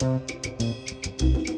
Thank you.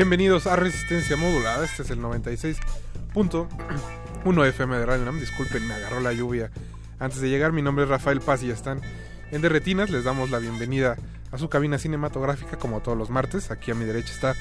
Bienvenidos a Resistencia Modulada. Este es el 96.1 FM de Radio Nam. Disculpen, me agarró la lluvia antes de llegar. Mi nombre es Rafael Paz y ya están en Derretinas. Les damos la bienvenida a su cabina cinematográfica como todos los martes. Aquí a mi derecha está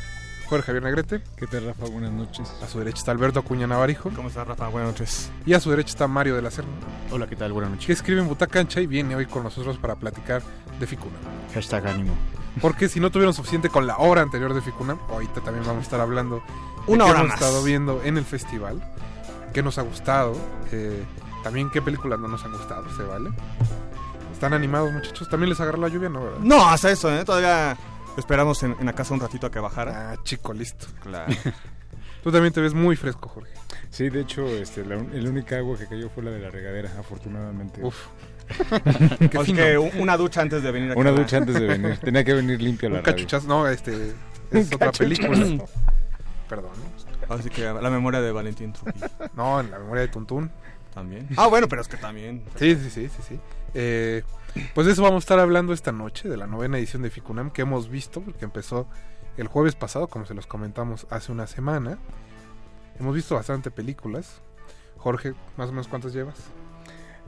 Jorge Javier Negrete. ¿Qué tal, Rafa? Buenas noches. A su derecha está Alberto Acuña Navarijo. ¿Cómo estás, Rafa? Buenas noches. Y a su derecha está Mario de la Serna. Hola, ¿qué tal? Buenas noches. Que escribe en Butacancha y viene hoy con nosotros para platicar de Ficuna. Hashtag ánimo. Porque si no tuvieron suficiente con la hora anterior de Ficuna, ahorita también vamos a estar hablando de Una qué hora hemos más. estado viendo en el festival, qué nos ha gustado, eh, también qué películas no nos han gustado, ¿se vale? ¿Están animados, muchachos? ¿También les agarró la lluvia? No, ¿verdad? No, hasta eso, ¿eh? Todavía esperamos en, en la casa un ratito a que bajara. Ah, chico, listo. Claro. Tú también te ves muy fresco, Jorge. Sí, de hecho, este, la, el única agua que cayó fue la de la regadera, afortunadamente. Uf. Así que un- una ducha antes de venir aquí. Una ducha antes de venir. Tenía que venir limpia la Un cachuchazo, no, este... Es otra película. Perdón. Así que la memoria de Valentín Trujillo No, en la memoria de Tuntún. también. Ah, bueno, pero es que también. Sí, sí, sí, sí, sí. Eh, pues de eso vamos a estar hablando esta noche, de la novena edición de Ficunam que hemos visto, porque empezó el jueves pasado, como se los comentamos hace una semana. Hemos visto bastante películas. Jorge, más o menos cuántas llevas?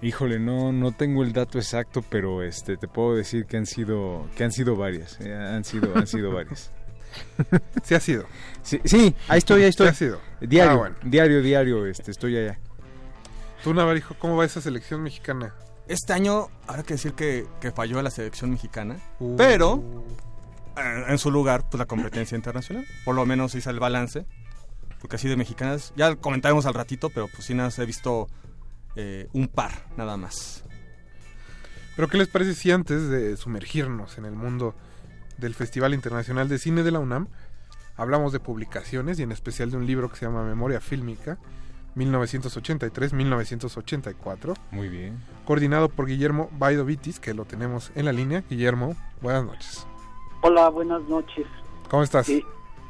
Híjole, no, no tengo el dato exacto, pero este, te puedo decir que han sido, que han sido varias, eh, han sido, han sido varias. Sí ha sido. Sí, sí, ahí estoy, ahí Sí estoy. ha sido. Diario, Ah, bueno. diario, diario, este, estoy allá. Tú, Navarijo, ¿cómo va esa selección mexicana? Este año, habrá que decir que, que falló a la selección mexicana, Uh, pero eh, en su lugar, pues la competencia internacional. Por lo menos hice el balance, porque así de mexicanas, ya comentaremos al ratito, pero pues sí, nada, he visto eh, un par, nada más. Pero ¿qué les parece si antes de sumergirnos en el mundo del Festival Internacional de Cine de la UNAM, hablamos de publicaciones y en especial de un libro que se llama Memoria Fílmica, 1983-1984, Muy bien. coordinado por Guillermo Baidovitis, que lo tenemos en la línea. Guillermo, buenas noches. Hola, buenas noches. ¿Cómo estás? Eh,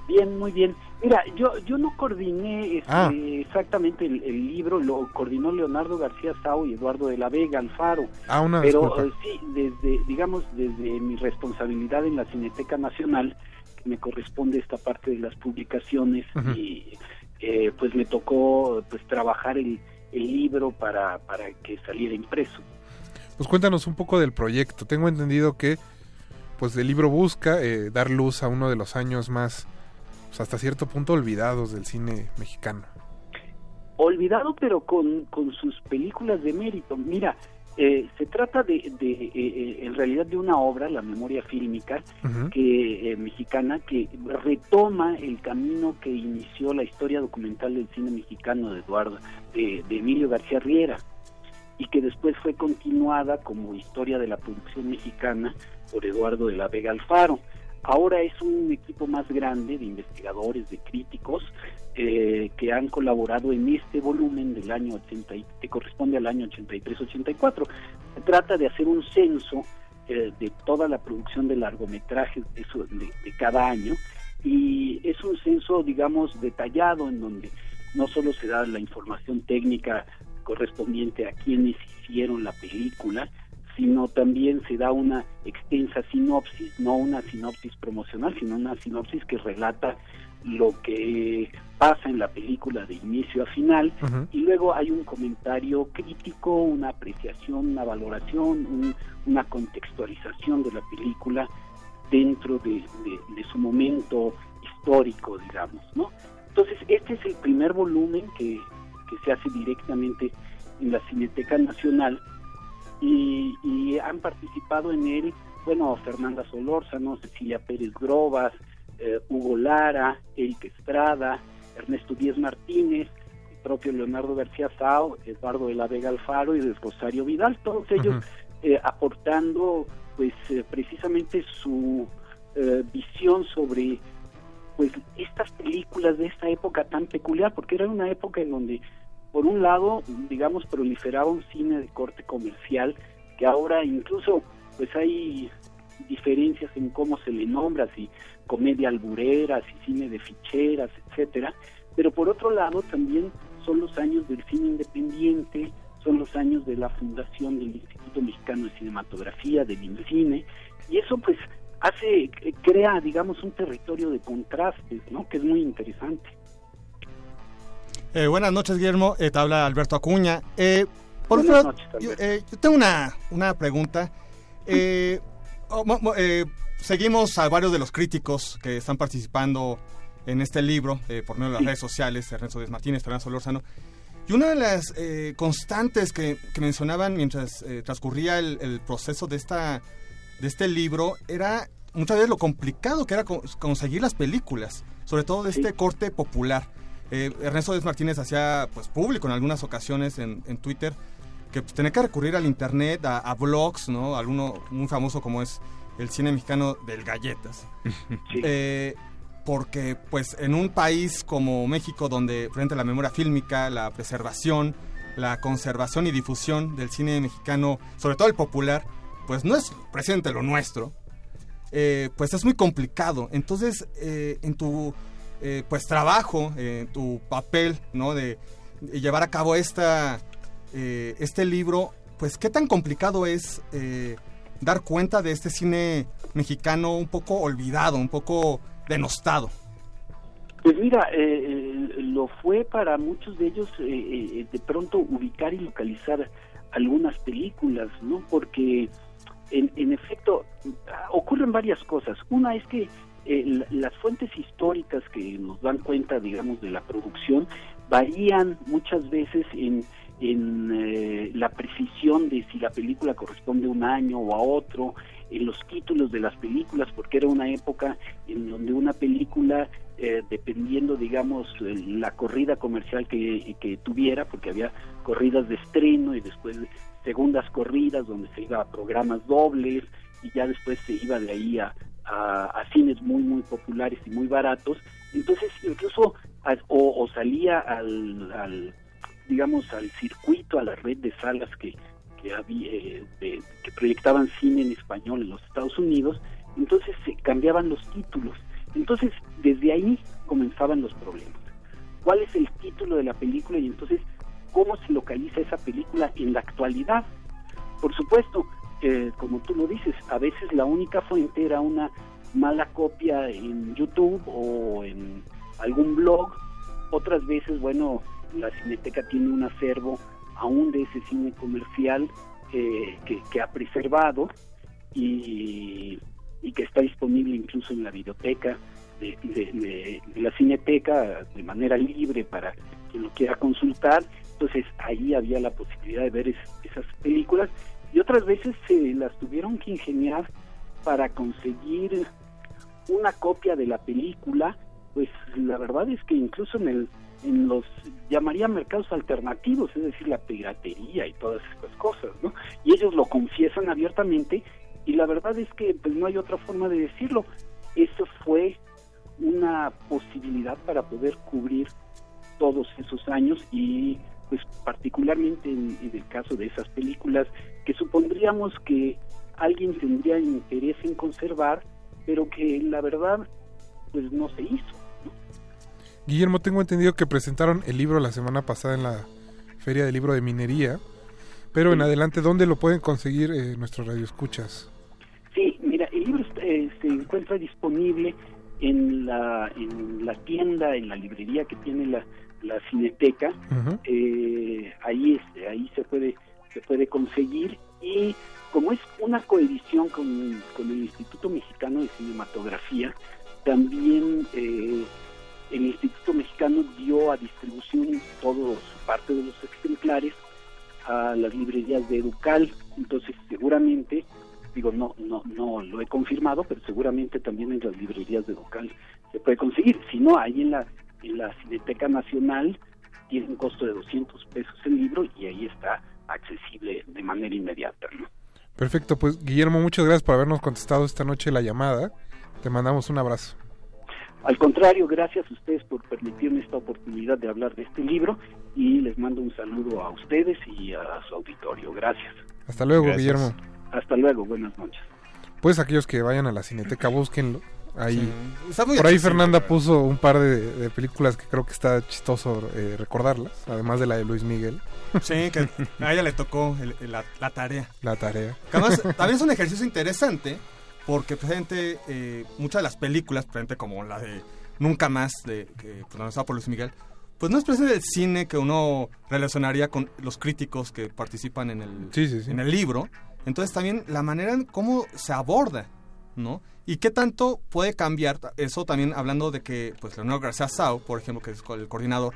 bien, muy bien. Mira, yo yo no coordiné este, Ah. exactamente el, el libro, lo coordinó Leonardo García Sau y Eduardo de la Vega Alfaro, Ah, una pero eh, sí, desde, digamos, desde mi responsabilidad en la Cineteca Nacional, que me corresponde esta parte de las publicaciones, y eh, pues me tocó pues trabajar el, el libro para, para que saliera impreso. Pues cuéntanos un poco del proyecto. Tengo entendido que pues el libro busca eh, dar luz a uno de los años más, pues, hasta cierto punto, olvidados del cine mexicano. olvidado pero con, con sus películas de mérito. Mira, eh, se trata de, de eh, eh, en realidad de una obra, la memoria fílmica, que eh, mexicana que retoma el camino que inició la historia documental del cine mexicano de Eduardo de, de Emilio García Riera y que después fue continuada como historia de la producción mexicana por Eduardo de la Vega Alfaro. Ahora es un equipo más grande de investigadores, de críticos eh, que han colaborado en este volumen del año 80 y- que corresponde al año 83-84. Se trata de hacer un censo eh, de toda la producción de largometrajes de, cada año y es un censo, digamos, detallado en donde no solo se da la información técnica correspondiente a quienes hicieron la película, sino también se da una extensa sinopsis, no una sinopsis promocional, sino una sinopsis que relata lo que pasa en la película de inicio a final y luego hay un comentario crítico, una apreciación, una valoración, un- una contextualización de la película dentro de, de- de su momento histórico, digamos, ¿no? Entonces, este es el primer volumen que, que se hace directamente en la Cineteca Nacional y, y han participado en él, bueno, Fernanda Solórzano, Cecilia Pérez Grobas, eh, Hugo Lara, Eric Estrada, Ernesto Díez Martínez, el propio Leonardo García Sao, Eduardo de la Vega Alfaro y Rosario Vidal, todos ellos eh, aportando pues eh, precisamente su eh, visión sobre pues estas películas de esta época tan peculiar, porque era una época en donde por un lado, digamos, proliferaba un cine de corte comercial que ahora incluso pues hay diferencias en cómo se le nombra, si comedia alburera, si cine de ficheras, etcétera, pero por otro lado también son los años del cine independiente, son los años de la fundación del Instituto Mexicano de Cinematografía, del INCINE, y eso pues hace, crea, digamos, un territorio de contrastes, ¿no? Que es muy interesante. Eh, buenas noches, Guillermo. Eh, te habla Alberto Acuña. Eh, por Buenas favor, noches, yo, eh, yo tengo una, una pregunta. Eh, oh, mo- mo- eh, seguimos a varios de los críticos que están participando en este libro eh, por medio de las redes sociales, Ernesto Díaz Martínez, Fernando Solórzano. Y una de las eh, constantes que, que mencionaban mientras transcurría el, el proceso de, esta, de este libro era muchas veces lo complicado que era co- conseguir las películas, sobre todo de Sí. este corte popular. Eh, Ernesto Díaz Martínez hacía pues público en algunas ocasiones en, en Twitter que pues, tenía que recurrir al internet, a, a blogs, ¿no? Alguno muy famoso como es el cine mexicano del galletas. Sí. Eh, porque pues en un país como México donde frente a la memoria fílmica, la preservación, la conservación y difusión del cine mexicano, sobre todo el popular, pues no es presente lo nuestro. eh, pues es muy complicado. Entonces, eh, en tu eh, pues trabajo, en tu papel, ¿no? De, llevar a cabo esta, eh, este libro, pues qué tan complicado es eh, dar cuenta de este cine mexicano un poco olvidado, un poco denostado. Pues mira, eh, eh, lo fue para muchos de ellos eh, eh, de pronto ubicar y localizar algunas películas, ¿no? Porque en, en efecto ocurren varias cosas. Una es que eh, la- las fuentes históricas que nos dan cuenta, digamos, de la producción varían muchas veces en, en eh, la precisión de si la película corresponde a un año o a otro, en los títulos de las películas, porque era una época en donde una película, eh, dependiendo, digamos, la corrida comercial que, que tuviera, porque había corridas de estreno y después segundas corridas donde se iba a programas dobles y ya después se iba de ahí a, a, a cines muy, muy populares y muy baratos. Entonces, incluso, o salía al, al, digamos, al circuito, a la red de salas que, que, había, eh, de- que proyectaban cine en español en los Estados Unidos, entonces se cambiaban los títulos. Entonces, desde ahí comenzaban los problemas. ¿Cuál es el título de la película? Y entonces, ¿cómo se localiza esa película en la actualidad? Por supuesto, eh, como tú lo dices, a veces la única fuente era una mala copia en YouTube o en algún blog. Otras veces, bueno, la Cineteca tiene un acervo aún de ese cine comercial eh, que, que ha preservado y, y que está disponible incluso en la biblioteca de, de- la Cineteca de manera libre para quien lo quiera consultar. Entonces ahí había la posibilidad de ver es- esas películas y otras veces se las tuvieron que ingeniar para conseguir una copia de la película, pues la verdad es que incluso en el en los llamaría mercados alternativos, es decir, la piratería y todas estas cosas, ¿no? Y ellos lo confiesan abiertamente y la verdad es que pues no hay otra forma de decirlo. Eso fue una posibilidad para poder cubrir todos esos años y pues particularmente en, en el caso de esas películas que supondríamos que alguien tendría interés en conservar, pero que la verdad pues no se hizo. Guillermo, tengo entendido que presentaron el libro la semana pasada en la Feria del Libro de Minería, pero en adelante, ¿dónde lo pueden conseguir eh, nuestros radioescuchas? Sí, mira, el libro está- eh, se encuentra disponible en la, en la tienda, en la librería que tiene la, la Cineteca. Eh, ahí, es- ahí se puede se puede conseguir y como es una coedición con, con el Instituto Mexicano de Cinematografía, también eh, el Instituto Mexicano dio a distribución todo su parte de los ejemplares a las librerías de Educal, entonces seguramente digo no no no lo he confirmado pero seguramente también en las librerías de Educal se puede conseguir. Si no ahí en la en la Cineteca Nacional tiene un costo de 200 pesos el libro y ahí está accesible de manera inmediata ¿no? Perfecto, pues Guillermo, muchas gracias por habernos contestado esta noche la llamada. Te mandamos un abrazo. al contrario gracias a ustedes por permitirme esta oportunidad de hablar de este libro y les mando un saludo a ustedes y a su auditorio gracias Hasta luego, Gracias. Guillermo. hasta luego buenas noches Pues aquellos que vayan a la Cineteca, búsquenlo. Ahí, Sí. Está muy por ahí Fernanda ¿verdad? puso un par de, de películas que creo que está chistoso eh, recordarlas, además de la de Luis Miguel, Sí, que a ella le tocó el- el- la, la tarea. La Tarea. Que además, también es un ejercicio interesante porque presente eh, muchas de las películas, presente como la de Nunca Más, de, que protagonizada por Luis Miguel, pues no es presente el cine que uno relacionaría con los críticos que participan en el, Sí, sí, sí. en el libro. Entonces también la manera en cómo se aborda, ¿no? Y qué tanto puede cambiar, eso también hablando de que, pues, Leonardo García Sau, por ejemplo, que es el coordinador,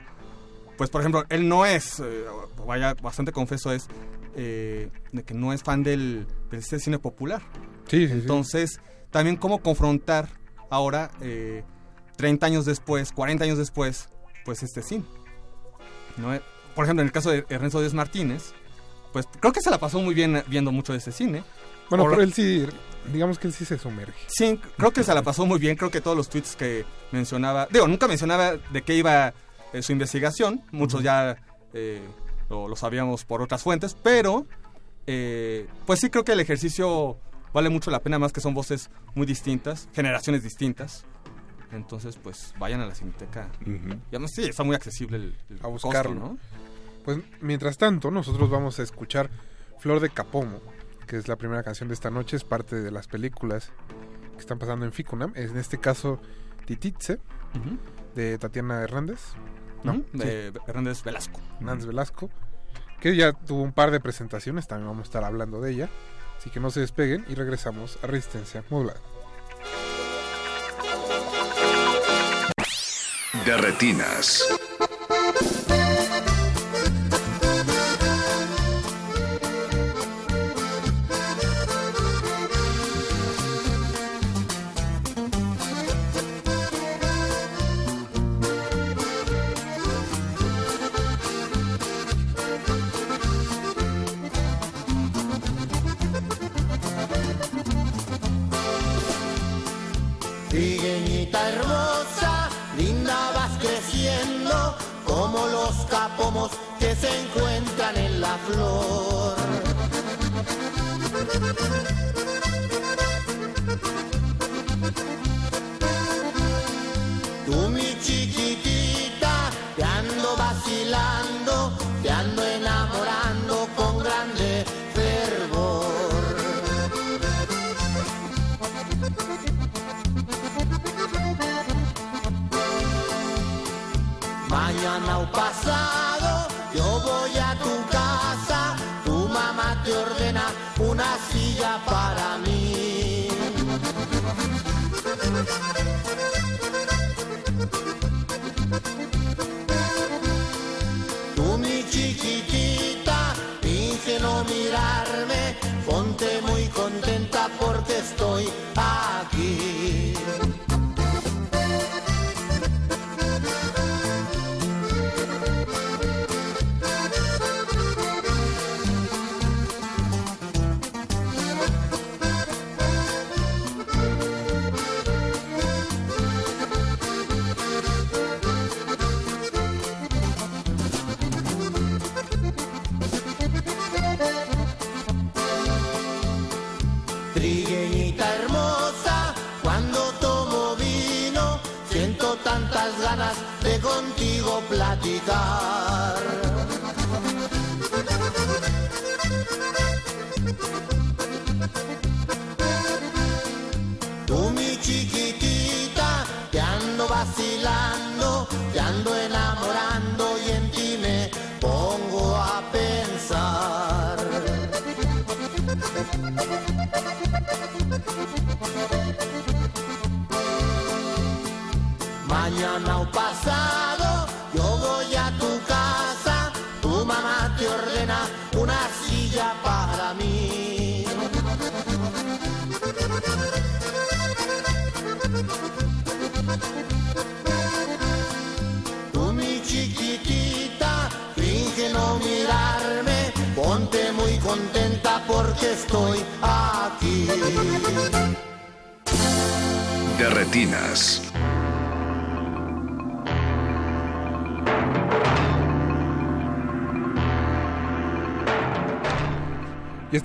pues, por ejemplo, él no es, eh, vaya, bastante confeso es, eh, de que no es fan del, del este cine popular. Sí, sí, sí. Entonces, también cómo confrontar ahora, eh, 30 años después, 40 años después, pues este cine. ¿no? Por ejemplo, en el caso de Ernesto Díaz Martínez, pues creo que se la pasó muy bien viendo mucho de ese cine. Bueno, Por- pero él sí, digamos que él sí se sumerge. Sí, creo que se la pasó muy bien. Creo que todos los tweets que mencionaba, digo, nunca mencionaba de qué iba eh, su investigación. Muchos ya eh, lo, lo sabíamos por otras fuentes, pero eh, pues sí creo que el ejercicio vale mucho la pena, más que son voces muy distintas, generaciones distintas. Entonces, pues vayan a la Cineteca. Ujú. Y además, sí, está muy accesible el, el A costo, buscarlo. ¿no? Pues mientras tanto, nosotros vamos a escuchar Flor de Capomo, que es la primera canción de esta noche, es parte de las películas que están pasando en Ficunam. En este caso, Tititze, Ujú. de Tatiana Hernández. No, de Hernández Velasco. Hernández Velasco, que ya tuvo un par de presentaciones, también vamos a estar hablando de ella. Así que no se despeguen y regresamos a Resistencia Modulada. De retinas. Capomos que se encuentran en la flor.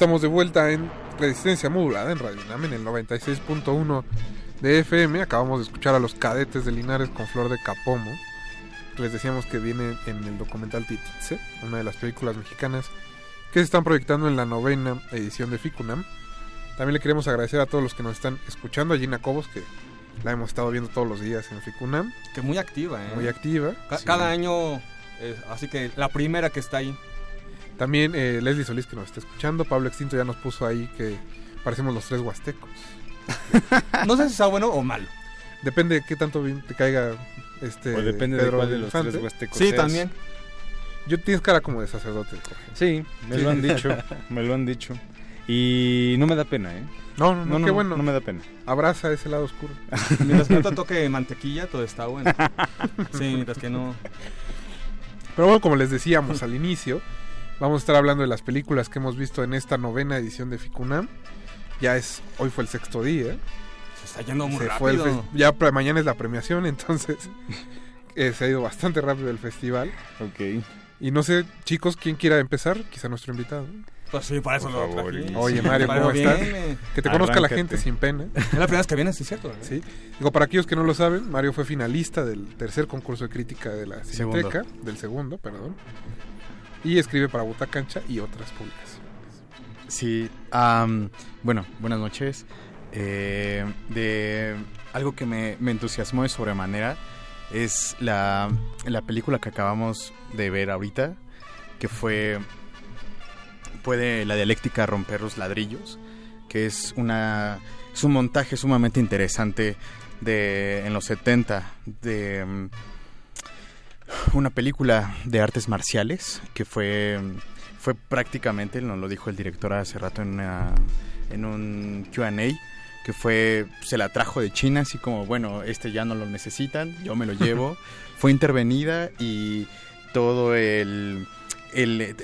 Estamos de vuelta en Resistencia Modulada en Radio UNAM en el 96.1 de FM. Acabamos de escuchar a los cadetes de Linares con Flor de Capomo. Les decíamos que viene en el documental Tititze, una de las películas mexicanas que se están proyectando en la novena edición de Ficunam. También le queremos agradecer a todos los que nos están escuchando, a Gina Cobos, que la hemos estado viendo todos los días en Ficunam, Que muy activa, ¿eh? muy activa. Ca- Sí. Cada año, eh, así que la primera que está ahí. También eh, Leslie Solís que nos está escuchando, Pablo Extinto ya nos puso ahí que parecemos los tres huastecos. No sé si sea bueno o malo. Depende de qué tanto bien te caiga este O depende de cuál de los Infante. tres huastecos Sí, seas. también. Yo tienes cara como de sacerdote. Jorge. Sí, me Sí. lo han dicho, me lo han dicho. Y no me da pena, ¿eh? No, no, no, qué bueno. No me da pena. Abraza ese lado oscuro. Mientras que no te toque mantequilla, todo está bueno. Sí, mientras que no. Pero bueno, como les decíamos al inicio, vamos a estar hablando de las películas que hemos visto en esta novena edición de Ficunam. Ya es, hoy fue el sexto día. Se está yendo muy Se fue el rápido. ya mañana es la premiación, entonces eh, se ha ido bastante rápido el festival. Ok. Y no sé, chicos, ¿quién quiera empezar? Quizá nuestro invitado. Pues sí, para eso Por lo favor, traje. inicia. Oye, Mario, ¿cómo estás? viene. Que te conozca la gente sin pena. Es la primera vez que vienes, sí, es cierto. ¿eh? Sí. Digo, para aquellos que no lo saben, Mario fue finalista del tercer concurso de crítica de la Segundo. Cineteca, del segundo, perdón. Y escribe para Butacancha y otras publicaciones. Sí, bueno, buenas noches. Eh, de algo que me, entusiasmó de sobremanera es la, la película que acabamos de ver ahorita, que fue Puede la dialéctica romper los ladrillos, que es una es un montaje sumamente interesante de en los 70 de una película de artes marciales que fue fue prácticamente, nos lo dijo el director hace rato en, una- en un QA, que fue, se la trajo de China, así como, bueno, este ya no lo necesitan, yo me lo llevo. fue intervenida y todo el, el,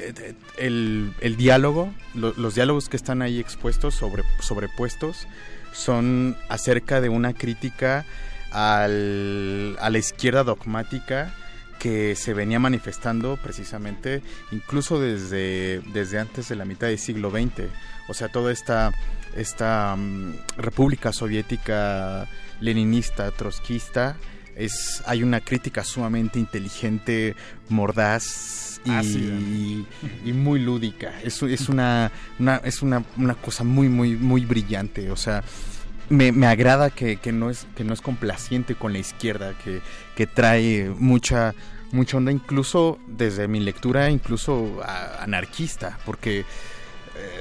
el, el diálogo, lo- los diálogos que están ahí expuestos, sobre, sobrepuestos, son acerca de una crítica al, a la izquierda dogmática que se venía manifestando precisamente incluso desde, desde antes de la mitad del siglo XX. O sea, toda esta, esta mm, república soviética leninista, trotskista, es, hay una crítica sumamente inteligente, mordaz y, Ácida. y muy lúdica. Es, es, una, una- es una, una cosa muy, muy, muy brillante. O sea, me, me agrada que, que no es, que no es complaciente con la izquierda, que, que trae mucha, mucha onda, incluso desde mi lectura, incluso anarquista, porque eh,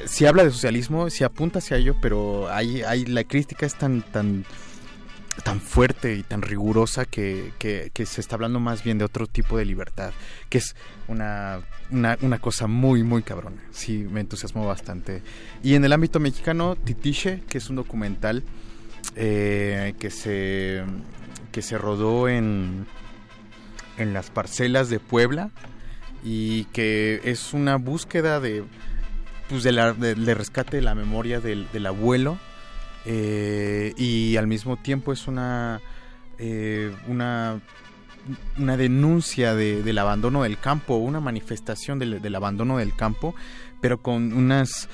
si habla de socialismo, si apunta hacia ello, pero hay, hay, la crítica es tan, tan, tan fuerte y tan rigurosa que, que, que se está hablando más bien de otro tipo de libertad, que es una, una, una cosa muy, muy cabrona. Sí, me entusiasmó bastante. Y en el ámbito mexicano, Titiche, que es un documental eh, que, se, que se rodó en, en las parcelas de Puebla y que es una búsqueda de, pues de, la, de, rescate de la memoria del, del abuelo eh, y al mismo tiempo es una eh, una una denuncia de- del abandono del campo, una manifestación del, del abandono del campo, pero con unas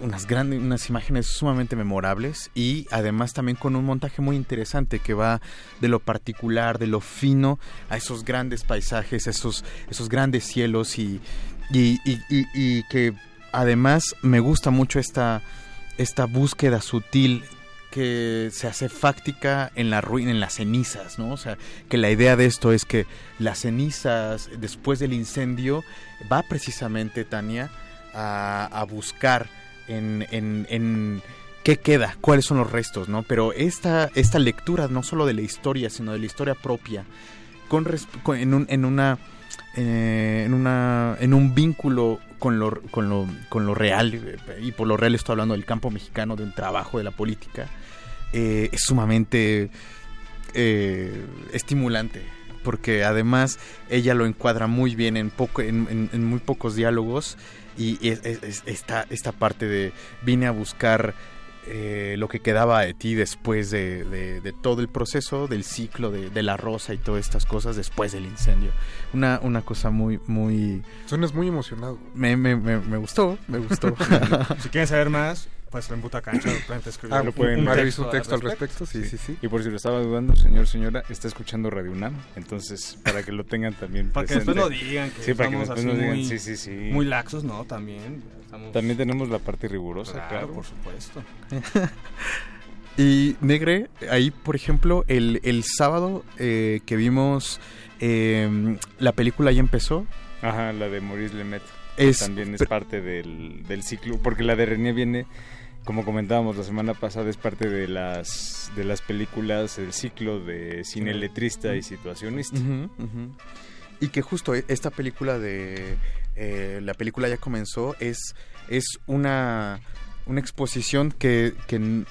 unas grandes unas imágenes sumamente memorables y además también con un montaje muy interesante que va de lo particular, de lo fino a esos grandes paisajes, esos esos grandes cielos y y, y- que además me gusta mucho esta esta búsqueda sutil que se hace fáctica en la ruina, en las cenizas, ¿no? O sea, que la idea de esto es que las cenizas después del incendio va precisamente Tania a, a buscar en, en, qué queda, cuáles son los restos, ¿no? Pero esta, esta lectura no solo de la historia, sino de la historia propia, con, con- en, un- en una eh, en una en un vínculo con lo, con lo con lo real y por lo real estoy hablando del campo mexicano del trabajo de la política eh, es sumamente eh, estimulante porque además ella lo encuadra muy bien en poco en muy pocos diálogos y es- es- es- esta esta parte de vine a buscar eh, lo que quedaba de ti después de, de- de todo el proceso del ciclo de, de la rosa y todas estas cosas después del incendio una una cosa muy muy Suenas muy emocionado. me, me, me, me gustó me gustó Si quieren saber más, pues en Buta Cancha pueden escribir Ah, lo pueden- Mario hizo un texto al respecto, sí, sí, sí. Y por si lo estaba dudando, señor, señora, está escuchando Radio UNAM. Entonces, para que lo tengan también Para que después no digan que Sí, para que estamos después así no digan, muy, sí, sí, sí. muy laxos, ¿no? También. estamos- También tenemos la parte rigurosa, Claro, claro. por supuesto. Y Negre, ahí por ejemplo, el, el sábado eh, que vimos eh, la película ya empezó. Ajá, la de Maurice Lemet. Es- También es parte del, del ciclo, porque la de René viene, como comentábamos la semana pasada, es parte de las, de las películas, el ciclo de cine letrista y situacionista. Y que justo e- esta película de eh, la película ya comenzó es es una una exposición que que,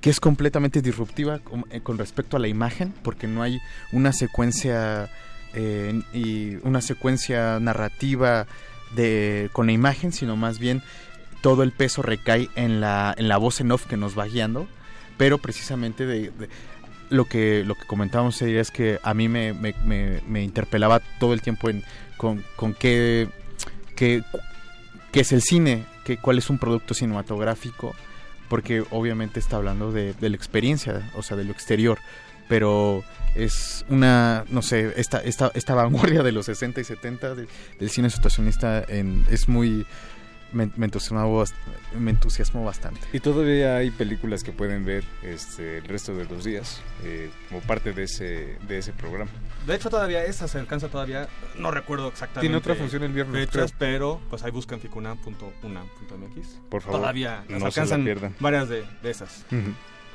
que es completamente disruptiva con, eh, con respecto a la imagen porque no hay una secuencia eh, y una secuencia narrativa de con la imagen sino más bien todo el peso recae en la en la voz en off que nos va guiando pero precisamente de, lo que lo que comentábamos ese es que a mí me, me, me- interpelaba todo el tiempo en con, con qué, qué- qué es el cine, que, cuál es un producto cinematográfico, porque obviamente está hablando de, de la experiencia, o sea, de lo exterior, pero es una, no sé, esta, esta, esta vanguardia de los 60 y 70 de- del cine situacionista en, es muy... Me, me entusiasmó, me entusiasmó bastante. Y todavía hay películas que pueden ver este, el resto de los días eh, como parte de ese, de ese programa. De hecho, todavía esa se alcanza todavía, no recuerdo exactamente. Tiene otra función el viernes, Fechas, creo. pero pues ahí buscan ficunam.unam.mx. Por favor, Todavía no se alcanzan pierdan. varias de, de esas.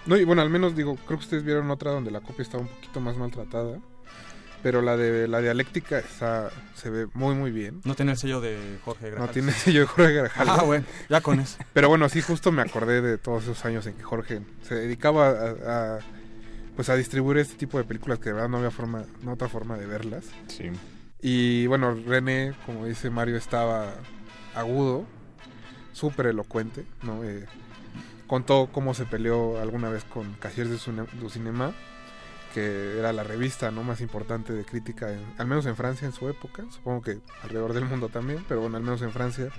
No, y bueno, al menos digo, creo que ustedes vieron otra donde la copia estaba un poquito más maltratada. Pero la de la dialéctica está, se ve muy, muy bien. No tiene el sello de Jorge No Grajales. tiene sello de Jorge Grajales. Ah, bueno, ya con eso. Pero bueno, sí, justo me acordé de todos esos años en que Jorge se dedicaba a, a, pues a distribuir este tipo de películas que de verdad no había forma, no otra forma de verlas. Sí. Y bueno, René, como dice Mario, estaba agudo, súper elocuente, ¿no? Eh, contó cómo se peleó alguna vez con Casiers de Cine- du Cinema, que era la revista no más importante de crítica, en- al menos en Francia en su época, supongo que alrededor del mundo también, pero bueno, al menos en Francia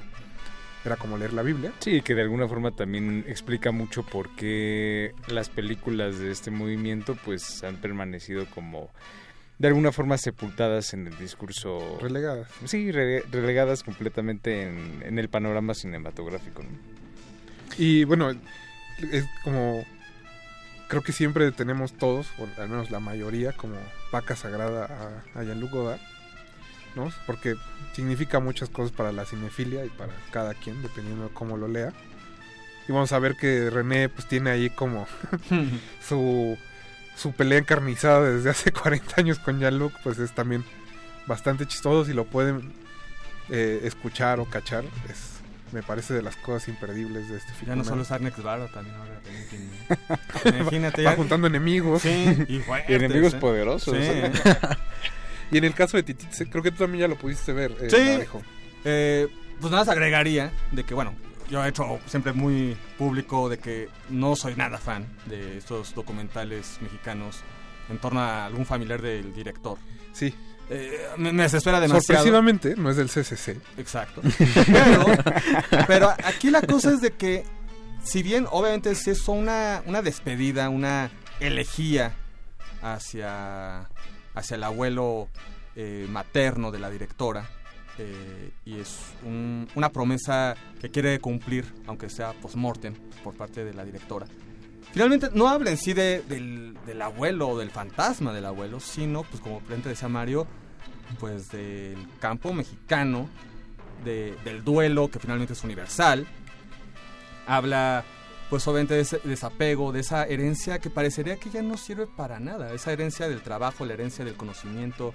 era como leer la Biblia. Sí, que de alguna forma también explica mucho por qué las películas de este movimiento pues han permanecido como de alguna forma sepultadas en el discurso. Relegadas. Sí, re- relegadas completamente en, en el panorama cinematográfico. ¿no? Y bueno, es como. Creo que siempre tenemos todos, o al menos la mayoría, como vaca sagrada a, a Jean-Luc Godard, ¿no? Porque significa muchas cosas para la cinefilia y para cada quien, dependiendo de cómo lo lea. Y vamos a ver que René, pues tiene ahí como su, su pelea encarnizada desde hace 40 años con Jean-Luc, pues es también bastante chistoso. Si lo pueden eh, escuchar o cachar, es, me parece de las cosas imperdibles de este film. Ya no solo es Arnex Varo, también ahora tiene- Imagínate Va ya. juntando enemigos. Sí, y fuertes, Y enemigos ¿eh? poderosos. Sí. y en el caso de Tititze, creo que tú también ya lo pudiste ver. eh, Sí. Eh, pues nada agregaría de que, bueno, yo he hecho siempre muy público de que no soy nada fan de estos documentales mexicanos en torno a algún familiar del director. Sí. Eh, me, desespera demasiado. Sorpresivamente, no es del CCC. Exacto. Pero, pero aquí la cosa es de que, si bien obviamente es eso una, una despedida, una elegía hacia, hacia el abuelo eh, materno de la directora, eh, y es un- una promesa que quiere cumplir, aunque sea post-mortem, por parte de la directora. Finalmente, no habla en sí de- del, del abuelo o del fantasma del abuelo, sino, pues como frente decía Mario, pues del campo mexicano, de- del duelo que finalmente es universal. Habla, pues obviamente de ese desapego, de esa herencia que parecería que ya no sirve para nada. Esa herencia del trabajo, la herencia del conocimiento,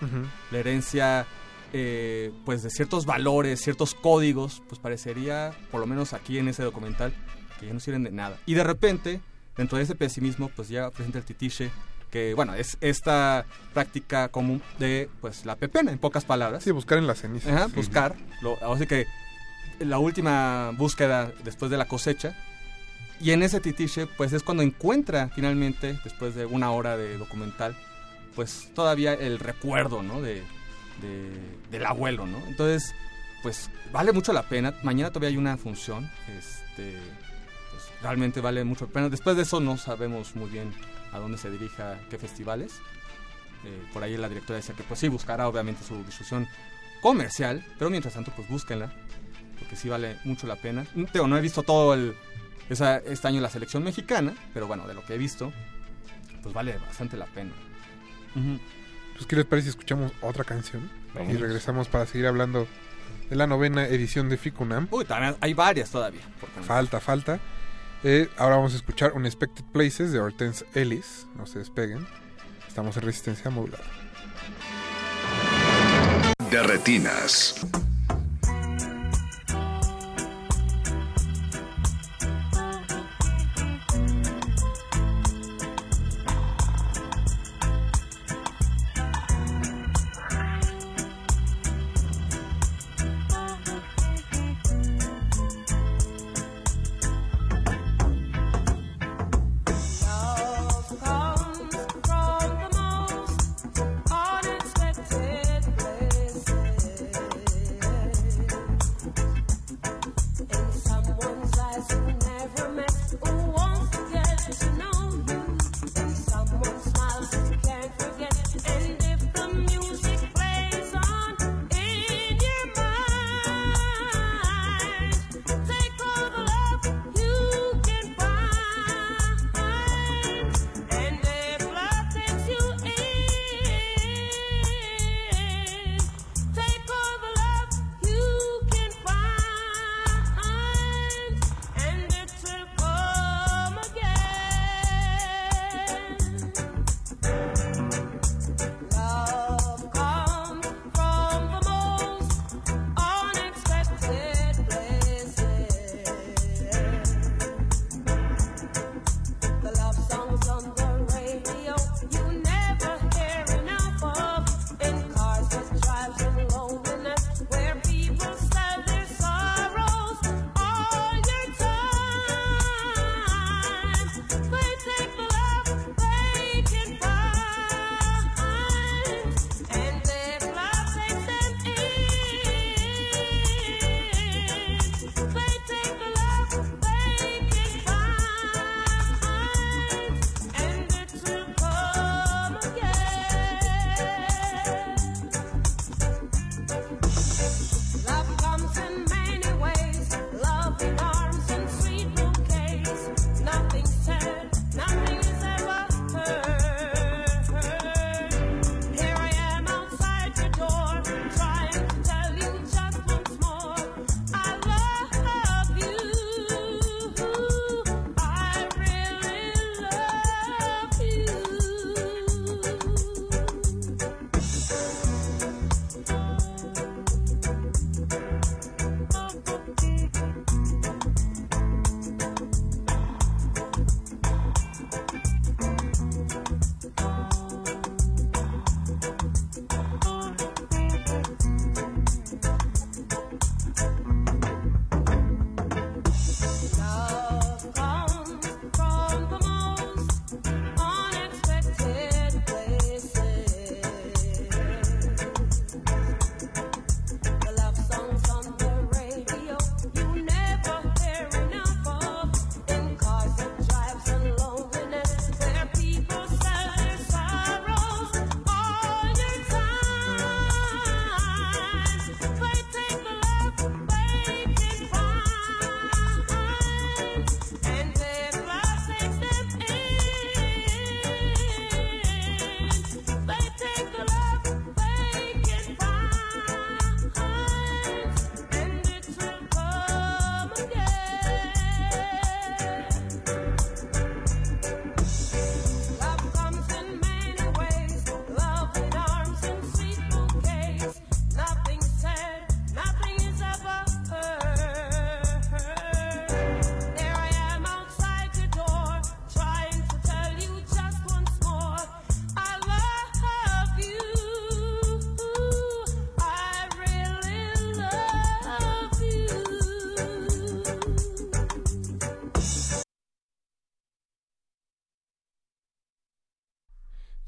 la herencia eh, pues de ciertos valores, ciertos códigos, pues parecería, por lo menos aquí en ese documental, que ya no sirven de nada. Y de repente, dentro de ese pesimismo, pues ya presenta el titiche, que bueno, es esta práctica común de pues la pepena, en pocas palabras. Sí, buscar en la ceniza. Ajá, buscar. Lo, así que la última búsqueda después de la cosecha. Y en ese titiche, pues es cuando encuentra finalmente, después de una hora de documental, pues todavía el recuerdo, ¿no? De, de- del abuelo, ¿no? Entonces, pues vale mucho la pena. Mañana todavía hay una función. Este, realmente vale mucho la pena. Después de eso no sabemos muy bien a dónde se dirija, qué festivales. Eh, por ahí la directora decía que pues sí, buscará obviamente su difusión comercial, pero mientras tanto pues búsquenla, porque sí vale mucho la pena. Teo, no he visto todo el, esa- este año la selección mexicana, pero bueno, de lo que he visto, pues vale bastante la pena. Pues, ¿qué les parece si escuchamos otra canción? Vamos. Y regresamos para seguir hablando de la novena edición de Ficunam. Uy, también hay varias todavía. Falta, falta. Eh, ahora vamos a escuchar Unexpected Places de Hortense Ellis. No se despeguen. Estamos en resistencia modulada. De retinas.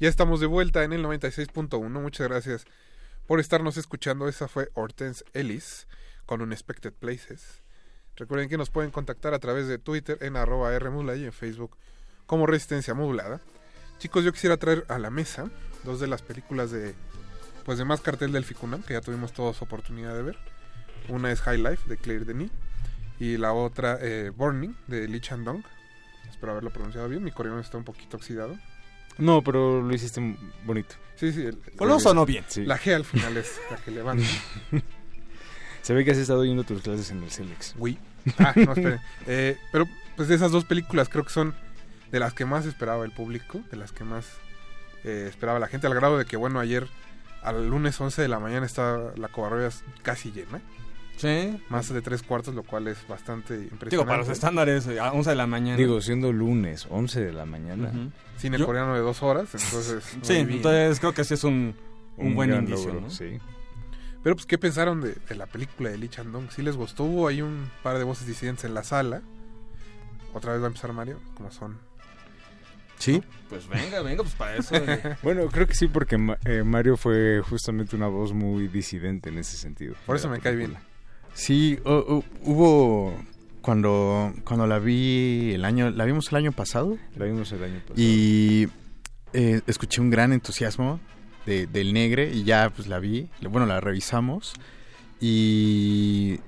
Ya estamos de vuelta en el 96.1. Muchas gracias por estarnos escuchando. Esa fue Hortense Ellis con Unexpected Places. Recuerden que nos pueden contactar a través de Twitter en arroba Rmodulada y en Facebook como Resistencia Modulada. Chicos, yo quisiera traer a la mesa dos de las películas de pues de más cartel del Ficunam, que ya tuvimos todos oportunidad de ver. Una es High Life de Claire Denis y la otra eh, Burning de Lee Chandong. Espero haberlo pronunciado bien, mi coreano está un poquito oxidado. No, pero lo hiciste bonito. Sí, sí. el- sonó bien. Sí. La G al final es la que levanta. Se ve que has estado yendo tus clases en el Celex. Uy. Ah, no, esperen. Eh, pero pues esas dos películas creo que son de las que más esperaba el público, de las que más eh, esperaba la gente, al grado de que, bueno, ayer al lunes 11 de la mañana está la Covarrubias casi llena, Sí. más de tres cuartos, lo cual es bastante impresionante. Digo, para los estándares, eh, a 11 de la mañana. Digo, siendo lunes, 11 de la mañana. Cine Yo- coreano de dos horas, entonces... Sí, entonces creo que sí es un, un, buen gran indicio, logro, ¿no? sí. Pero pues, ¿qué pensaron de, de la película de Lee Chandong? ¿Sí les gustó? Hubo ahí un par de voces disidentes en la sala. Otra vez va a empezar Mario, como son. Sí, Pues venga, venga, pues para eso. eh, Bueno, creo que sí, porque eh, Mario fue justamente una voz muy disidente en ese sentido. Por eso me cae bien. Sí, hu- hubo cuando cuando la vi el año, la vimos el año pasado La vimos el año pasado. y eh, escuché un gran entusiasmo de- del Negre y ya pues la vi, bueno la revisamos y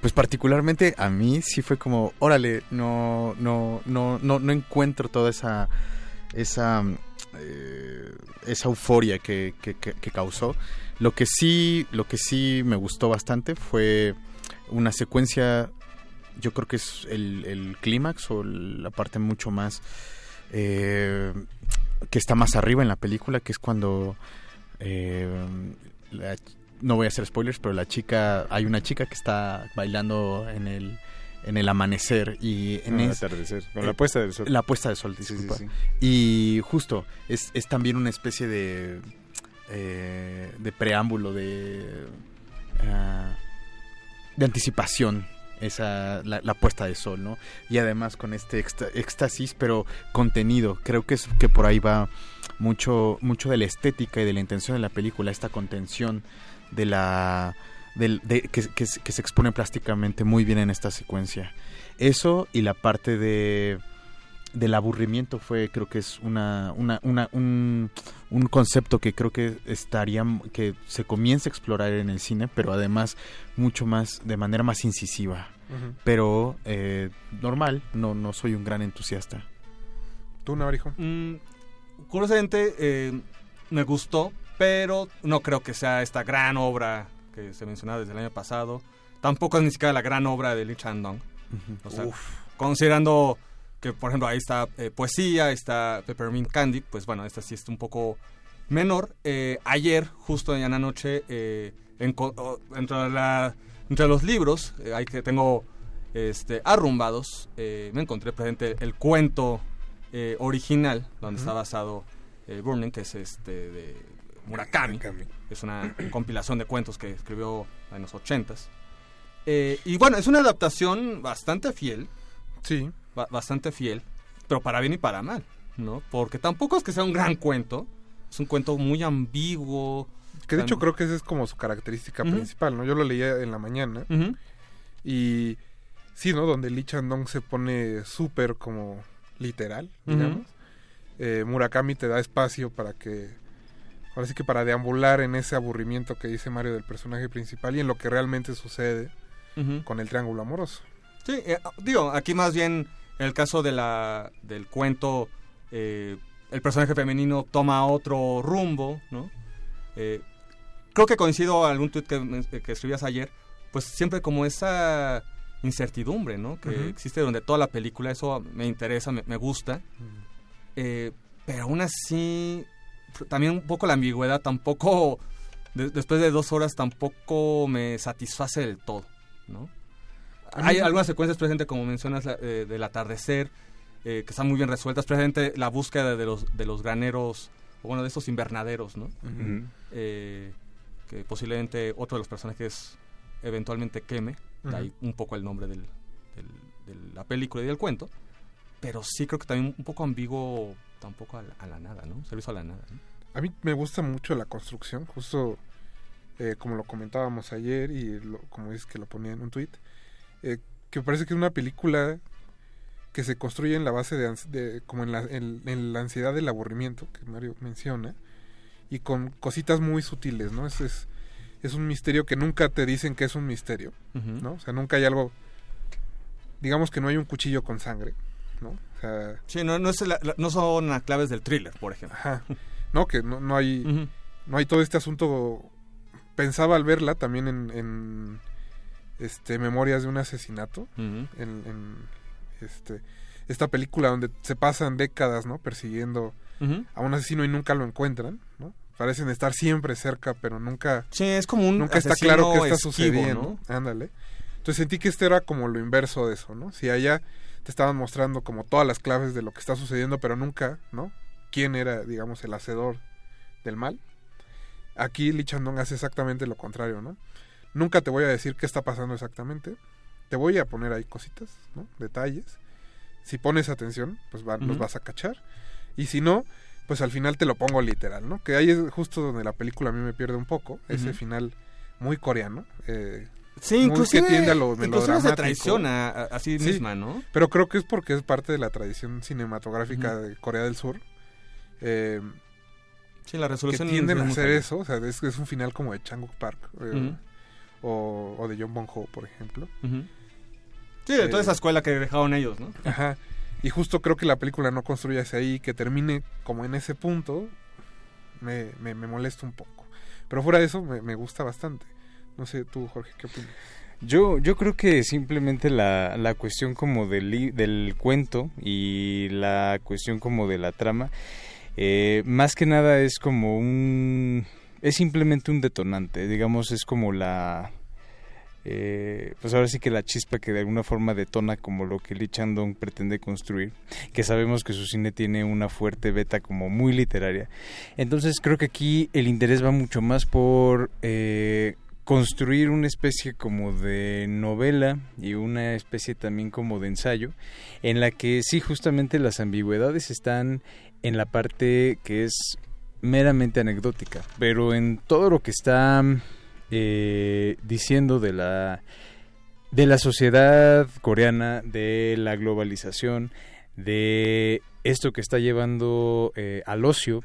pues particularmente a mí sí fue como, órale, no no no no no encuentro toda esa esa eh, esa euforia que, que- que- que causó. Lo que sí lo que sí me gustó bastante fue una secuencia yo creo que es el, el clímax o la parte mucho más eh, que está más arriba en la película, que es cuando eh, la- no voy a hacer spoilers, pero la chica, hay una chica que está bailando en el en el amanecer y en el atardecer, con eh, la puesta del sol. la puesta de sol, Sí, sí, disculpa. sí. Y justo, es, es también una especie de, eh, de preámbulo, de, ah, de anticipación, esa, la, la puesta de sol, ¿no? Y además con este éxtasis, pero contenido. Creo que es que por ahí va mucho, mucho de la estética y de la intención de la película, esta contención de la... del- de- que se expone plásticamente muy bien en esta secuencia. Eso y la parte de del aburrimiento fue creo que es una, una, una- un, un concepto que creo que estaría que se comienza a explorar en el cine pero además mucho más de manera más incisiva pero eh, normal no no soy un gran entusiasta ¿Tú, Navarijo? mm, curiosamente, eh, me gustó, pero no creo que sea esta gran obra que se mencionaba desde el año pasado. Tampoco es ni siquiera la gran obra de Lee Chandong. O sea, considerando que, por ejemplo, ahí está eh, poesía, está Peppermint Candy, pues bueno, esta sí está un poco menor. Eh, ayer, justo en la noche, eh, entre, la- entre los libros, eh, hay que tengo este, arrumbados, eh, me encontré presente el cuento eh, original, donde está basado eh, Burning, que es este de Murakami. Es una compilación de cuentos que escribió en los ochentas. Eh, y bueno, es una adaptación bastante fiel. Sí. Ba- bastante fiel, pero para bien y para mal, ¿no? Porque tampoco es que sea un gran cuento. Es un cuento muy ambiguo. Que de hecho creo que esa es como su característica principal, ¿no? Yo lo leía en la mañana y sí, ¿no? Donde Lee Chandong se pone súper como literal, digamos. Eh, Murakami te da espacio para que, ahora sí que para deambular en ese aburrimiento que dice Mario del personaje principal y en lo que realmente sucede con el triángulo amoroso. Sí, eh, digo, aquí más bien en el caso de la, del cuento, eh, el personaje femenino toma otro rumbo, ¿no? Eh, creo que coincido algún tuit que, men- que escribías ayer, pues siempre como esa incertidumbre, ¿no? Que existe durante toda la película, eso me interesa, me, me gusta. Eh, pero aún así, también un poco la ambigüedad tampoco, de- después de dos horas tampoco me satisface del todo, ¿no? Hay algunas secuencias presentes, como mencionas, la- eh, del atardecer, eh, que están muy bien resueltas. Presente la búsqueda de los, de los graneros, o bueno, de estos invernaderos, ¿no? Eh, que posiblemente otro de los personajes eventualmente queme. De Ujú. ahí un poco el nombre del, del- de la película y del cuento. Pero sí creo que también un poco ambiguo tampoco a la, a la nada, ¿no? Se lo hizo a la nada. ¿no? A mí me gusta mucho la construcción, justo eh, como lo comentábamos ayer y lo- como dices que lo ponía en un tweet, eh, que parece que es una película que se construye en la base de, de- como en la, en- en la ansiedad del aburrimiento que Mario menciona y con cositas muy sutiles, ¿no? Es, es, es un misterio que nunca te dicen que es un misterio. ¿no? O sea, nunca hay algo, digamos que no hay un cuchillo con sangre, ¿no? O sea, Sí, no, no, es la- no son las claves del thriller, por ejemplo. Ajá. No, que no, no hay no hay todo este asunto. Pensaba al verla también en, en, este Memorias de un asesinato, en, en, este esta película donde se pasan décadas, ¿no? Persiguiendo a un asesino y nunca lo encuentran, ¿no? Parecen estar siempre cerca, pero nunca Sí, es como un nunca está claro qué está esquivo, sucediendo. Ándale. Entonces sentí que este era como lo inverso de eso, ¿no? Si allá te estaban mostrando como todas las claves de lo que está sucediendo, pero nunca, ¿no? ¿Quién era, digamos, el hacedor del mal? Aquí Lee Chandong hace exactamente lo contrario, ¿no? Nunca te voy a decir qué está pasando exactamente. Te voy a poner ahí cositas, ¿no? Detalles. Si pones atención, pues va- los Ujú. vas a cachar. Y si no, pues al final te lo pongo literal, ¿no? Que ahí es justo donde la película a mí me pierde un poco. Ese final muy coreano. eh, Sí, inclusive, que tiende a lo inclusive se traiciona a, a sí Sí. misma, ¿no? Pero creo que es porque es parte de la tradición cinematográfica de Corea del Sur. eh, Sí, la que resolución tienden es a hacer eso. O sea, es, es un final como de Changuk Park. eh, o, o de John Bon Ho, por ejemplo. Sí, de toda Eh, esa escuela que dejaron ellos, ¿no? Ajá. Y justo creo que la película no construye hacia ahí, que termine como en ese punto, me, me, me molesta un poco. Pero fuera de eso, me, me gusta bastante. No sé, tú, Jorge, ¿qué opinas? Yo, yo creo que simplemente la, la cuestión como del, del cuento y la cuestión como de la trama, eh, más que nada es como un... es simplemente un detonante, digamos, es como la... eh, pues ahora sí que la chispa que de alguna forma detona como lo que Lee Chandong pretende construir, que sabemos que su cine tiene una fuerte beta como muy literaria. Entonces creo que aquí el interés va mucho más por eh, construir una especie como de novela y una especie también como de ensayo, en la que sí justamente las ambigüedades están en la parte que es meramente anecdótica, pero en todo lo que está eh, diciendo de la de la sociedad coreana, de la globalización, de esto que está llevando eh, al ocio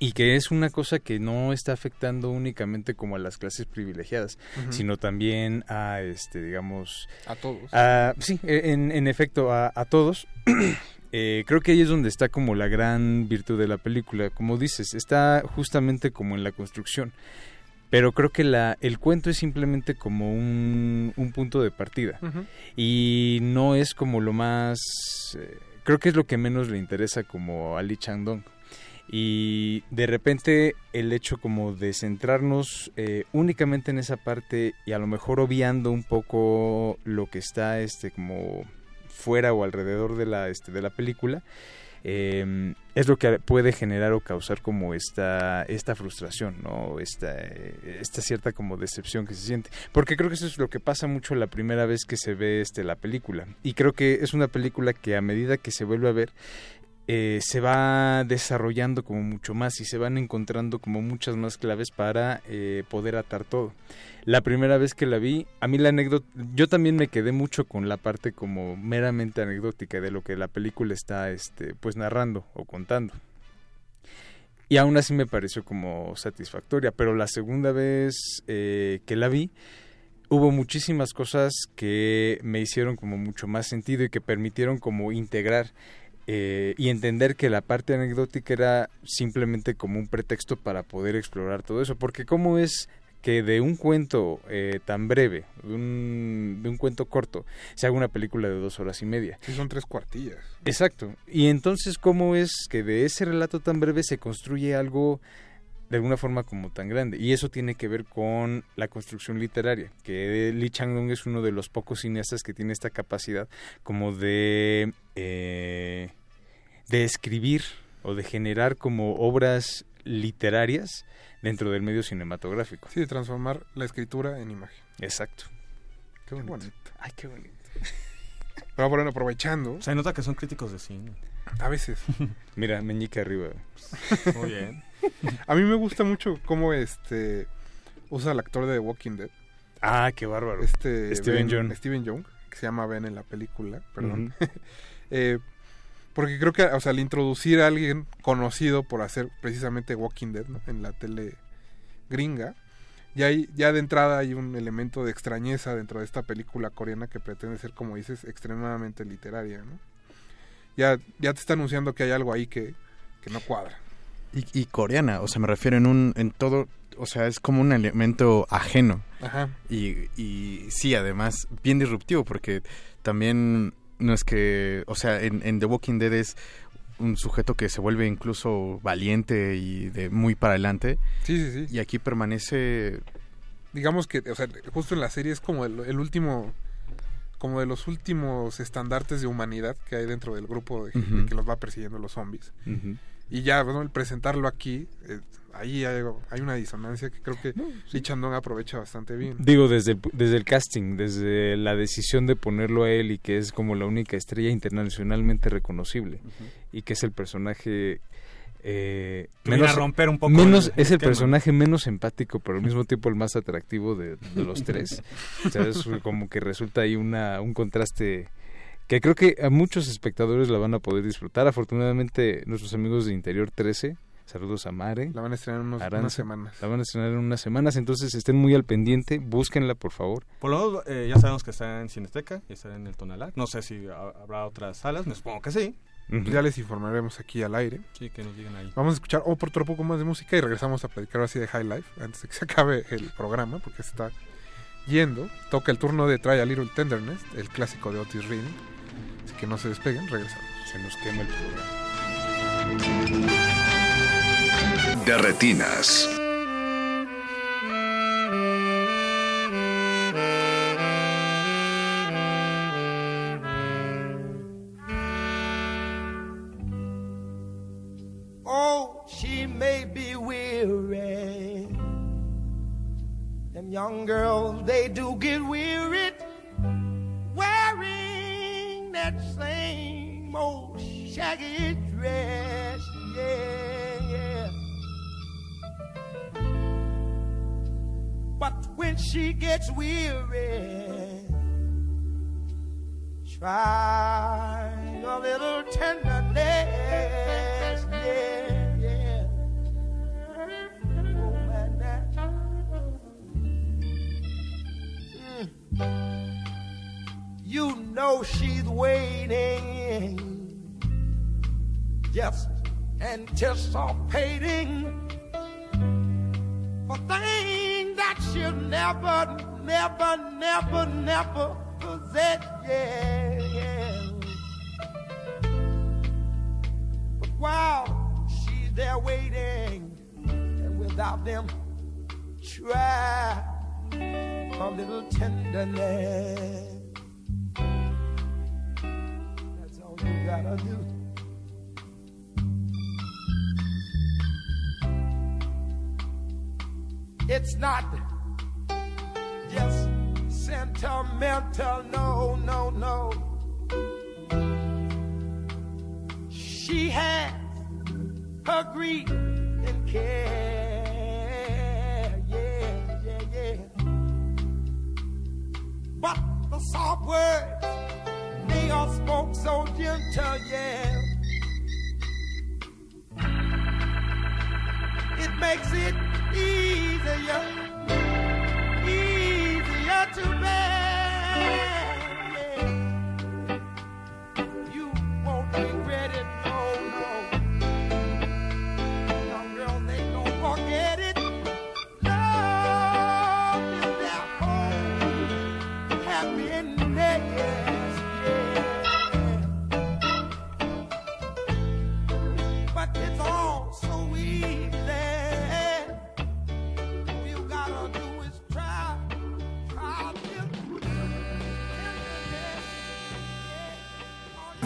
y que es una cosa que no está afectando únicamente como a las clases privilegiadas, sino también a este digamos A todos. a- sí, e, en, en efecto, a, a todos. Eh, creo que ahí es donde está como la gran virtud de la película. Como dices, está justamente como en la construcción. Pero creo que la, el cuento es simplemente como un, un punto de partida. Y no es como lo más... eh, creo que es lo que menos le interesa como a Lee Chang-dong. Y de repente el hecho como de centrarnos eh, únicamente en esa parte y a lo mejor obviando un poco lo que está este como fuera o alrededor de la este de la película eh, es lo que puede generar o causar como esta esta frustración no esta esta cierta como decepción que se siente. Porque creo que eso es lo que pasa mucho la primera vez que se ve este la película. Y creo que es una película que a medida que se vuelve a ver eh, se va desarrollando como mucho más y se van encontrando como muchas más claves para eh, poder atar todo. La primera vez que la vi, a mí la anécdota, yo también me quedé mucho con la parte como meramente anecdótica de lo que la película está este, pues narrando o contando. Y aún así me pareció como satisfactoria, pero la segunda vez eh, que la vi, hubo muchísimas cosas que me hicieron como mucho más sentido y que permitieron como integrar eh, y entender que la parte anecdótica era simplemente como un pretexto para poder explorar todo eso. Porque cómo es que de un cuento eh, tan breve, de un, de un cuento corto, se haga una película de dos horas y media. Sí, son tres cuartillas. Exacto. Y entonces, ¿cómo es que de ese relato tan breve se construye algo de alguna forma como tan grande? Y eso tiene que ver con la construcción literaria, que Lee Chang-dong es uno de los pocos cineastas que tiene esta capacidad como de, eh, de escribir o de generar como obras literarias dentro del medio cinematográfico. Sí, de transformar la escritura en imagen. Exacto. Qué bonito. Ay, qué bonito. Pero bueno, aprovechando. Se nota que son críticos de cine. A veces. Mira, meñique arriba. Muy bien. A mí me gusta mucho cómo este usa el actor de The Walking Dead. Ah, qué bárbaro. Este Steven Ben- Yeun. Steven Young, que se llama Ben en la película, perdón. Eh, porque creo que, o sea, al introducir a alguien conocido por hacer precisamente Walking Dead ¿no? en la tele gringa, ya, hay, ya de entrada hay un elemento de extrañeza dentro de esta película coreana que pretende ser, como dices, extremadamente literaria, ¿no? Ya, ya te está anunciando que hay algo ahí que, que no cuadra. Y, y coreana, o sea, me refiero en un, en todo, o sea, es como un elemento ajeno. Ajá. Y, y sí, además, bien disruptivo, porque también no es que, o sea, en, en The Walking Dead es un sujeto que se vuelve incluso valiente y de muy para adelante. Sí, sí, sí. Y aquí permanece digamos que, o sea, justo en la serie es como el, el último, como de los últimos estandartes de humanidad que hay dentro del grupo de gente que los va persiguiendo los zombies. Y ya, bueno, el presentarlo aquí, eh, ahí hay, hay una disonancia que creo que Chandong aprovecha bastante bien. Digo, desde desde el casting, desde la decisión de ponerlo a él y que es como la única estrella internacionalmente reconocible y que es el personaje eh, viene a romper un poco menos el es el esquema. personaje menos empático pero al mismo tiempo el más atractivo de, de los tres o sea, es como que resulta ahí una un contraste que creo que a muchos espectadores la van a poder disfrutar afortunadamente nuestros amigos de Interior 13 saludos a Mare La van a estrenar en unos- Aranza, unas semanas. la van a estrenar en unas semanas entonces estén muy al pendiente búsquenla por favor Por lo menos eh, ya sabemos que está en Cineteca y está en el Tonalá. No sé si ha- habrá otras salas, me supongo que sí. Ya les informaremos aquí al aire. Sí, que nos digan ahí. Vamos a escuchar oh, por otro poco más de música y regresamos a platicar así de High Life antes de que se acabe el programa porque se está yendo. Toca el turno de Try a Little Tenderness, el clásico de Otis Reading. Así que no se despeguen, regresamos. Se nos quema el programa. De retinas. She may be weary. Them young girls, they do get wearied wearing that same old shaggy dress. Yeah, yeah. But when she gets weary, try a little tenderness. Yeah. You know she's waiting, just anticipating for things that she'll never, never, never, never possess. Yeah. But while she's there waiting, and without them, try a little tenderness. That's all you gotta do. It's not just sentimental, no, no, no. She has her grief and care, But the soft words, they are spoke so gentle, yeah. It makes it easier, easier to bear.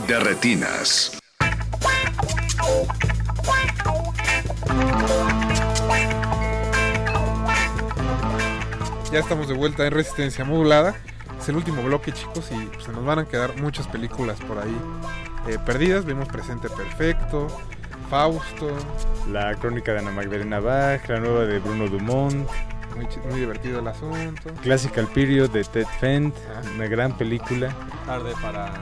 De retinas. Ya estamos de vuelta en Resistencia Modulada. Es el último bloque, chicos, y pues, se nos van a quedar muchas películas por ahí eh, perdidas, vimos Presente Perfecto, Fausto, La crónica de Ana Magdalena Bach, la nueva de Bruno Dumont, muy, divertido el asunto. Classical Period de Ted Fent, Ah. una gran película. Tarde para...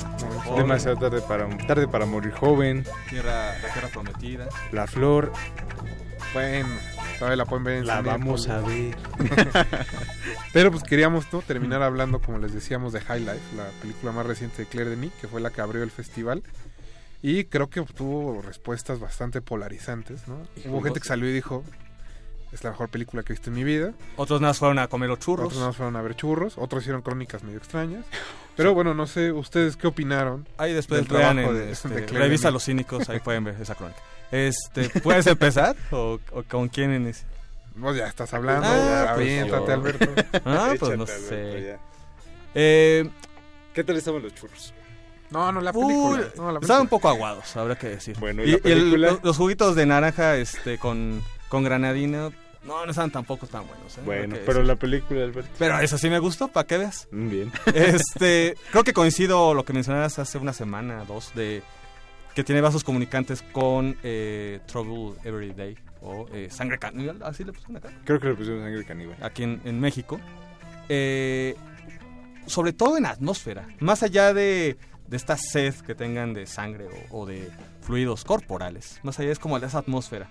Muy Demasiado tarde para, tarde para morir joven. Tierra, la tierra prometida. La Flor, Bueno, todavía la pueden ver en la vamos a ver. Pero pues queríamos ¿no? terminar hablando, como les decíamos, de High Life, la película más reciente de Claire Denis, que fue la que abrió el festival. Y creo que obtuvo respuestas bastante polarizantes, ¿no? Hubo gente que salió y dijo, es la mejor película que he visto en mi vida. Otros nada más fueron a comer los churros. Otros nada más fueron a ver churros, otros hicieron crónicas medio extrañas. Pero bueno, no sé, ¿ustedes qué opinaron? Ahí después del vean trabajo en de- este, de Claire Revisa los cínicos, ahí pueden ver esa crónica. Este, ¿Puedes empezar? ¿O, o con quién en ese? Vos ya estás hablando, Ah, ya, pues, aviéntate, yo. Alberto. Ah, pues no Échate, sé. Eh, ¿Qué tal estaban los churros? No, no, la película. no, la estaban un poco aguados, habrá que decir. Bueno, ¿y y, la y el- película? lo- los juguitos de naranja este, con, con granadina, no, no estaban tampoco tan buenos. ¿eh? Bueno, que pero la película, Alberto. Pero eso sí me gustó, para que veas. Mm, Bien. Este, creo que coincido lo que mencionabas hace una semana, dos, de que tiene vasos comunicantes con eh, Trouble Every Day o eh, Sangre Caníbal, así le pusieron acá, Creo que le pusieron sangre caníbal. aquí en, en México. Eh, sobre todo en atmósfera, más allá de, de esta sed que tengan de sangre o, o de fluidos corporales, más allá es como esa atmósfera.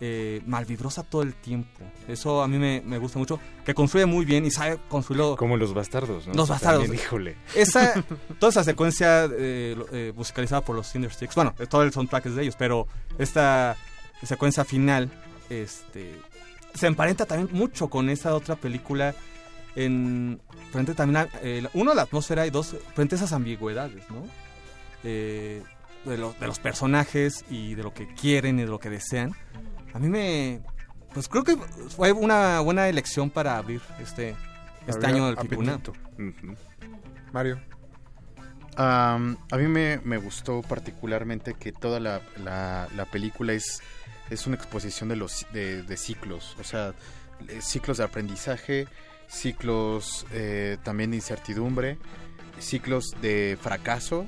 Eh, malvibrosa todo el tiempo. Eso a mí me, me gusta mucho. Que construye muy bien y sabe construirlo Como los bastardos, ¿no? Los bastardos. También, híjole. esa, toda esa secuencia eh, lo- eh, musicalizada por los Cinder Sticks, bueno, todo el soundtrack es de ellos, pero esta secuencia final, este, se emparenta también mucho con esa otra película en frente también a, eh, uno la atmósfera y dos frente a esas ambigüedades, ¿no? Eh, de, los- de los personajes y de lo que quieren y de lo que desean. A mí me, pues creo que fue una buena elección para abrir este este Había año del. Ujú. Mario. A mí me, me gustó particularmente que toda la, la- la película es, es una exposición de los de, de ciclos, o sea, eh, ciclos de aprendizaje, ciclos eh, también de incertidumbre, ciclos de fracaso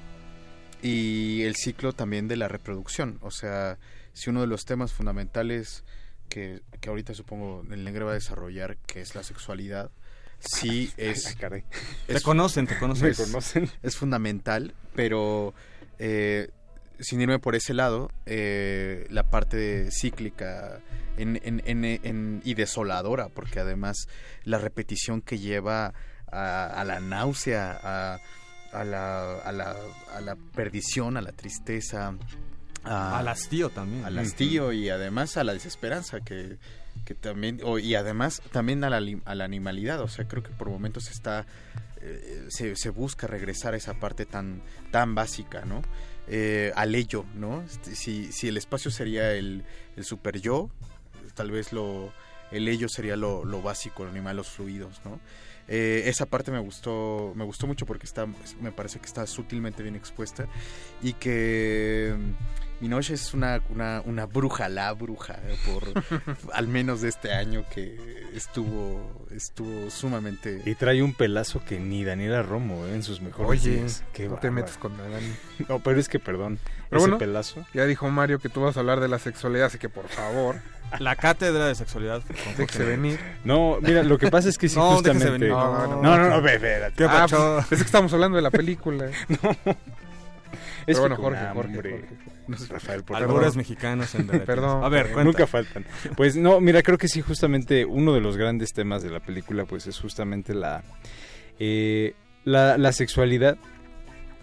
y el ciclo también de la reproducción. O sea, si uno de los temas fundamentales que, que ahorita supongo el Negre va a desarrollar, que es la sexualidad, sí es... Ay, caray. Te es- conocen, te conocen. Es fundamental, pero eh, sin irme por ese lado, eh, la parte cíclica en, en- en- en- y desoladora, porque además la repetición que lleva a, a la náusea, a, a la, a, la, a la perdición, a la tristeza, a, Al hastío también. al hastío y además a la desesperanza que, que también o- y además también a la, a la animalidad. O sea creo que por momentos está eh, se, se busca regresar a esa parte tan tan básica no Eh, al ello no Este, si, si el espacio sería el, el super yo tal vez lo el ello sería lo, lo básico el animal los fluidos no Eh, esa parte me gustó me gustó mucho porque está me parece que está sutilmente bien expuesta y que Minoche es una, una, una bruja, la bruja, eh, por al menos de este año que estuvo estuvo sumamente... Y trae un pelazo que ni Daniela Romo ¿eh? en sus mejores Oye, días. Qué no te metas con Dani. No, pero es que perdón. Pero ese bueno, pelazo. Ya dijo Mario que tú vas a hablar de la sexualidad, así que por favor, La cátedra de sexualidad. déjese venir. No, mira, lo que pasa es que sí, No, justamente. venir. No, No, no, no, no, ve, espérate. ¿Qué Ah, pues, es que estamos hablando de la película. Es Pero bueno, Jorge, Jorge. No sé, Rafael, por favor. mexicanos en. Perdón, A ver, cuenta. Nunca faltan. Pues no, mira, creo que sí, justamente uno de los grandes temas de la película, pues es justamente la, eh, la, la sexualidad.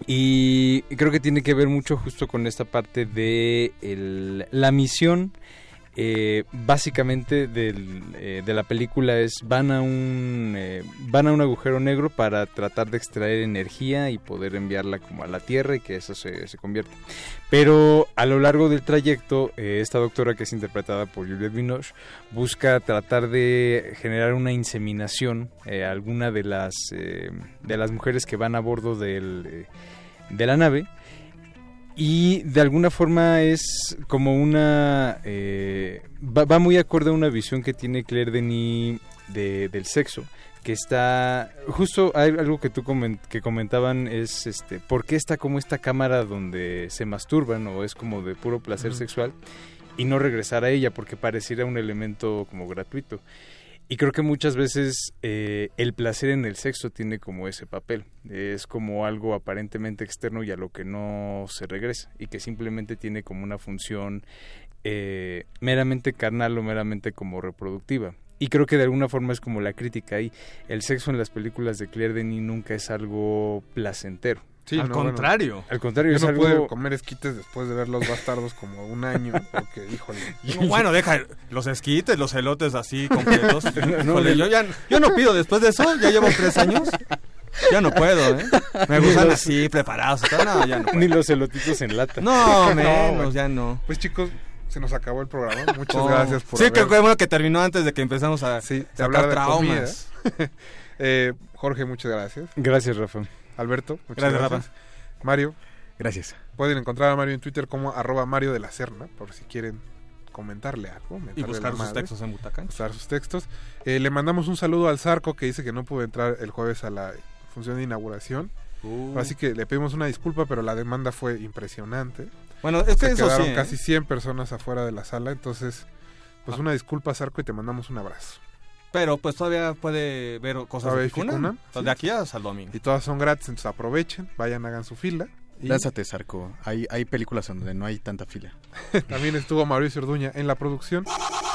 Y creo que tiene que ver mucho justo con esta parte de el- la misión. Eh, básicamente eh, de la película es van a un eh, van a un agujero negro para tratar de extraer energía y poder enviarla como a la tierra y que eso se, se convierta pero a lo largo del trayecto, eh, esta doctora que es interpretada por Juliette Binoche busca tratar de generar una inseminación a alguna de las, de las mujeres que van a bordo de la nave. Y de alguna forma es como una... eh, va, va muy acorde a una visión que tiene Claire Denis de- del sexo, que está justo hay algo que tú comen- que comentaban es este por qué está como esta cámara donde se masturban o es como de puro placer sexual y no regresar a ella porque pareciera un elemento como gratuito y creo que muchas veces eh, el placer en el sexo tiene como ese papel es como algo aparentemente externo y a lo que no se regresa y que simplemente tiene como una función eh, meramente carnal o meramente como reproductiva. Y creo que de alguna forma es como la crítica ahí. El sexo en las películas de Claire Denis nunca es algo placentero. Sí, Al no, bueno, contrario. Al contrario, Yo es no algo... pude comer esquites después de ver Los Bastardos como un año, porque, híjole. Bueno, deja los esquites, los elotes así completos. No, Híjole, yo, ya, yo no pido después de eso, ya llevo tres años. Ya no puedo, ¿eh? Me gustan los- así, preparados. No, ya no. puedo. Ni los elotitos en lata. No, No, menos, ya no. Pues chicos, se nos acabó el programa. Muchas Oh. gracias por Sí, haber- que qué bueno que terminó antes de que empezamos a Sí, sacar hablar de traumas. Eh, Jorge, muchas gracias. Gracias, Rafa. Alberto, muchas Gracias, gracias. Rafa. Mario, Gracias. pueden encontrar a Mario en Twitter como arroba Mario de la Serna, por si quieren comentarle algo. Y buscar sus madre, textos en Butacán. buscar sus textos. Eh, le mandamos un saludo al Zarco que dice que no pudo entrar el jueves a la función de inauguración. Uh. Así que le pedimos una disculpa, pero la demanda fue impresionante. Bueno, es que Se eso quedaron sí. ¿eh? casi 100 personas afuera de la sala, entonces, pues una disculpa, Zarco, y te mandamos un abrazo. Pero pues todavía puede ver cosas Todavía de Ficuna. Ficuna, sí. De aquí hasta el domingo. Y todas son gratis, entonces aprovechen, vayan, hagan su fila. Y Lánzate, Sarco. Hay, hay películas en donde no hay tanta fila. también estuvo Mauricio Orduña en la producción,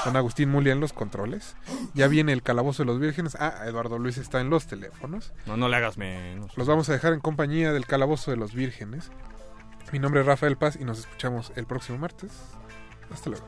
con Agustín Mulia en los controles. Ya viene el Calabozo de los Vírgenes. Ah, Eduardo Luis está en los teléfonos. No, no le hagas menos. Los vamos a dejar en compañía del Calabozo de los Vírgenes. Mi nombre es Rafael Paz y nos escuchamos el próximo martes. Hasta luego.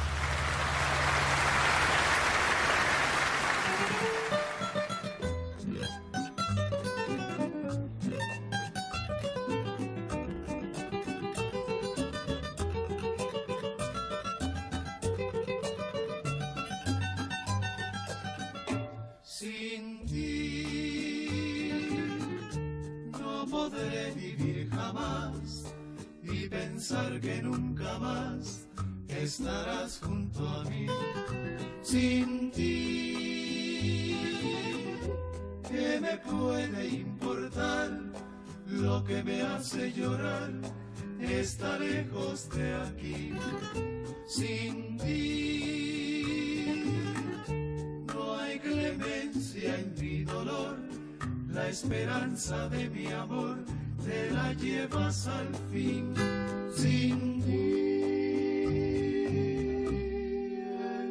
Pensar que nunca más estarás junto a mí. Sin ti, ¿qué me puede importar? Lo que me hace llorar está lejos de aquí. Sin ti, no hay clemencia en mi dolor, la esperanza de mi amor te la llevas al fin. Sin ti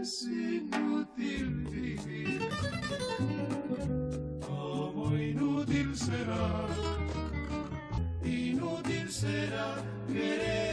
es inútil vivir, como inútil será, inútil será querer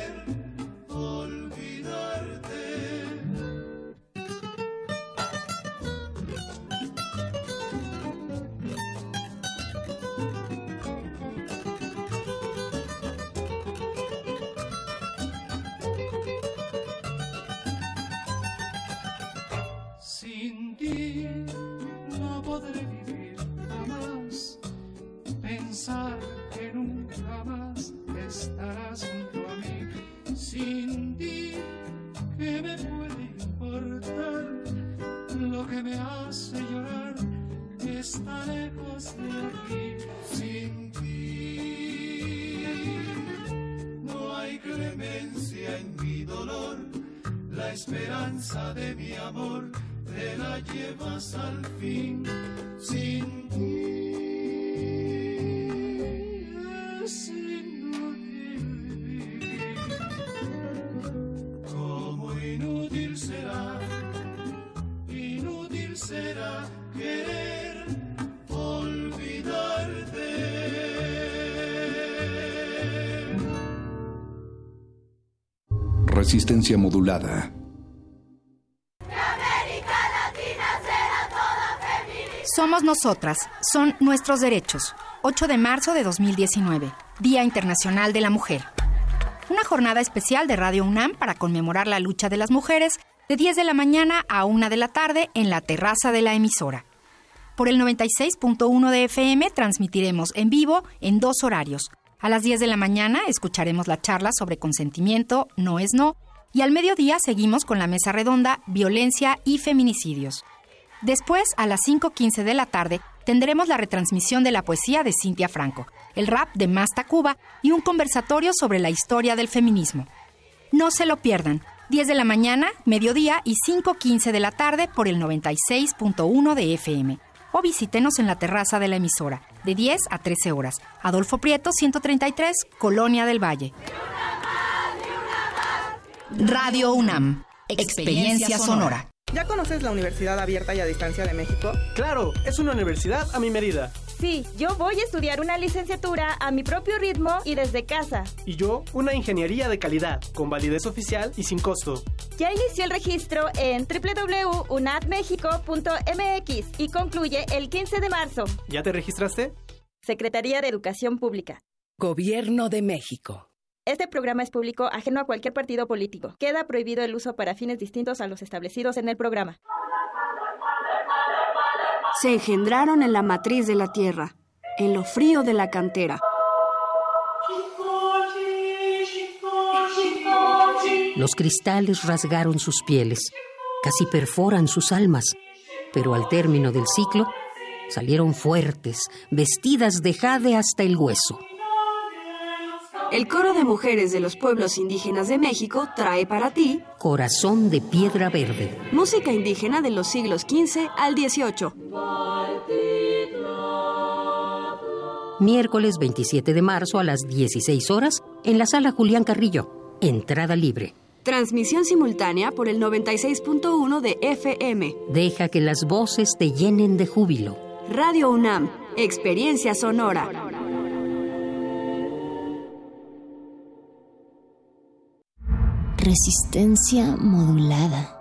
Resistencia modulada. Somos nosotras, son nuestros derechos. 8 de marzo de 2019, Día Internacional de la Mujer. Una jornada especial de Radio UNAM para conmemorar la lucha de las mujeres de 10 de la mañana a 1 de la tarde en la terraza de la emisora. Por el 96.1 de FM transmitiremos en vivo en dos horarios. A las 10 de la mañana escucharemos la charla sobre consentimiento, no es no, y al mediodía seguimos con la mesa redonda Violencia y Feminicidios. Después, a las 5.15 de la tarde, tendremos la retransmisión de la poesía de Cintia Franco, el rap de Masta Cuba y un conversatorio sobre la historia del feminismo. No se lo pierdan, 10 de la mañana, mediodía y 5.15 de la tarde por el 96.1 de FM. O visítenos en la terraza de la emisora, de 10 a 13 horas. Adolfo Prieto, 133, Colonia del Valle. Radio UNAM, experiencia sonora. ¿Ya conoces la Universidad Abierta y a Distancia de México? Claro, es una universidad a mi medida. Sí, yo voy a estudiar una licenciatura a mi propio ritmo y desde casa. Y yo una ingeniería de calidad, con validez oficial y sin costo. Ya inició el registro en www.unadmexico.mx y concluye el 15 de marzo. ¿Ya te registraste? Secretaría de Educación Pública. Gobierno de México. Este programa es público ajeno a cualquier partido político. Queda prohibido el uso para fines distintos a los establecidos en el programa. Se engendraron en la matriz de la tierra, en lo frío de la cantera. Los cristales rasgaron sus pieles, casi perforan sus almas, pero al término del ciclo salieron fuertes, vestidas de jade hasta el hueso. El coro de mujeres de los pueblos indígenas de México trae para ti Corazón de Piedra Verde. música indígena de los siglos XV al XVIII. Miércoles 27 de marzo a las 16 horas en la sala Julián Carrillo. Entrada libre. Transmisión simultánea por el 96.1 de FM. Deja que las voces te llenen de júbilo. Radio UNAM, experiencia sonora. Resistencia modulada.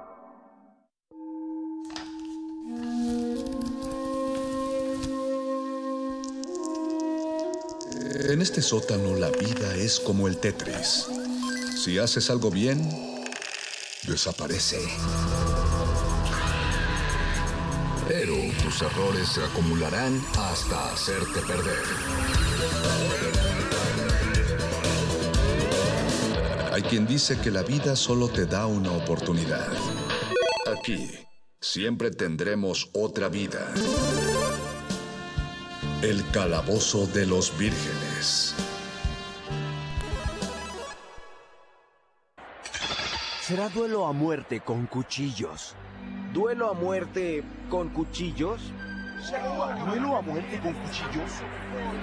En este sótano la vida es como el Tetris. Si haces algo bien, desaparece. Pero tus errores se acumularán hasta hacerte perder. Hay quien dice que la vida solo te da una oportunidad. Aquí, siempre tendremos otra vida. El calabozo de los vírgenes. Será duelo a muerte con cuchillos. ¿Duelo a muerte con cuchillos? ¿Duelo a muerte con cuchillos?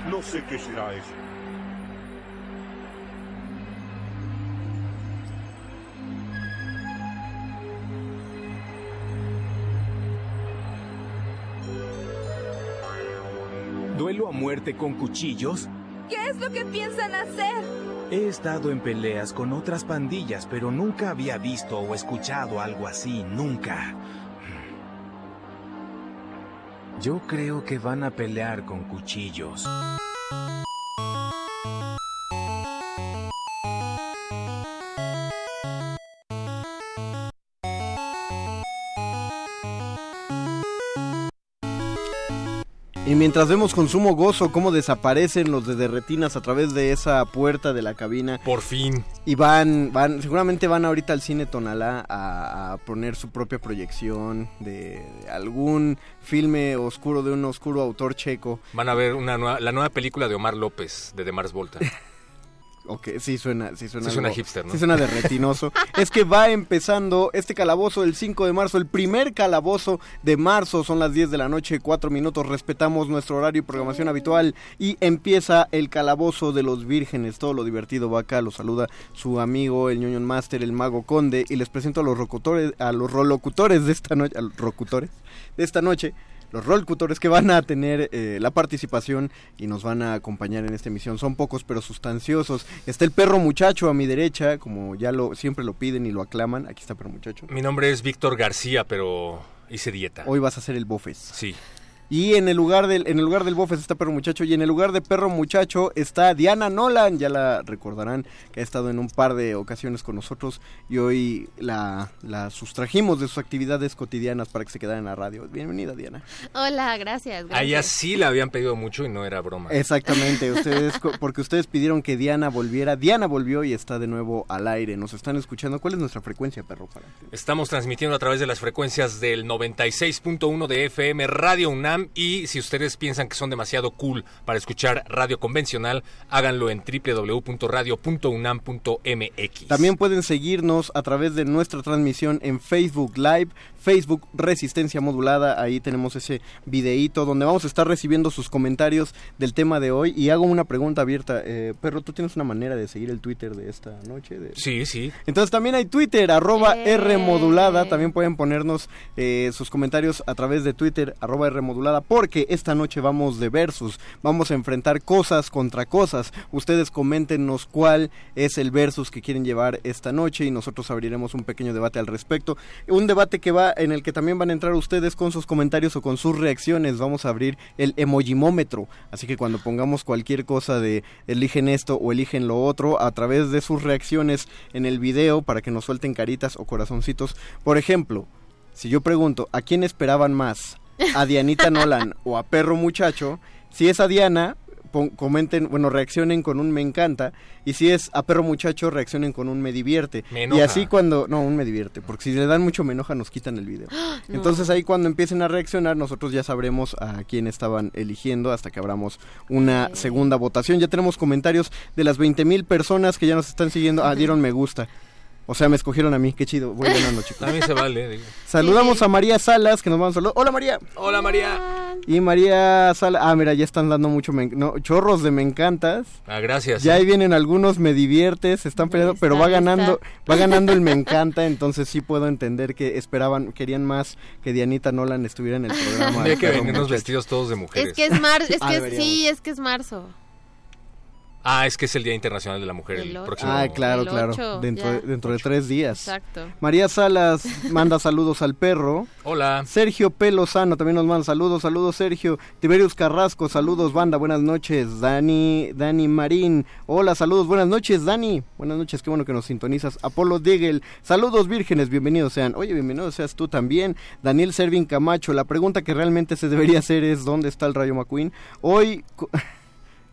No sé qué será eso. ¿Duelo a muerte con cuchillos? ¿Qué es lo que piensan hacer? He estado en peleas con otras pandillas, pero nunca había visto o escuchado algo así, nunca. Yo creo que van a pelear con cuchillos. Y mientras vemos con sumo gozo cómo desaparecen los de derretinas a través de esa puerta de la cabina. Por fin. Y van, van, seguramente van ahorita al cine Tonalá a, a poner su propia proyección de, de algún filme oscuro de un oscuro autor checo. Van a ver una nueva- la nueva película de Omar López, de The Mars Volta. Ok, sí suena, sí suena, Sí suena algo- hipster, ¿no? Sí suena de retinoso. es que va empezando este calabozo el 5 de marzo, el primer calabozo de marzo, son las 10 de la noche, 4 minutos, respetamos nuestro horario y programación habitual y empieza el calabozo de los vírgenes, todo lo divertido va acá, lo saluda su amigo el ñoño master, el mago conde. Y les presento a los locutores, a los rolocutores de esta noche, a los locutores de esta noche los rolcutores que van a tener eh, la participación y nos van a acompañar en esta emisión. Son pocos pero sustanciosos. Está el perro muchacho a mi derecha, como ya lo siempre lo piden y lo aclaman. Aquí está perro muchacho. Mi nombre es Víctor García, pero hice dieta. Hoy vas a hacer el bofes. Sí. Y en el lugar del en el lugar del Bofes está Perro Muchacho y en el lugar de Perro Muchacho está Diana Nolan, ya la recordarán que ha estado en un par de ocasiones con nosotros y hoy la, la sustrajimos de sus actividades cotidianas para que se quedara en la radio. Bienvenida Diana. Hola, gracias. A ella gracias. sí la habían pedido mucho y no era broma. Exactamente, ustedes co- porque ustedes pidieron que Diana volviera. Diana volvió y está de nuevo al aire. Nos están escuchando. ¿Cuál es nuestra frecuencia, perro? Para Estamos transmitiendo a través de las frecuencias del 96.1 de FM Radio UNAM y si ustedes piensan que son demasiado cool para escuchar radio convencional, háganlo en www.radio.unam.mx. También pueden seguirnos a través de nuestra transmisión en Facebook Live, Facebook Resistencia Modulada. Ahí tenemos ese videíto donde vamos a estar recibiendo sus comentarios del tema de hoy. Y hago una pregunta abierta. Eh, Perro, ¿tú tienes una manera de seguir el Twitter de esta noche? De- Sí, sí. Entonces también hay Twitter, arroba R modulada. También pueden ponernos eh, sus comentarios a través de Twitter, arroba R modulada, porque esta noche vamos de versus. Vamos a enfrentar cosas contra cosas. Ustedes coméntenos cuál es el versus que quieren llevar esta noche y nosotros abriremos un pequeño debate al respecto. Un debate que va en el que también van a entrar ustedes con sus comentarios o con sus reacciones. Vamos a abrir el emojimómetro. Así que cuando pongamos cualquier cosa de eligen esto o eligen lo otro, a través de sus reacciones en el video para que nos suelten caritas o corazoncitos. Por ejemplo, si yo pregunto, ¿a quién esperaban más? ¿A Dianita Nolan o a Perro Muchacho? Si es a Diana, comenten, bueno, reaccionen con un me encanta. Y si es a Perro Muchacho, reaccionen con un me divierte. Me y así cuando, no, un me divierte, porque si le dan mucho me enoja nos quitan el video. No. Entonces ahí cuando empiecen a reaccionar, nosotros ya sabremos a quién estaban eligiendo hasta que abramos una segunda votación. Ya tenemos comentarios de las 20 mil personas que ya nos están siguiendo. Ah, dieron me gusta. O sea, me escogieron a mí, qué chido. Voy ganando, chicos. También se vale. digo. Saludamos a María Salas, que nos vamos a saludar. Hola, María. Hola, María. Y María Salas. Ah, mira, ya están dando mucho. me no, chorros de me encantas. Ah, gracias. Ya ahí vienen algunos me diviertes, están peleando, pero va ganando, está. va ganando el me encanta, entonces sí puedo entender que esperaban, querían más que Dianita Nolan estuviera en el programa. Hay de que venirnos vestidos todos de mujeres. Es que es marzo, es Ah, que sí, es que es marzo. Ah, es que es el Día Internacional de la Mujer el, próximo. Ah, claro, El claro. ocho, dentro, de, dentro de tres días. Exacto. María Salas manda saludos al perro. Hola. Sergio P. Lozano también nos manda saludos. Saludos, Sergio. Tiberius Carrasco, saludos, banda. Buenas noches. Dani, Dani Marín. Hola, saludos. Buenas noches, Dani. Buenas noches, qué bueno que nos sintonizas. Apolo Digel. Saludos, vírgenes. Bienvenidos sean. Oye, bienvenido seas tú también. Daniel Servin Camacho. La pregunta que realmente se debería hacer es: ¿dónde está el Rayo McQueen? Hoy.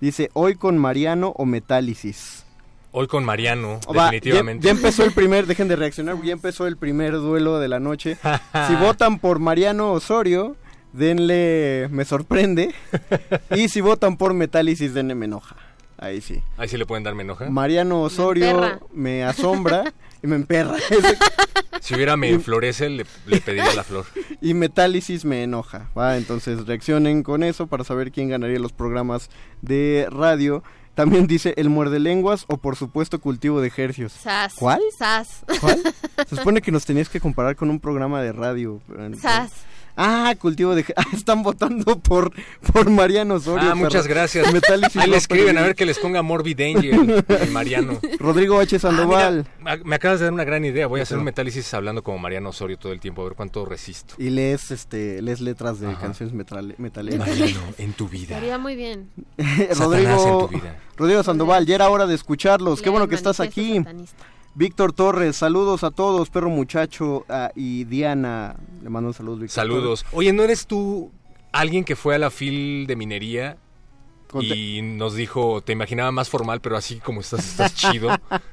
Dice, hoy con Mariano o Metálisis. Hoy con Mariano, Va, ya, definitivamente. ya empezó el primer, dejen de reaccionar, ya empezó el primer duelo de la noche. si votan por Mariano Osorio, denle me sorprende. y si votan por Metálisis, denle me enoja. Ahí sí. Ahí sí le pueden dar me enoja. Mariano Osorio me, asombra y me emperra. Si hubiera me enflorece, le, le pediría la flor. y Metálisis me enoja. ¿va? Entonces reaccionen con eso para saber quién ganaría los programas de radio. También dice el muerde lenguas o por supuesto cultivo de ejercios. Sas. ¿Cuál? Sas. ¿Cuál? Se supone que nos tenías que comparar con un programa de radio. Sas. Ah, cultivo de... Ah, están votando por, por Mariano Osorio. Ah, muchas gracias. Metálisis Ahí le escriben a ver que les ponga Morbid Angel, el Mariano. Rodrigo H. Sandoval. Ah, mira, me acabas de dar una gran idea. Voy a hacer un metálisis hablando como Mariano Osorio todo el tiempo, a ver cuánto resisto. Y lees, este, lees letras de canciones metal, metaleras. Mariano, en tu vida. Estaría muy bien. Rodrigo, en tu vida. Rodrigo Sandoval, ya era hora de escucharlos. Qué bueno que estás aquí. satanista. Víctor Torres, saludos a todos, perro muchacho ah, y Diana. Le mando un saludo, Víctor. Saludos. Oye, ¿no eres tú alguien que fue a la fil de minería y nos dijo, te imaginaba más formal, pero así como estás, estás chido?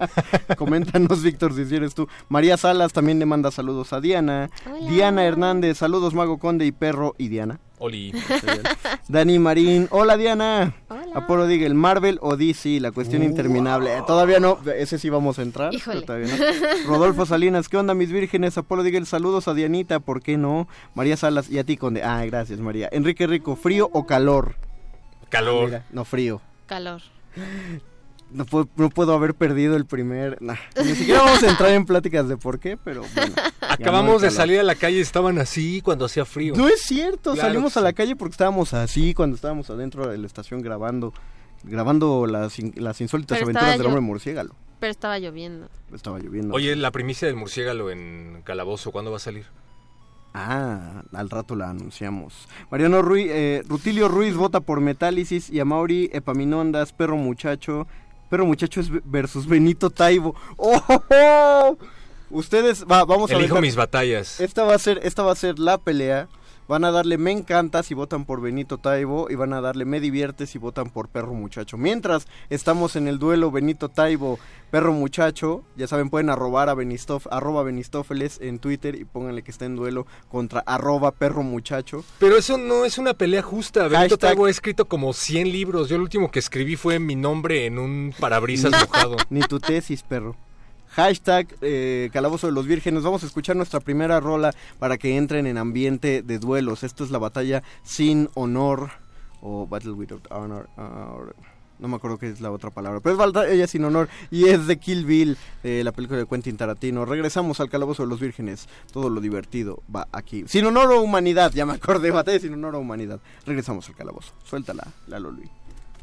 Coméntanos, Víctor, si eres tú. María Salas también le manda saludos a Diana. Hola. Diana Hernández, saludos Mago Conde y Perro y Diana. Oli. Dani Marín, hola Diana. Hola. Apolo Digel, Marvel o DC, la cuestión interminable. Eh, todavía no, ese sí vamos a entrar. Híjole. pero todavía no. Rodolfo Salinas, ¿qué onda mis vírgenes? Apolo Digel, saludos a Dianita, ¿por qué no? María Salas y a ti Conde. Ah, gracias María. Enrique Rico, ¿frío o calor? Calor. Mira, no, frío. Calor. No puedo, no puedo haber perdido el primer... nah. Ni siquiera vamos a entrar en pláticas de por qué, pero bueno. Acabamos de salir a la calle y estaban así cuando hacía frío. No es cierto, Claro salimos a la calle porque estábamos así cuando estábamos adentro de la estación grabando grabando las, las insólitas Pero aventuras del hombre murciélago. Pero estaba lloviendo. Estaba lloviendo. Oye, la primicia del murciélago en Calabozo, ¿cuándo va a salir? Ah, al rato la anunciamos. Mariano Ruiz, eh, Rutilio Ruiz vota por Metálisis y Amauri Epaminondas, Perro Muchacho. Perro Muchacho es versus Benito Taibo. ¡Oh! oh, oh! Ustedes, va, vamos a ver. Elijo mis batallas. Esta va a ser, esta va a ser la pelea. Van a darle me encanta si votan por Benito Taibo y van a darle me divierte si votan por Perro Muchacho. Mientras estamos en el duelo Benito Taibo, Perro Muchacho, ya saben, pueden arrobar a Benistof, arroba Benistófeles en Twitter y pónganle que está en duelo contra arroba Perro Muchacho. Pero eso no es una pelea justa. Benito Hashtag- Taibo ha escrito como 100 libros. Yo el último que escribí fue mi nombre en un parabrisas mojado. Ni tu tesis, perro. Hashtag eh, Calabozo de los Vírgenes. Vamos a escuchar nuestra primera rola para que entren en ambiente de duelos. Esto es la batalla sin honor. O Battle Without Honor. no me acuerdo qué es la otra palabra. Pero es batalla sin honor. Y es de Kill Bill, eh, la película de Quentin Tarantino. Regresamos al Calabozo de los Vírgenes. Todo lo divertido va aquí. Sin honor o humanidad. Ya me acordé. Batalla sin honor o humanidad. Regresamos al Calabozo. Suéltala, Lalo Luis.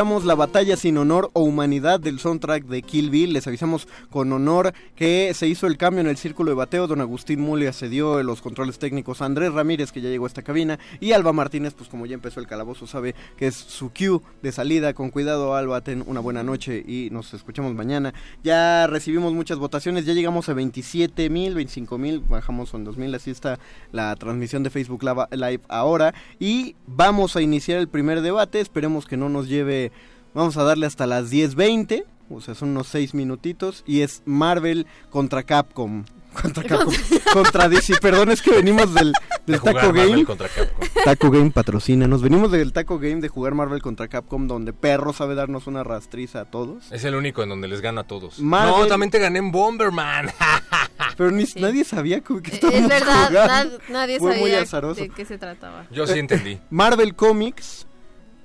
Escuchamos la batalla sin honor o humanidad del soundtrack de Kill Bill. Les avisamos con honor que se hizo el cambio en el círculo de bateo. Don Agustín Mulia se dio los controles técnicos a Andrés Ramírez, que ya llegó a esta cabina. Y Alba Martínez, pues como ya empezó el calabozo, sabe que es su cue de salida. Con cuidado, Alba, ten una buena noche y nos escuchamos mañana. Ya recibimos muchas votaciones, ya llegamos a 27 mil, 25 mil, bajamos en 2 mil. Así está la transmisión de Facebook Live ahora. Y vamos a iniciar el primer debate. Esperemos que no nos lleve. Vamos a darle hasta las 10.20. O sea, son unos 6 minutitos. Y es Marvel contra Capcom. Contra Capcom. contra DC. Perdón, es que venimos del, De del jugar Taco Marvel Game. contra Capcom. Taco Game patrocina. Nos venimos del Taco Game de jugar Marvel contra Capcom. Donde Perro sabe darnos una rastriza a todos. Es el único en donde les gano a todos. Marvel- No, también te gané en Bomberman. Pero ni, Sí. nadie sabía qué estábamos Es verdad, jugando. nadie Fue muy sabía azaroso. de qué se trataba. Yo sí entendí. Marvel Comics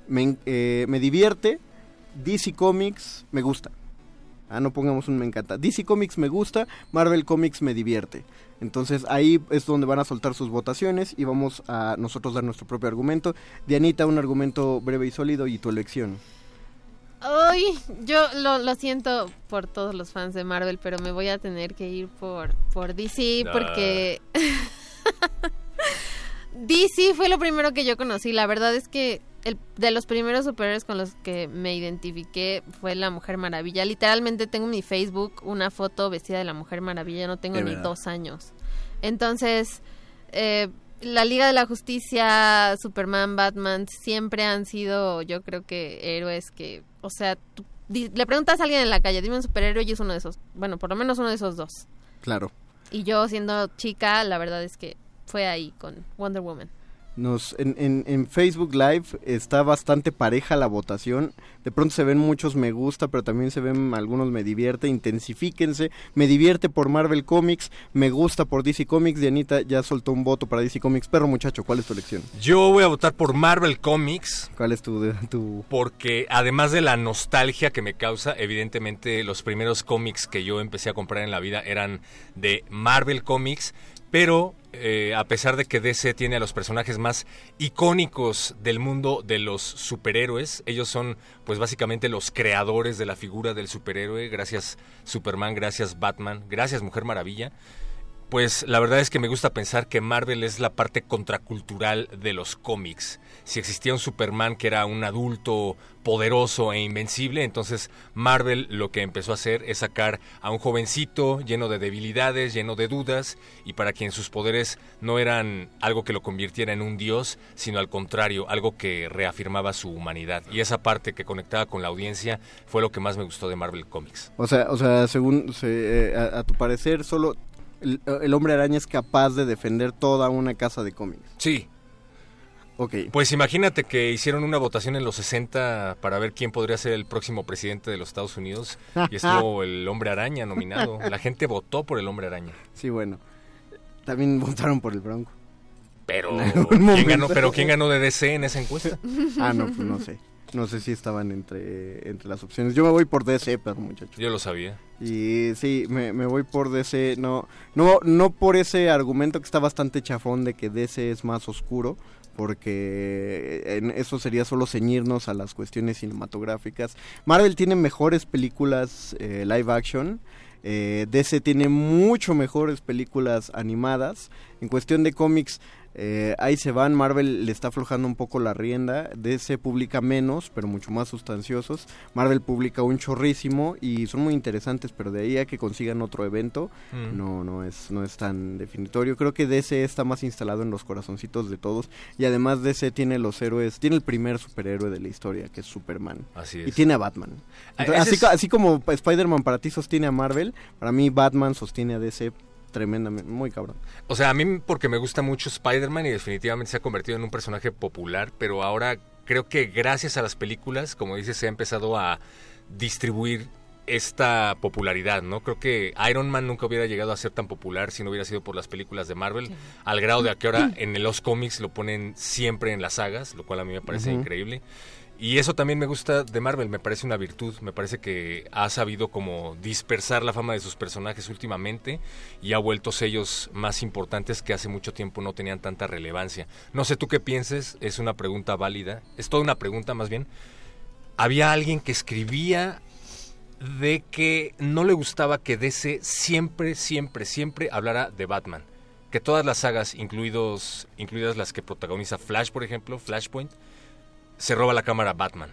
me, eh, me divierte. DC Comics me gusta. Ah, no pongamos un me encanta. DC Comics me gusta, Marvel Comics me divierte. Entonces ahí es donde van a soltar sus votaciones y vamos a nosotros dar nuestro propio argumento. Dianita, un argumento breve y sólido y tu elección. Ay, yo lo, lo siento por todos los fans de Marvel, pero me voy a tener que ir por, por DC Ah. porque DC fue lo primero que yo conocí. La verdad es que el, de los primeros superhéroes con los que me identifiqué fue la Mujer Maravilla. Literalmente tengo en mi Facebook una foto vestida de la Mujer Maravilla, no tengo ni verdad. dos años. Entonces, eh, la Liga de la Justicia, Superman, Batman, siempre han sido, yo creo que héroes que, o sea, tú di- le preguntas a alguien en la calle, dime un superhéroe y es uno de esos, bueno, por lo menos uno de esos dos. Claro. Y yo siendo chica, la verdad es que fue ahí con Wonder Woman. Nos, en, en, en Facebook Live está bastante pareja la votación. De pronto se ven muchos me gusta, pero también se ven algunos me divierte. Intensifíquense. Me divierte por Marvel Comics. Me gusta por DC Comics. Dianita ya soltó un voto para DC Comics. Perro muchacho, ¿cuál es tu elección? Yo voy a votar por Marvel Comics. ¿Cuál es tu, tu... Porque además de la nostalgia que me causa, evidentemente los primeros cómics que yo empecé a comprar en la vida eran de Marvel Comics, pero eh, a pesar de que DC tiene a los personajes más icónicos del mundo de los superhéroes, ellos son pues básicamente los creadores de la figura del superhéroe, gracias Superman, gracias Batman, gracias Mujer Maravilla. Pues la verdad es que me gusta pensar que Marvel es la parte contracultural de los cómics. Si existía un Superman que era un adulto poderoso e invencible, entonces Marvel lo que empezó a hacer es sacar a un jovencito lleno de debilidades, lleno de dudas, y para quien sus poderes no eran algo que lo convirtiera en un dios, sino al contrario, algo que reafirmaba su humanidad. Y esa parte que conectaba con la audiencia fue lo que más me gustó de Marvel Comics. O sea, o sea según se- eh, a tu parecer, solo el, el hombre araña es capaz de defender toda una casa de cómics. Sí, Ok. Pues imagínate que hicieron una votación en los 60 para ver quién podría ser el próximo presidente de los Estados Unidos y estuvo el hombre araña nominado. La gente votó por el hombre araña. Sí, bueno. También votaron por el Bronco. Pero ¿quién ganó, pero ¿quién ganó de DC en esa encuesta? Ah, no, pues no sé. No sé si estaban entre, entre las opciones. Yo me voy por DC, pero muchacho. Yo lo sabía. Y sí, me, me voy por DC. No, no, no por ese argumento que está bastante chafón de que DC es más oscuro. Porque en eso sería solo ceñirnos a las cuestiones cinematográficas. Marvel tiene mejores películas eh, live action. Eh, DC tiene mucho mejores películas animadas. En cuestión de cómics, eh, ahí se van. Marvel le está aflojando un poco la rienda. DC publica menos, pero mucho más sustanciosos. Marvel publica un chorrísimo y son muy interesantes, pero de ahí a que consigan otro evento, Mm. no, no es, no es tan definitorio. Creo que DC está más instalado en los corazoncitos de todos. Y además DC tiene los héroes, tiene el primer superhéroe de la historia, que es Superman. Así Y es. tiene a Batman. Ah, Entonces, así, es- así como Spider-Man para ti sostiene a Marvel, para mí Batman sostiene a DC tremendamente, muy cabrón. O sea, a mí porque me gusta mucho Spider-Man y definitivamente se ha convertido en un personaje popular, pero ahora creo que gracias a las películas, como dices, se ha empezado a distribuir esta popularidad, ¿no? Creo que Iron Man nunca hubiera llegado a ser tan popular si no hubiera sido por las películas de Marvel, al grado de que ahora en los cómics lo ponen siempre en las sagas, lo cual a mí me parece increíble. Y eso también me gusta de Marvel, me parece una virtud, me parece que ha sabido como dispersar la fama de sus personajes últimamente y ha vuelto sellos más importantes que hace mucho tiempo no tenían tanta relevancia. No sé tú qué pienses, es una pregunta válida, es toda una pregunta más bien. Había alguien que escribía de que no le gustaba que DC siempre, siempre, siempre hablara de Batman. Que todas las sagas, incluidos, incluidas las que protagoniza Flash, por ejemplo, Flashpoint, se roba la cámara Batman.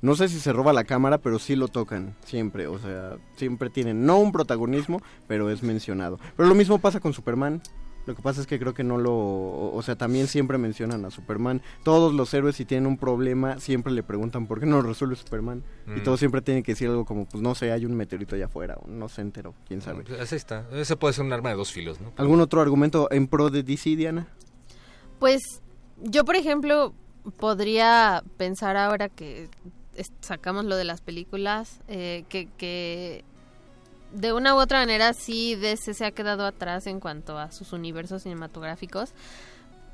No sé si se roba la cámara, pero sí lo tocan, siempre. O sea, siempre tienen, no un protagonismo, pero es mencionado. Pero lo mismo pasa con Superman. Lo que pasa es que creo que no lo... O sea, también siempre mencionan a Superman. Todos los héroes si tienen un problema, siempre le preguntan por qué no lo resuelve Superman. Y Mm. todos siempre tienen que decir algo como, pues no sé, hay un meteorito allá afuera. o No se enteró, quién sabe. Pues, ahí está. Ese puede ser un arma de dos filos, ¿no? ¿Algún otro argumento en pro de DC, Diana? Pues yo, por ejemplo, podría pensar ahora que sacamos lo de las películas, eh, que, que de una u otra manera sí DC se ha quedado atrás en cuanto a sus universos cinematográficos.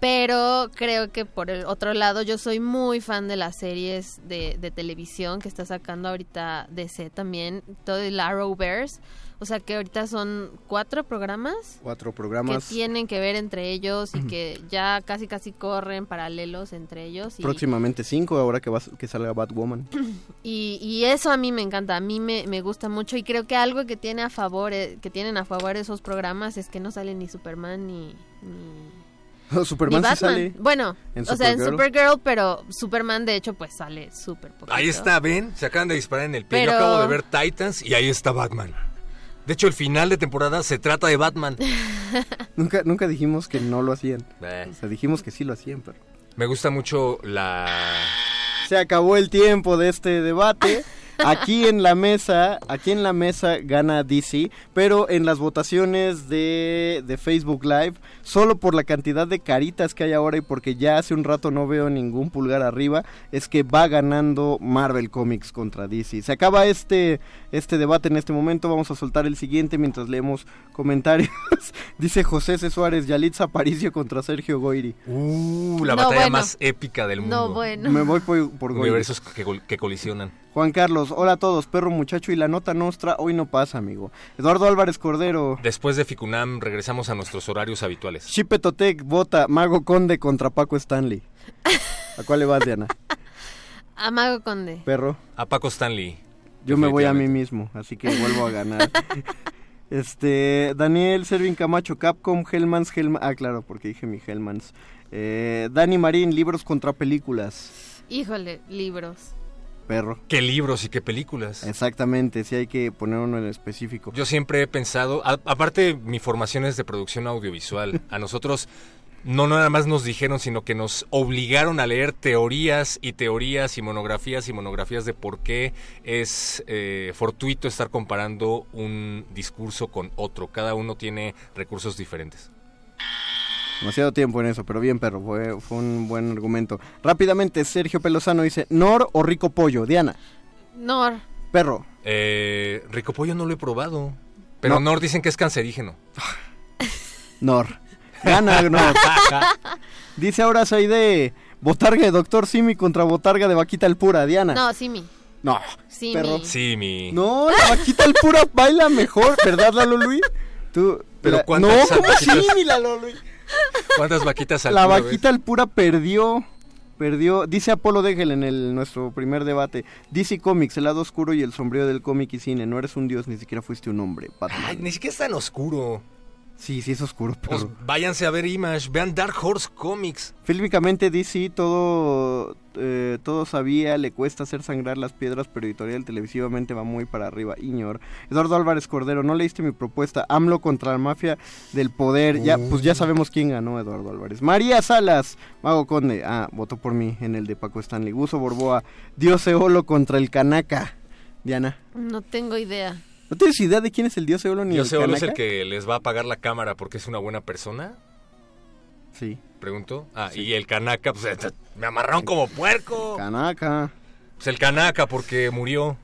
Pero creo que por el otro lado yo soy muy fan de las series de, de televisión que está sacando ahorita DC también, todo el Arrowverse. O sea que ahorita son cuatro programas Cuatro que programas. tienen que ver entre ellos y que ya casi casi corren paralelos entre ellos. Y, Próximamente cinco, ahora que, vas, que salga Batwoman. y, y eso a mí me encanta, a mí me, me gusta mucho y creo que algo que tiene a favor, eh, que tienen a favor esos programas es que no sale ni Superman ni, ni, Superman sí Batman. sale. Bueno, en o sea, en Supergirl. Pero Superman de hecho pues sale súper poquito. Ahí está, ven, se acaban de disparar en el pie. Pero- Yo acabo de ver Titans y ahí está Batman. De hecho, el final de temporada se trata de Batman. Nunca, nunca dijimos que no lo hacían. Eh. O sea, dijimos que sí lo hacían, pero... Me gusta mucho la... Se acabó el tiempo de este debate. Aquí en la mesa, aquí en la mesa gana DC, pero en las votaciones de, de Facebook Live, solo por la cantidad de caritas que hay ahora y porque ya hace un rato no veo ningún pulgar arriba, es que va ganando Marvel Comics contra DC. Se acaba este, este debate en este momento, vamos a soltar el siguiente mientras leemos comentarios. Dice José C. Suárez, Yalitza Aparicio contra Sergio Goiri. Uh, la No, batalla bueno. más épica del mundo. No, bueno. Me voy por, por Goiri. Universos que, que colisionan. Juan Carlos, hola a todos, perro muchacho y la nota nostra hoy no pasa, amigo. Eduardo Álvarez Cordero, Después de Ficunam regresamos a nuestros horarios habituales. Chipe Totec, vota Mago Conde contra Paco Stanley. ¿A cuál le vas, Diana? Amago Conde. Perro. A Paco Stanley. Yo me voy a mí mismo, así que vuelvo a ganar. Este, Daniel Servin Camacho, Capcom, Hellmans, Hellman, ah, claro, porque dije mi Hellmans. Eh, Dani Marín, libros contra películas. Híjole, libros. Perro. ¿Qué libros y qué películas? Exactamente, sí hay que poner uno en específico. Yo siempre he pensado, a- aparte mi formación es de producción audiovisual, a nosotros no nada más nos dijeron, sino que nos obligaron a leer teorías y teorías y monografías y monografías de por qué es eh, fortuito estar comparando un discurso con otro. Cada uno tiene recursos diferentes. Demasiado tiempo en eso, pero bien, perro, fue, fue un buen argumento. Rápidamente, Sergio Pelosano dice, ¿Nor o Rico Pollo? Diana, Nor. perro. Eh, Rico Pollo no lo he probado, pero No. Nor dicen que es cancerígeno. Nor. Gana Nor. Dice ahora Saide, Botarga de Doctor Simi contra Botarga de Vaquita el Pura. Diana. No, Simi. No. Simi. Perro. Sí, mi... No, la Vaquita el Pura baila mejor, ¿verdad, Lalo Luis? Tú, Pero la- ¿cuántas No, ¿cómo sí, Lalo Luis? ¿Cuántas vaquitas al La ves? Vaquita el Pura perdió. Perdió, dice Apolo Degel en el, nuestro primer debate. DC Comics, el lado oscuro y el sombrío del cómic y cine. No eres un dios, ni siquiera fuiste un hombre. Batman. Ay, ni siquiera es tan oscuro. Sí, sí es oscuro, Pues pero... váyanse a ver Image, vean Dark Horse Comics. Fílmicamente DC todo, eh, todo sabía, le cuesta hacer sangrar las piedras, pero editorial televisivamente va muy para arriba. Iñor. Eduardo Álvarez Cordero, ¿no leíste mi propuesta? AMLO contra la mafia del poder. Ya, pues ya sabemos quién ganó, Eduardo Álvarez. María Salas, Mago Conde. Ah, votó por mí en el de Paco Stanley. Guso Borboa, Dios Eolo contra el Canaca. Diana. No tengo idea. ¿No tienes idea de quién es el Dios Eolo ni Yo el sé, Olo es el que les va a apagar la cámara porque es una buena persona. Sí. Pregunto. Ah, y el Kanaka, pues eh, me amarraron como puerco. Canaca. Pues el Kanaka porque murió.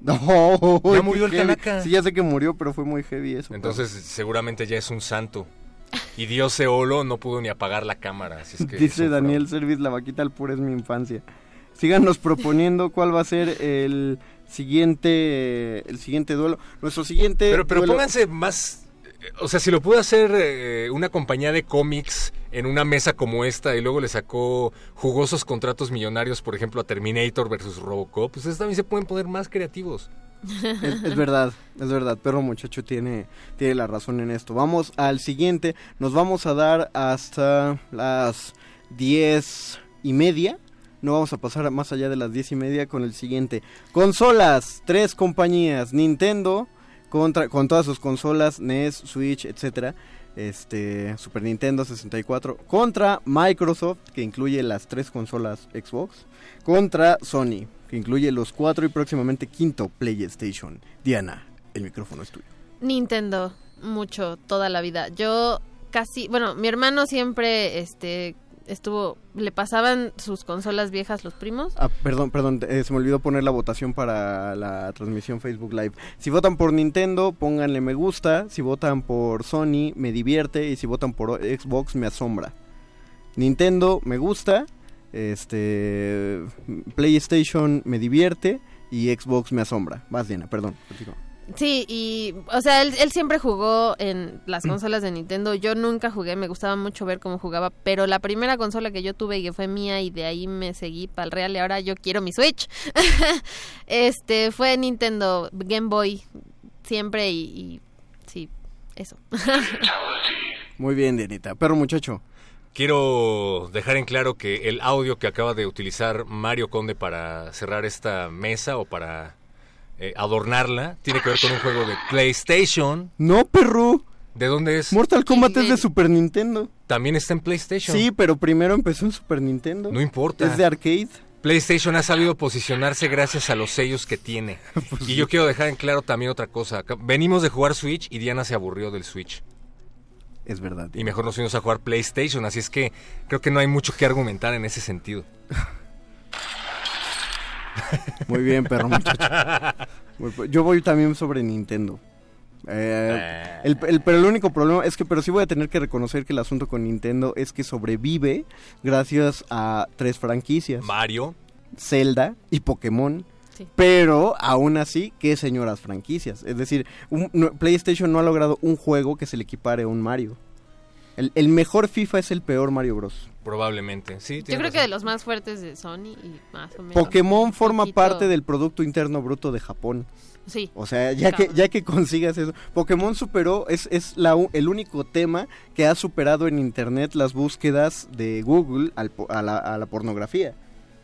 No, Ya murió el. Kanaka. Sí, ya sé que murió, pero fue muy heavy eso. Entonces seguramente ya es un santo. Y Dios Eolo no pudo ni apagar la cámara. Así es que Dice Daniel Servis, la vaquita al puro es mi infancia. Síganos proponiendo cuál va a ser el siguiente el siguiente duelo. Nuestro siguiente Pero, pero duelo- pónganse más. eh, O sea, si lo pudo hacer eh, una compañía de cómics en una mesa como esta y luego le sacó jugosos contratos millonarios, por ejemplo, a Terminator versus Robocop, pues ustedes también se pueden poner más creativos. Es, es verdad, es verdad, perro muchacho tiene, tiene la razón en esto. Vamos al siguiente, nos vamos a dar hasta las diez y media. No vamos a pasar más allá de las diez y media con el siguiente. Consolas, tres compañías, Nintendo, contra, con todas sus consolas, NES, Switch, etcétera. Este, Super Nintendo 64 contra Microsoft, que incluye las tres consolas Xbox, contra Sony, que incluye los cuatro y próximamente quinto PlayStation. Diana, el micrófono es tuyo. Nintendo, mucho, toda la vida. Yo casi, bueno, mi hermano siempre, este, estuvo, le pasaban sus consolas viejas los primos. Ah, perdón, perdón, eh, se me olvidó poner la votación para la transmisión Facebook Live. Si votan por Nintendo, pónganle me gusta. Si votan por Sony, me divierte. Y si votan por Xbox, me asombra. Nintendo, me gusta. Este. PlayStation, me divierte. Y Xbox, me asombra. Más Diana, perdón. continúa. Sí, y, o sea, él, él siempre jugó en las consolas de Nintendo. Yo nunca jugué, me gustaba mucho ver cómo jugaba, pero la primera consola que yo tuve y que fue mía y de ahí me seguí para el real y ahora yo quiero mi Switch. este, fue Nintendo Game Boy siempre y, y sí, eso. Muy bien, Dianita. Perro muchacho. Quiero dejar en claro que el audio que acaba de utilizar Mario Conde para cerrar esta mesa o para eh, adornarla tiene que ver con un juego de PlayStation. No, perro. ¿De dónde es? Mortal Kombat es de Super Nintendo. También está en PlayStation. Sí, pero primero empezó en Super Nintendo. No importa. Es de arcade. PlayStation ha sabido posicionarse gracias a los sellos que tiene. Pues y yo quiero dejar en claro también otra cosa. Venimos de jugar Switch y Diana se aburrió del Switch. Es verdad. Y mejor nos fuimos a jugar PlayStation, así es que creo que no hay mucho que argumentar en ese sentido. Muy bien, perro muchacho. Yo voy también sobre Nintendo. Eh, el, el- pero el único problema es que, pero sí voy a tener que reconocer que el asunto con Nintendo es que sobrevive gracias a tres franquicias. Mario. Zelda y Pokémon. Sí. Pero aún así, qué señoras franquicias. Es decir, un- no- PlayStation no ha logrado un juego que se le equipare a un Mario. El, el mejor FIFA es el peor Mario Bros. Probablemente, sí. Yo creo que de los más fuertes de Sony y más o menos. Pokémon forma poquito- parte del Producto Interno Bruto de Japón. Sí. O sea, ya que, ya que consigas eso. Pokémon superó, es, es la, el único tema que ha superado en Internet las búsquedas de Google al a, la, a la pornografía.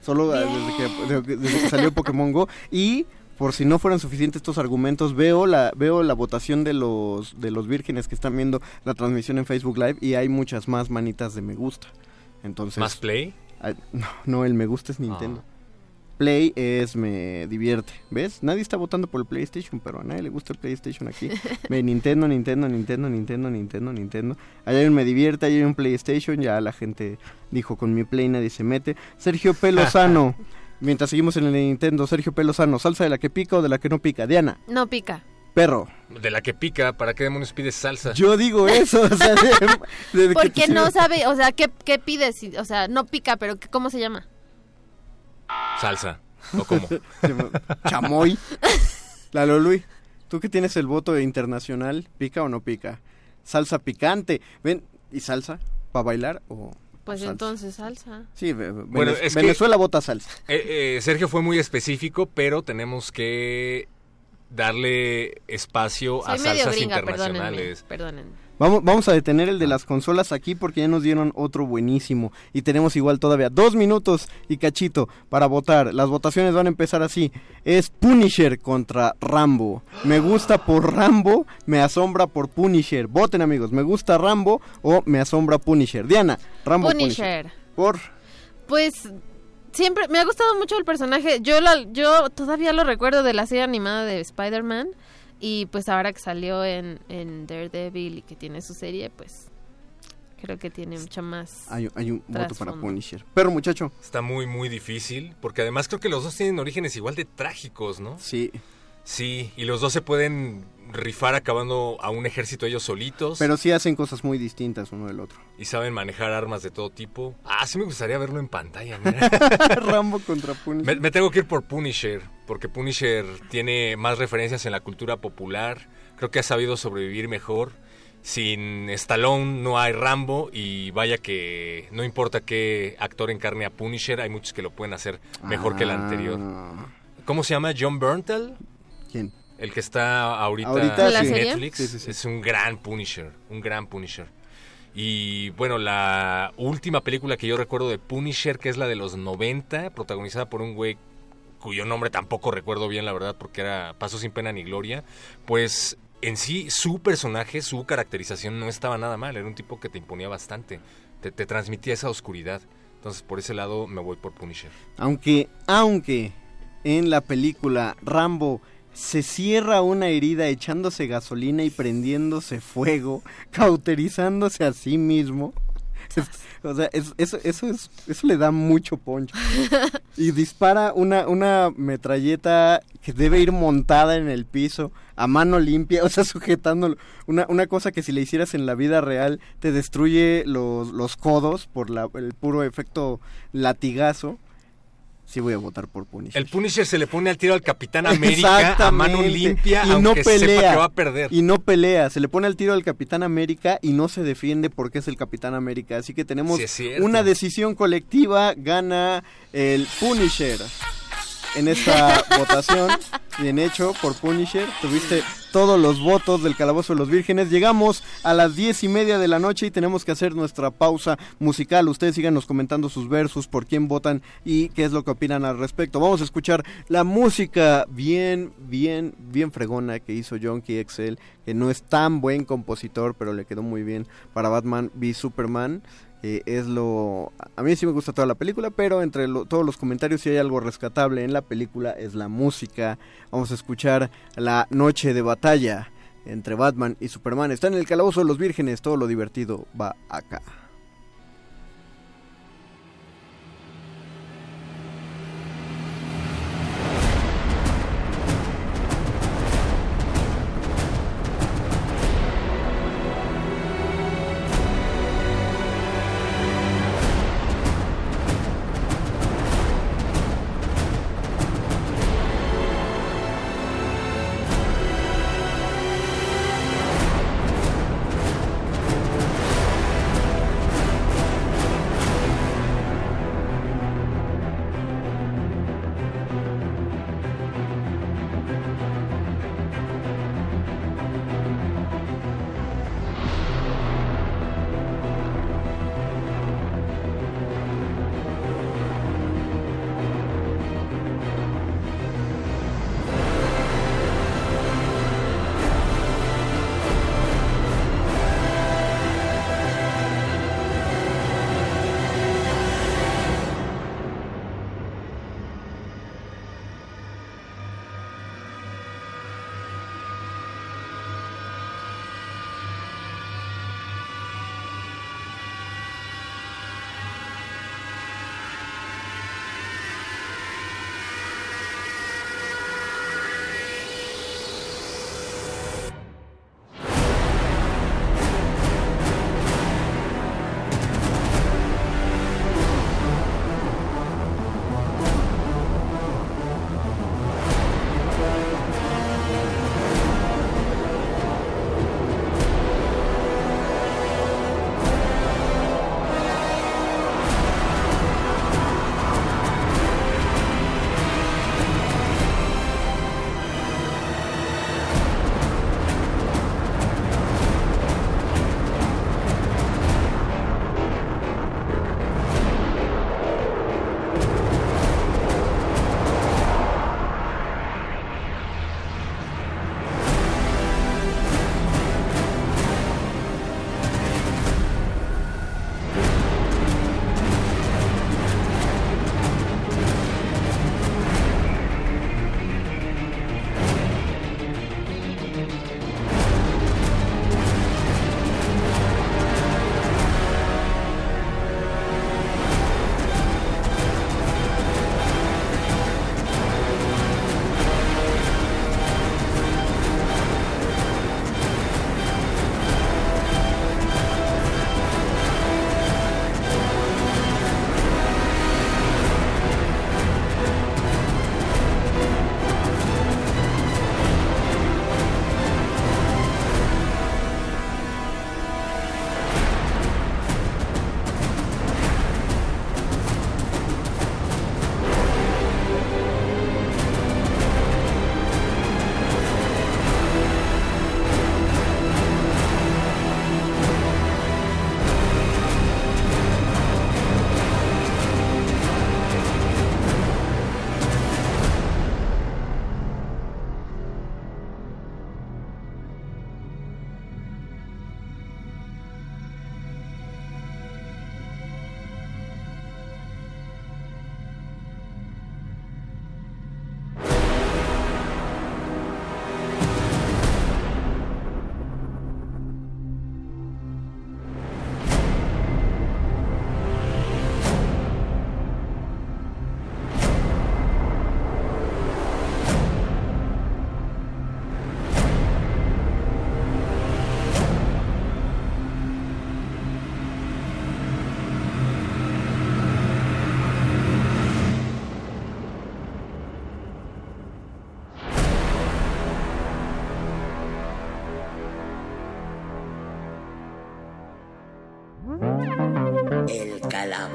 Solo desde que, de- desde que salió Pokémon Go. Y por si no fueran suficientes estos argumentos, veo la, veo la votación de los, de los vírgenes que están viendo la transmisión en Facebook Live y hay muchas más manitas de me gusta. Entonces, ¿Más Play? Ah, No, no, el me gusta es Nintendo. Play es me divierte, ¿ves? Nadie está votando por el PlayStation, pero a nadie le gusta el PlayStation aquí. Ve, Nintendo, Nintendo, Nintendo, Nintendo, Nintendo, Nintendo. Allá hay un me divierte, allá hay un PlayStation, ya la gente dijo con mi Play nadie se mete. Sergio Pelozano, mientras seguimos en el Nintendo, Sergio Pelozano, salsa de la que pica o de la que no pica. Diana, No pica. perro. De la que pica, ¿para qué demonios pides salsa? Yo digo eso, o sea, de- de que Porque no sabe, o sea, ¿qué, qué pides? O sea, no pica, pero ¿qué- ¿cómo se llama? Salsa. ¿O cómo? Chamoy. Lalo Luis, tú que tienes el voto internacional, ¿pica o no pica? Salsa picante. Ven, ¿y salsa? ¿Para bailar o...? Pues salsa? entonces salsa. Sí, ve- ve- Bueno, Venez- es que- Venezuela vota salsa. Eh, eh, Sergio fue muy específico, pero tenemos que darle espacio a Soy salsas gringa, internacionales. perdónenme, perdónenme. Vamos, vamos a detener el de las consolas aquí porque ya nos dieron otro buenísimo. Y tenemos igual todavía dos minutos y cachito para votar. Las votaciones van a empezar así. Es Punisher contra Rambo. Me gusta por Rambo, me asombra por Punisher. Voten amigos, me gusta Rambo o me asombra Punisher. Diana, Rambo Punisher. Punisher. Por... Pues siempre me ha gustado mucho el personaje. Yo yo todavía lo recuerdo de la serie animada de Spider-Man y pues ahora que salió en, en Daredevil y que tiene su serie, pues creo que tiene mucho más. Hay, hay un voto para. Punisher. Pero muchacho. Está muy, muy difícil, porque además creo que los dos tienen orígenes igual de trágicos, ¿no? Sí. Sí, y los dos se pueden rifar acabando a un ejército ellos solitos. Pero sí hacen cosas muy distintas uno del otro. Y saben manejar armas de todo tipo. Ah, sí me gustaría verlo en pantalla, mira. Rambo contra Punisher. Me, me tengo que ir por Punisher, porque Punisher tiene más referencias en la cultura popular. Creo que ha sabido sobrevivir mejor. Sin Stallone no hay Rambo y vaya que no importa qué actor encarne a Punisher, hay muchos que lo pueden hacer mejor que el anterior. ¿Cómo se llama? John Berntal. ¿Quién? El que está ahorita, ¿Ahorita? ¿En? Netflix. Sí, sí, sí. Es un gran Punisher, un gran Punisher. Y bueno, la última película que yo recuerdo de Punisher, que es la de los 90, protagonizada por un güey cuyo nombre tampoco recuerdo bien, la verdad, porque era Paso sin pena ni gloria, pues en sí su personaje, su caracterización no estaba nada mal, era un tipo que te imponía bastante, te, te transmitía esa oscuridad. Entonces por ese lado me voy por Punisher. Aunque, aunque en la película Rambo se cierra una herida echándose gasolina y prendiéndose fuego, cauterizándose a sí mismo. o sea, es- eso, eso, es, eso le da mucho poncho. Y dispara una, una metralleta que debe ir montada en el piso, a mano limpia, o sea, sujetándolo. Una, una cosa que si le hicieras en la vida real te destruye los, los codos por la, el puro efecto latigazo. Sí voy a votar por Punisher. El Punisher se le pone al tiro al Capitán América a mano limpia, y aunque no sepa pelea. que va a perder. y no pelea. Se le pone al tiro al Capitán América y no se defiende porque es el Capitán América. Así que tenemos Sí, una decisión colectiva. Gana el Punisher en esta votación bien hecho por Punisher. Tuviste todos los votos del calabozo de los vírgenes. Llegamos a las diez y media de la noche y tenemos que hacer nuestra pausa musical. Ustedes síganos comentando sus versos por quién votan y qué es lo que opinan al respecto. Vamos a escuchar la música bien bien bien fregona que hizo Jonky XL que no es tan buen compositor pero le quedó muy bien para Batman v Superman eh, es lo a mí sí me gusta toda la película pero entre todos los comentarios si hay algo rescatable en la película es la música. Vamos a escuchar la noche de batalla entre Batman y Superman. Está en el calabozo de los vírgenes todo lo divertido va acá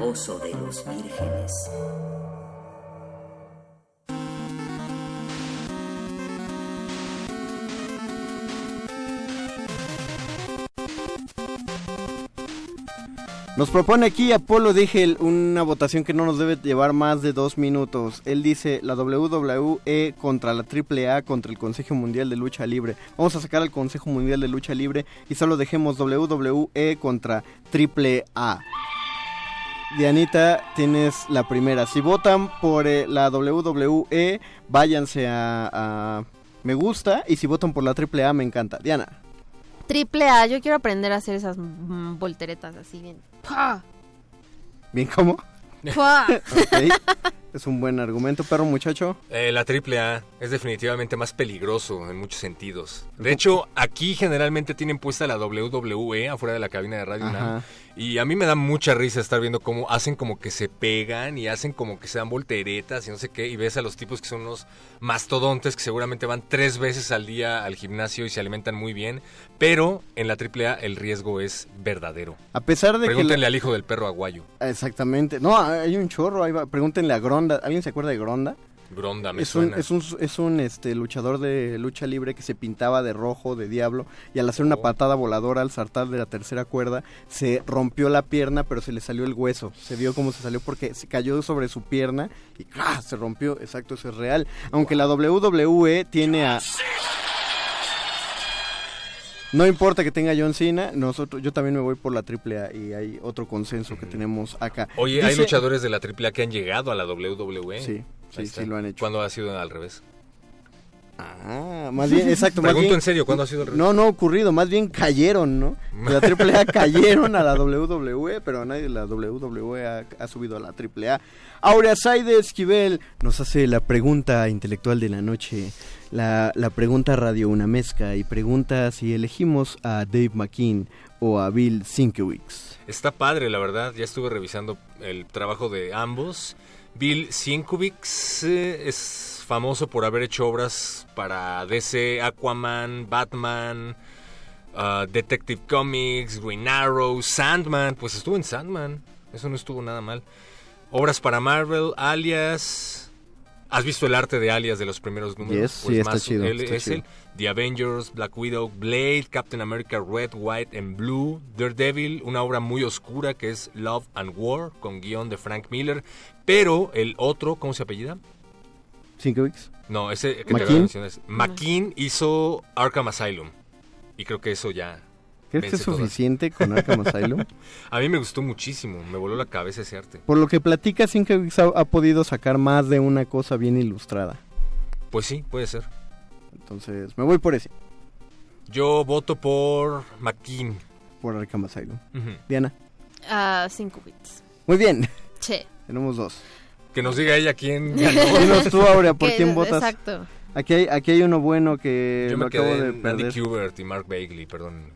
De los Vírgenes. Nos propone aquí Apolo Digel una votación que no nos debe llevar más de dos minutos. Él dice la WWE contra la AAA contra el Consejo Mundial de Lucha Libre. Vamos a sacar al Consejo Mundial de Lucha Libre y solo dejemos WWE contra AAA. Dianita, tienes la primera. Si votan por eh, la WWE, váyanse a, a me gusta y si votan por la AAA, me encanta. Diana. Triple A, yo quiero aprender a hacer esas mm, volteretas así bien. ¡Pah! ¿Bien cómo? Es un buen argumento, perro muchacho. Eh, la AAA es definitivamente más peligroso en muchos sentidos. De hecho, aquí generalmente tienen puesta la WWE afuera de la cabina de Radio Ajá. UNAM. Y a mí me da mucha risa estar viendo cómo hacen como que se pegan y hacen como que se dan volteretas y no sé qué. Y ves a los tipos que son unos mastodontes que seguramente van tres veces al día al gimnasio y se alimentan muy bien. Pero en la AAA el riesgo es verdadero. A pesar de que... Pregúntenle la- al hijo del perro aguayo. Exactamente. No, hay un chorro. ahí va. Pregúntenle a Gronda. ¿Alguien se acuerda de Gronda? Gronda, me es un, suena. es un, es un este, luchador de lucha libre que se pintaba de rojo, de diablo, y al hacer una patada voladora al saltar de la tercera cuerda, se rompió la pierna, pero se le salió el hueso. Se vio cómo se salió porque se cayó sobre su pierna y ¡ah! se rompió. Exacto, eso es real. Aunque la WWE tiene a... No importa que tenga John Cena, nosotros, yo también me voy por la AAA y hay otro consenso que tenemos acá. Oye, hay luchadores de la AAA que han llegado a la WWE. Sí, sí, Ahí está. sí lo han hecho. ¿Cuándo ha sido al revés? Ah, más bien, exacto. más Pregunto bien- en serio, ¿cuándo ha sido al revés? No, no ha ocurrido, más bien cayeron, ¿no? De la AAA cayeron a la WWE, pero nadie de la WWE ha, ha subido a la AAA. Aurea Saide Esquivel nos hace la pregunta intelectual de la noche, la, la pregunta radio una mezcla y pregunta si elegimos a Dave McKean o a Bill Sienkiewicz. Está padre, la verdad. Ya estuve revisando el trabajo de ambos. Bill Sienkiewicz eh, es famoso por haber hecho obras para DC, Aquaman, Batman, ah, Detective Comics, Green Arrow, Sandman. Pues estuvo en Sandman. Eso no estuvo nada mal. Obras para Marvel, Alias. ¿Has visto el arte de Alias de los primeros números? Yes, sí, está chido, Él está es chido. él. The Avengers, Black Widow, Blade, Captain America Red, White and Blue, Daredevil, una obra muy oscura que es Love and War, con guion de Frank Miller. Pero el otro, ¿cómo se apellida? ¿Sienkiewicz? No, ese que te ¿McKean? mencionar es- McKean hizo Arkham Asylum. Y creo que eso ya. ¿Crees que es todas. suficiente con Arkham Asylum? A mí me gustó muchísimo, me voló la cabeza ese arte. Por lo que platica, Sienkiewicz ha, ha podido sacar más de una cosa bien ilustrada. Pues sí, puede ser. Entonces, me voy por ese, Yo voto por McKean. por Arkham Asylum. Diana. Ah, cinco bits. Muy bien. Che. Tenemos dos. Que nos diga ella quién ganó. Dinos tú, Aurea, ¿por quién votas? Exacto. Aquí hay, aquí hay uno bueno que Yo lo me acabo quedé de en Andy. Kubert y Mark Bagley, perdón.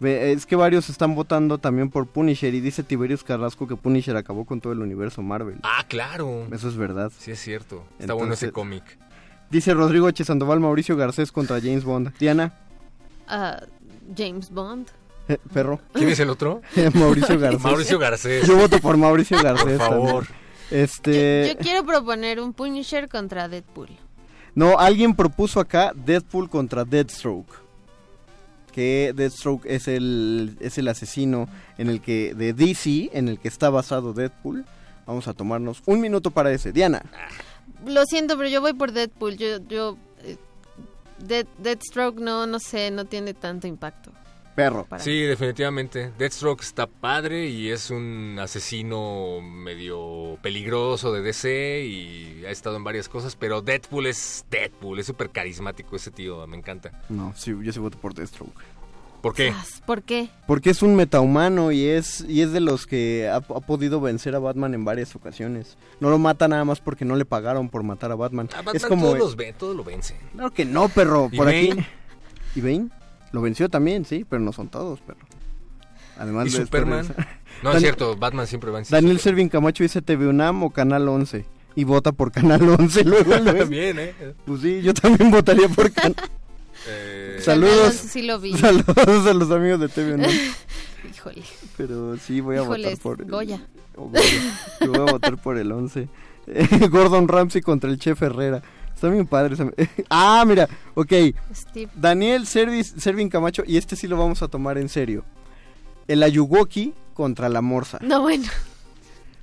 Es que varios están votando también por Punisher y dice Tiberius Carrasco que Punisher acabó con todo el universo Marvel. Ah, claro. Eso es verdad. Sí, es cierto. Está bueno ese cómic. Dice Rodrigo H. Sandoval, Mauricio Garcés contra James Bond. Diana, Ah, James Bond. eh, perro. ¿Quién es el otro? Mauricio Garcés. Mauricio Garcés. Yo voto por Mauricio Garcés. Por favor. también. Este, Yo quiero proponer un Punisher contra Deadpool. no, alguien propuso acá Deadpool contra Deathstroke. Que Deathstroke es el es el asesino en el que de DC en el que está basado Deadpool. Vamos a tomarnos un minuto para ese. Diana. Lo siento, pero yo voy por Deadpool. Yo, yo, eh, Dead- Deathstroke no, no sé, no tiene tanto impacto. Perro. Para Sí, definitivamente. Deathstroke está padre y es un asesino medio peligroso de DC y ha estado en varias cosas, pero Deadpool es Deadpool, es súper carismático ese tío, me encanta. No, sí, yo sí voto por Deathstroke. ¿Por qué? ¿Por qué? Porque es un metahumano y es, y es de los que ha, ha podido vencer a Batman en varias ocasiones. No lo mata nada más porque no le pagaron por matar a Batman. A Batman es como... todos, los ven, todos lo vencen. Claro que no, perro. ¿Y Por aquí. Bane? ¿Y Bane? Lo venció también, sí, pero no son todos, perro. Además ¿Y de Superman? No, es cierto, Batman siempre va en Daniel Servin Camacho dice TV UNAM o Canal 11. Y vota por Canal 11 luego. luego. También, ¿eh? Pues sí, yo también votaría por Canal... Eh, Saludos. Sí lo vi. Saludos a los amigos de TV. Híjole. Pero sí voy a Híjole, votar por Goya. o Goya. Yo voy a votar por el 11. Gordon Ramsay contra el Chef Herrera. Está bien padre. ah, mira, ok. Steve. Daniel Servis, Servin Camacho, y este sí lo vamos a tomar en serio. El Ayuwoki contra la Morsa. No, bueno.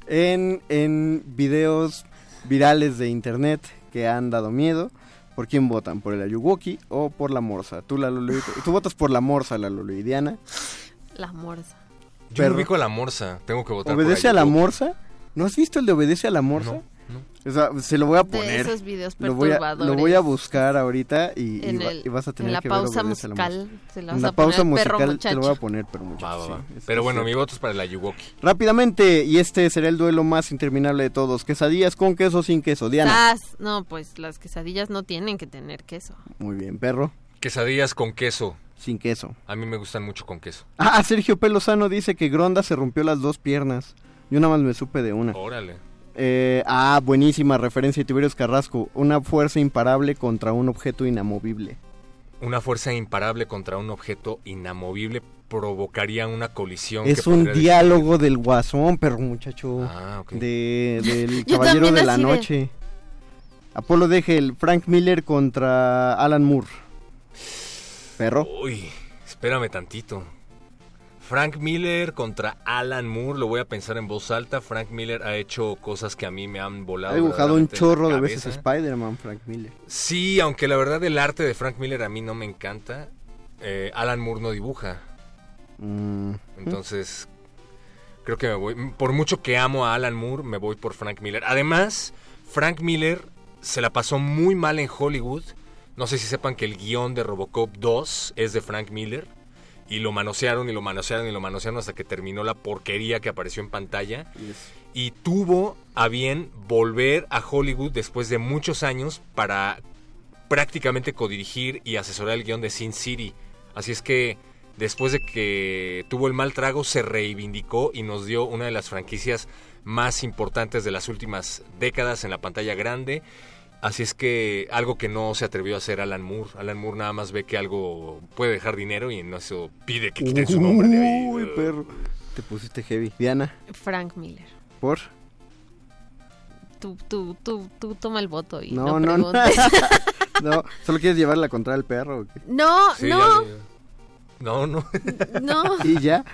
En, en videos virales de internet que han dado miedo. ¿Por quién votan? ¿Por el Ayuwoki o por la Morsa? Tú, la Lulu, tú votas por la Morsa, la Lulu y Diana. La morsa. Yo Perro. me ubico a la morsa. Tengo que votar ¿Obedece por a la. Morsa? ¿No has visto el de Obedece a la Morsa? O sea, se lo voy a De poner. esos videos lo voy a, perturbadores. lo voy a buscar ahorita y, y En va- el- y vas a tener en la que pausa la musical se la en vas la a poner pausa perro musical te lo voy a poner, pero muchacho. Va, va, va. sí, es- Pero bueno, cierto. mi voto es para el Ayuwoki. Rápidamente, y este será el duelo más interminable de todos. Quesadillas con queso o sin queso. Diana. Sas. No, pues las quesadillas no tienen que tener queso. Muy bien, perro. Quesadillas con queso. Sin queso. A mí me gustan mucho con queso. Ah, Sergio Pelozano dice que Gronda se rompió las dos piernas. Yo nada más me supe de una. Órale. Eh, ah, buenísima referencia de Tiberios Carrasco. Una fuerza imparable contra un objeto inamovible. Una fuerza imparable contra un objeto inamovible provocaría una colisión. que Es un diálogo del guasón, perro muchacho. Ah, ok. de, del Caballero de la de- Noche. Apolo Degel, Frank Miller contra Alan Moore. Perro. Uy, espérame tantito. Frank Miller contra Alan Moore, lo voy a pensar en voz alta. Frank Miller ha hecho cosas que a mí me han volado. Ha dibujado un chorro de veces. Spider-Man, Frank Miller. Sí, aunque la verdad el arte de Frank Miller a mí no me encanta. eh, Alan Moore no dibuja. Mm. Entonces, creo que me voy. Por mucho que amo a Alan Moore, me voy por Frank Miller. Además, Frank Miller se la pasó muy mal en Hollywood. No sé si sepan que el guion de Robocop 2 es de Frank Miller. Y lo manosearon y lo manosearon y lo manosearon hasta que terminó la porquería que apareció en pantalla. Y tuvo a bien volver a Hollywood después de muchos años para prácticamente codirigir y asesorar el guion de Sin City. Así es que después de que tuvo el mal trago se reivindicó y nos dio una de las franquicias más importantes de las últimas décadas en la pantalla grande. Así es que algo que no se atrevió a hacer Alan Moore. Alan Moore nada más ve que algo puede dejar dinero y en eso pide que quiten su nombre de ahí. Uy, perro. Te pusiste heavy. Diana, Frank Miller. por. Tú, tú, tú, tú toma el voto y No, no, no, no. preguntes. no, ¿solo quieres llevar la contra el perro o qué? No, Sí, no, ya, ya. No, no. no. ¿Y ya?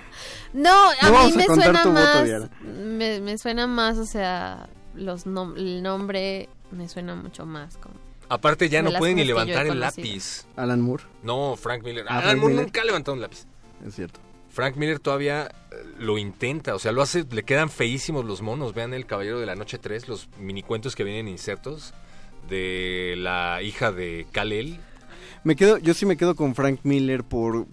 No, a No vamos mí a me suena tu voto, más. Diana. me, me suena más, o sea, los nom- el nombre me suena mucho más. Como, Aparte ya no las puede ni levantar el lápiz. Alan Moore. No, Frank Miller. Ah, Alan Frank Moore Miller. nunca ha levantado un lápiz. Es cierto. Frank Miller todavía eh, lo intenta, o sea, lo hace, le quedan feísimos los monos. Vean El Caballero de la Noche 3, los minicuentos que vienen insertos de la hija de Kal-El. Me quedo, yo sí me quedo con Frank Miller por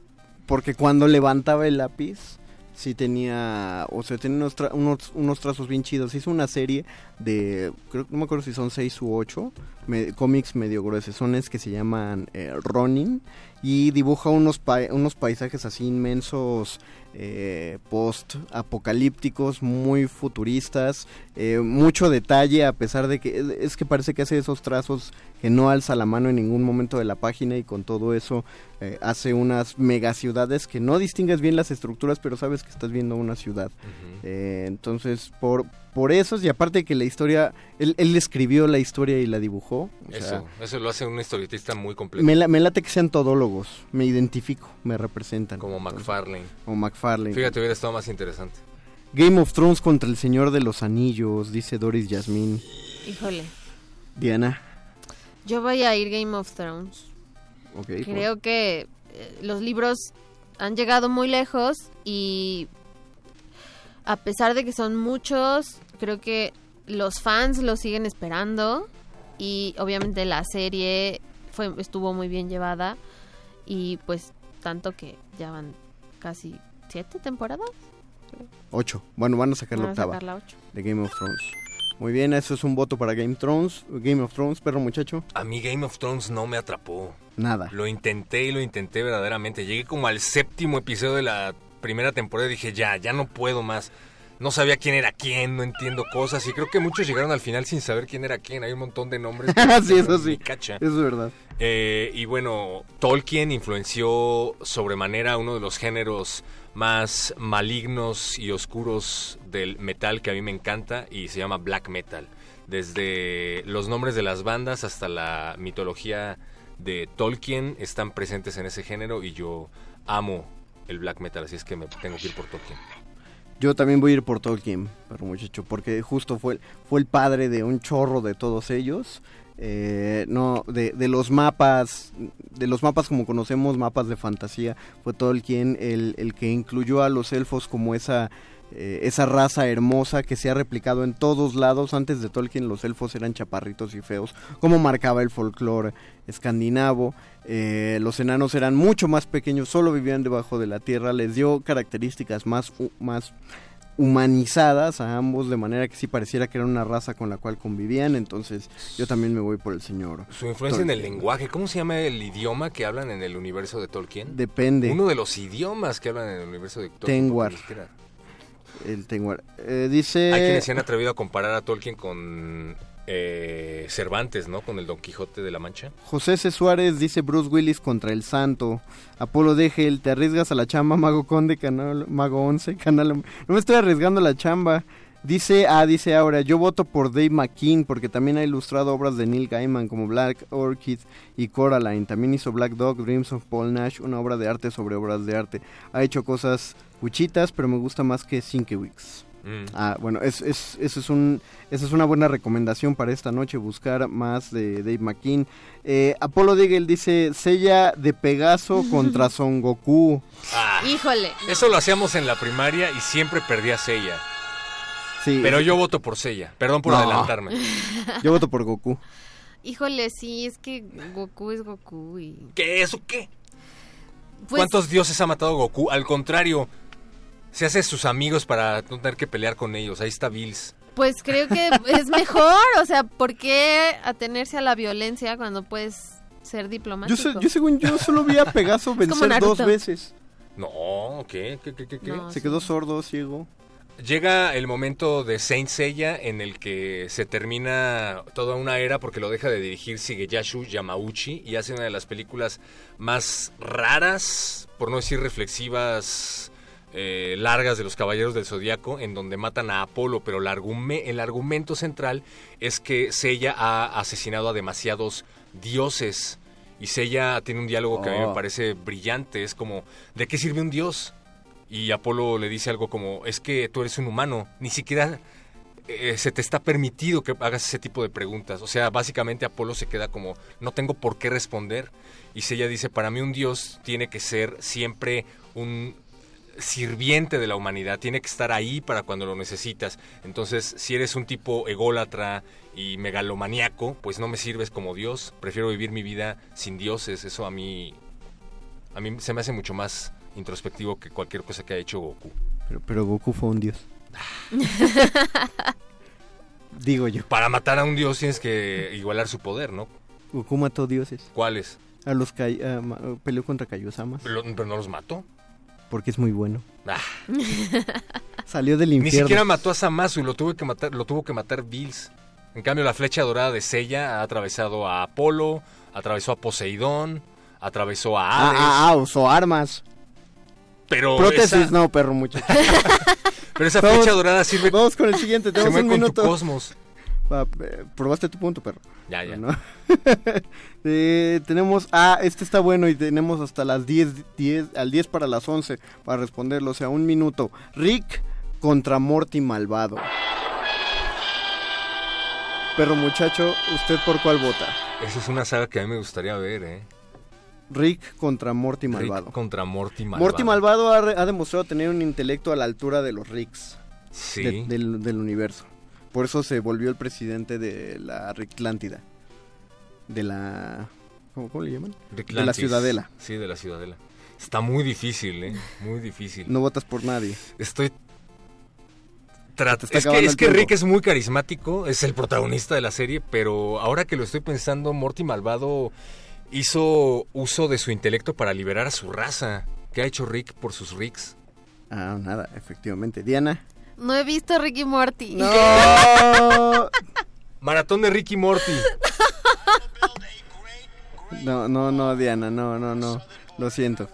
porque cuando levantaba el lápiz sí tenía, o sea, tenía unos, unos, unos trazos bien chidos. Hizo una serie de, creo, no me acuerdo si son seis u ocho, me- cómics medio gruesones que se llaman eh, Ronin y dibuja unos, pa- unos paisajes así inmensos, eh, post-apocalípticos, muy futuristas, eh, mucho detalle a pesar de que es que parece que hace esos trazos que no alza la mano en ningún momento de la página y con todo eso eh, hace unas megaciudades que no distingues bien las estructuras pero sabes que estás viendo una ciudad. Eh, entonces por por eso y aparte que la historia él, él escribió la historia y la dibujó o sea, Eso, eso lo hace un historietista muy completo. me, la- me late que sean todólogos me identifico me representan Como McFarlane. o McFarlane Fíjate, hubiera estado más interesante. Game of Thrones contra el Señor de los Anillos dice Doris Yasmín híjole. Diana Yo voy a ir Game of Thrones. Creo que eh, los libros han llegado muy lejos y a pesar de que son muchos, creo que los fans lo siguen esperando y obviamente la serie fue estuvo muy bien llevada y pues tanto que ya van casi siete temporadas. Ocho. Bueno, van a sacar la Van a octava. sacar la ocho. De Game of Thrones. Muy bien, eso es un voto para Game Thrones. Game of Thrones, perro muchacho. A mí Game of Thrones no me atrapó. Nada. Lo intenté y lo intenté verdaderamente. Llegué como al séptimo episodio de la primera temporada dije, ya, ya no puedo más. no sabía quién era quién, no entiendo cosas. Y creo que muchos llegaron al final sin saber quién era quién. Hay un montón de nombres. sí, eso sí. cacha. Eso es verdad. Eh, y bueno, Tolkien influenció sobremanera uno de los géneros más malignos y oscuros del metal que a mí me encanta y se llama black metal. Desde los nombres de las bandas hasta la mitología de Tolkien están presentes en ese género y yo amo el black metal, así es que me tengo que ir por Tolkien. Yo también voy a ir por Tolkien, pero muchacho, porque justo fue, fue el padre de un chorro de todos ellos. Eh, no, de, de los mapas, de los mapas como conocemos, mapas de fantasía, fue Tolkien el, el que incluyó a los elfos como esa, eh, esa raza hermosa que se ha replicado en todos lados. Antes de Tolkien los elfos eran chaparritos y feos, como marcaba el folclore escandinavo. Eh, los enanos eran mucho más pequeños, solo vivían debajo de la tierra, les dio características más, más humanizadas a ambos, de manera que sí pareciera que era una raza con la cual convivían. Entonces yo también me voy por el señor. Su influencia en el lenguaje, ¿cómo se llama el idioma que hablan en el universo de Tolkien? Depende. Uno de los idiomas que hablan en el universo de Tolkien. Tengwar. El Tengwar. Eh, dice... Hay quienes se han atrevido a comparar a Tolkien con eh, Cervantes, ¿no? Con el Don Quijote de la Mancha. José C. Suárez dice Bruce Willis contra el Santo. Apolo Degel, te arriesgas a la chamba, Mago Conde, canal, Mago 11, canal... No me estoy arriesgando a la chamba. Dice, ah, dice ahora, yo voto por Dave McKean porque también ha ilustrado obras de Neil Gaiman como Black Orchid y Coraline. También hizo Black Dog, Dreams of Paul Nash, una obra de arte sobre obras de arte. Ha hecho cosas cuchitas, pero me gusta más que Sinkewix. Mm. Ah, bueno, es, es, eso es un, esa es una buena recomendación para esta noche, buscar más de Dave McKean. Eh, Apolo Digel dice, Sella de Pegaso contra Son Goku. Ah, Híjole. Eso lo hacíamos en la primaria y siempre perdía Sella. Sí. Pero yo voto por Sella. Perdón por No. adelantarme. Yo voto por Goku. Híjole, sí, es que Goku es Goku y... ¿Qué eso qué? Pues- ¿Cuántos dioses ha matado Goku? Al contrario, se hace sus amigos para no tener que pelear con ellos. Ahí está Bills. Pues creo que es mejor, o sea, ¿por qué atenerse a la violencia cuando puedes ser Yo, diplomático? yo según yo solo vi a Pegaso vencer dos veces. No, ¿qué? ¿Qué, qué, qué, qué? No, Se quedó sordo, ciego. Llega el momento de Saint Seiya en el que se termina toda una era porque lo deja de dirigir Shigeyashu Yamauchi y hace una de las películas más raras, por no decir reflexivas, eh, largas de los Caballeros del Zodiaco, en donde matan a Apolo, pero el, argume- el argumento central es que Seiya ha asesinado a demasiados dioses. Y Seiya tiene un diálogo que a mí me Oh. parece brillante, es como, ¿de qué sirve un dios? Y Apolo le dice algo como, es que tú eres un humano, ni siquiera eh, se te está permitido que hagas ese tipo de preguntas. O sea, básicamente Apolo se queda como, no tengo por qué responder. Y Seiya dice, para mí un dios tiene que ser siempre un sirviente de la humanidad, tiene que estar ahí para cuando lo necesitas. Entonces, si eres un tipo ególatra y megalomaníaco, pues no me sirves como dios. Prefiero vivir mi vida sin dioses. Eso a mí, a mí se me hace mucho más introspectivo que cualquier cosa que ha hecho Goku. Pero, pero Goku fue un dios. Digo yo. Para matar a un dios tienes que igualar su poder, ¿no? Goku mató dioses. ¿Cuáles? A los ah, ma- peleó contra Kaiosama Pero, pero no los mató. Porque es muy bueno. Ah, Salió del Ni infierno. siquiera mató a Samasu, lo tuvo que matar, lo tuvo que matar Bills. En cambio, la flecha dorada de Seiya ha atravesado a Apolo, atravesó a Poseidón, atravesó a Ah, Hades. ah, ah, usó armas. pero Prótesis, esa, no, perro muchacho. pero esa Vamos- flecha dorada sirve. Vamos con el siguiente, tenemos un con minuto. tu cosmos. Va, eh, probaste tu punto, perro. Ya, ya. ¿no? Eh, tenemos, ah, este está bueno y tenemos hasta las 10, 10, al 10 para las 11 para responderlo, o sea, un minuto. Rick contra Morty malvado. Perro muchacho, ¿usted por cuál vota? Esa es una saga que a mí me gustaría ver, ¿eh? Rick contra Morty Rick malvado. contra Morty malvado. Morty malvado ha, demostrado tener un intelecto a la altura de los Ricks Sí. de- del, del universo. Por eso se volvió el presidente de la Ricklántida. De la... ¿Cómo, cómo le llaman? Rick de la. Ciudadela. Sí, de la Ciudadela. Está muy difícil, ¿eh? Muy difícil. No votas por nadie. Estoy... Es que, es que. Rick es muy carismático, es el protagonista de la serie, pero ahora que lo estoy pensando, Morty Malvado hizo uso de su intelecto para liberar a su raza. ¿Qué ha hecho Rick por sus Ricks? Ah, nada, efectivamente. Diana. No he visto Ricky Morty. No. Maratón de Ricky Morty. No, no, no, Diana, no, no, no. Lo siento.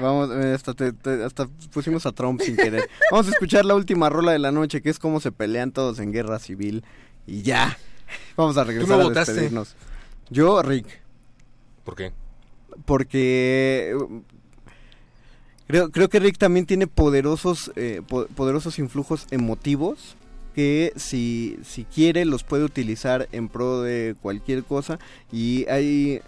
Vamos, eh, hasta, te- te- hasta pusimos a Trump sin querer. Vamos a escuchar la última rola de la noche, que es cómo se pelean todos en guerra civil. Y ya. Vamos a regresar no a votaste? despedirnos. Yo, Rick. ¿Por qué? Porque creo, creo que Rick también tiene poderosos, eh, po- poderosos influjos emotivos que si, si quiere los puede utilizar en pro de cualquier cosa. Y hay...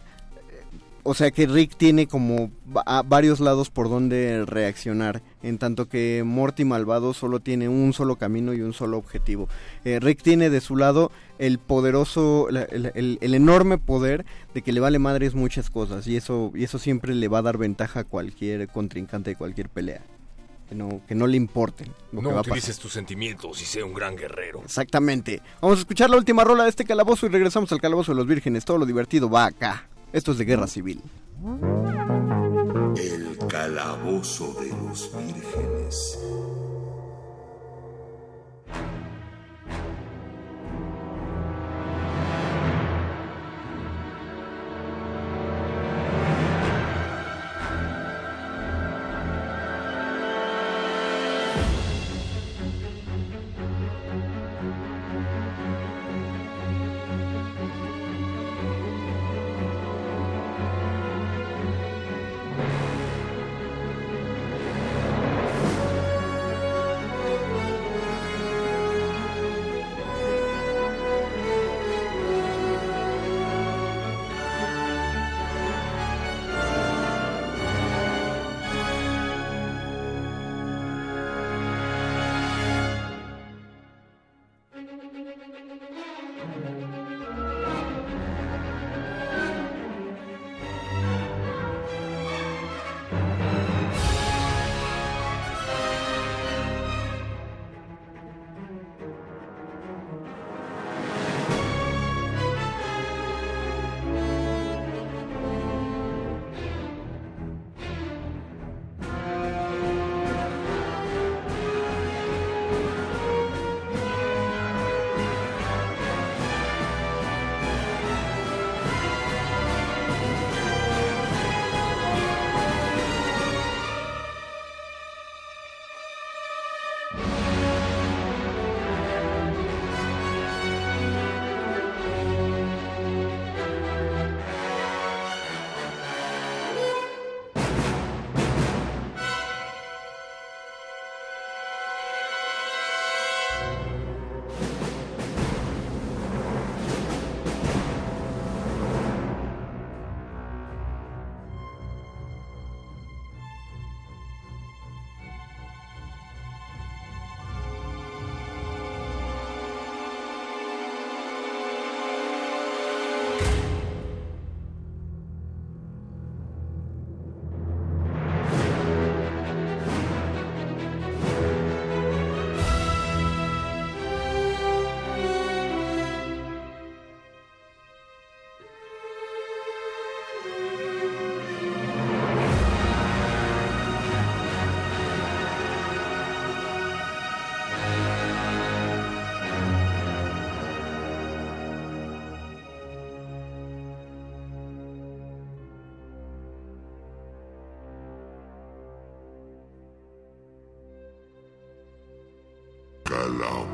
O sea que Rick tiene como a varios lados por donde reaccionar, en tanto que Morty malvado solo tiene un solo camino y un solo objetivo. Eh, Rick tiene de su lado el poderoso, el, el- el enorme poder de que le vale madres muchas cosas y eso, y eso siempre le va a dar ventaja a cualquier contrincante de cualquier pelea. Que no, que no le importe lo que No pues, va utilices tus sentimientos y sé un gran guerrero. Exactamente. Vamos a escuchar la última rola de este calabozo y regresamos al calabozo de los vírgenes. Todo lo divertido va acá. Esto es de guerra civil. El calabozo de los vírgenes.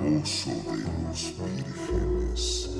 De los.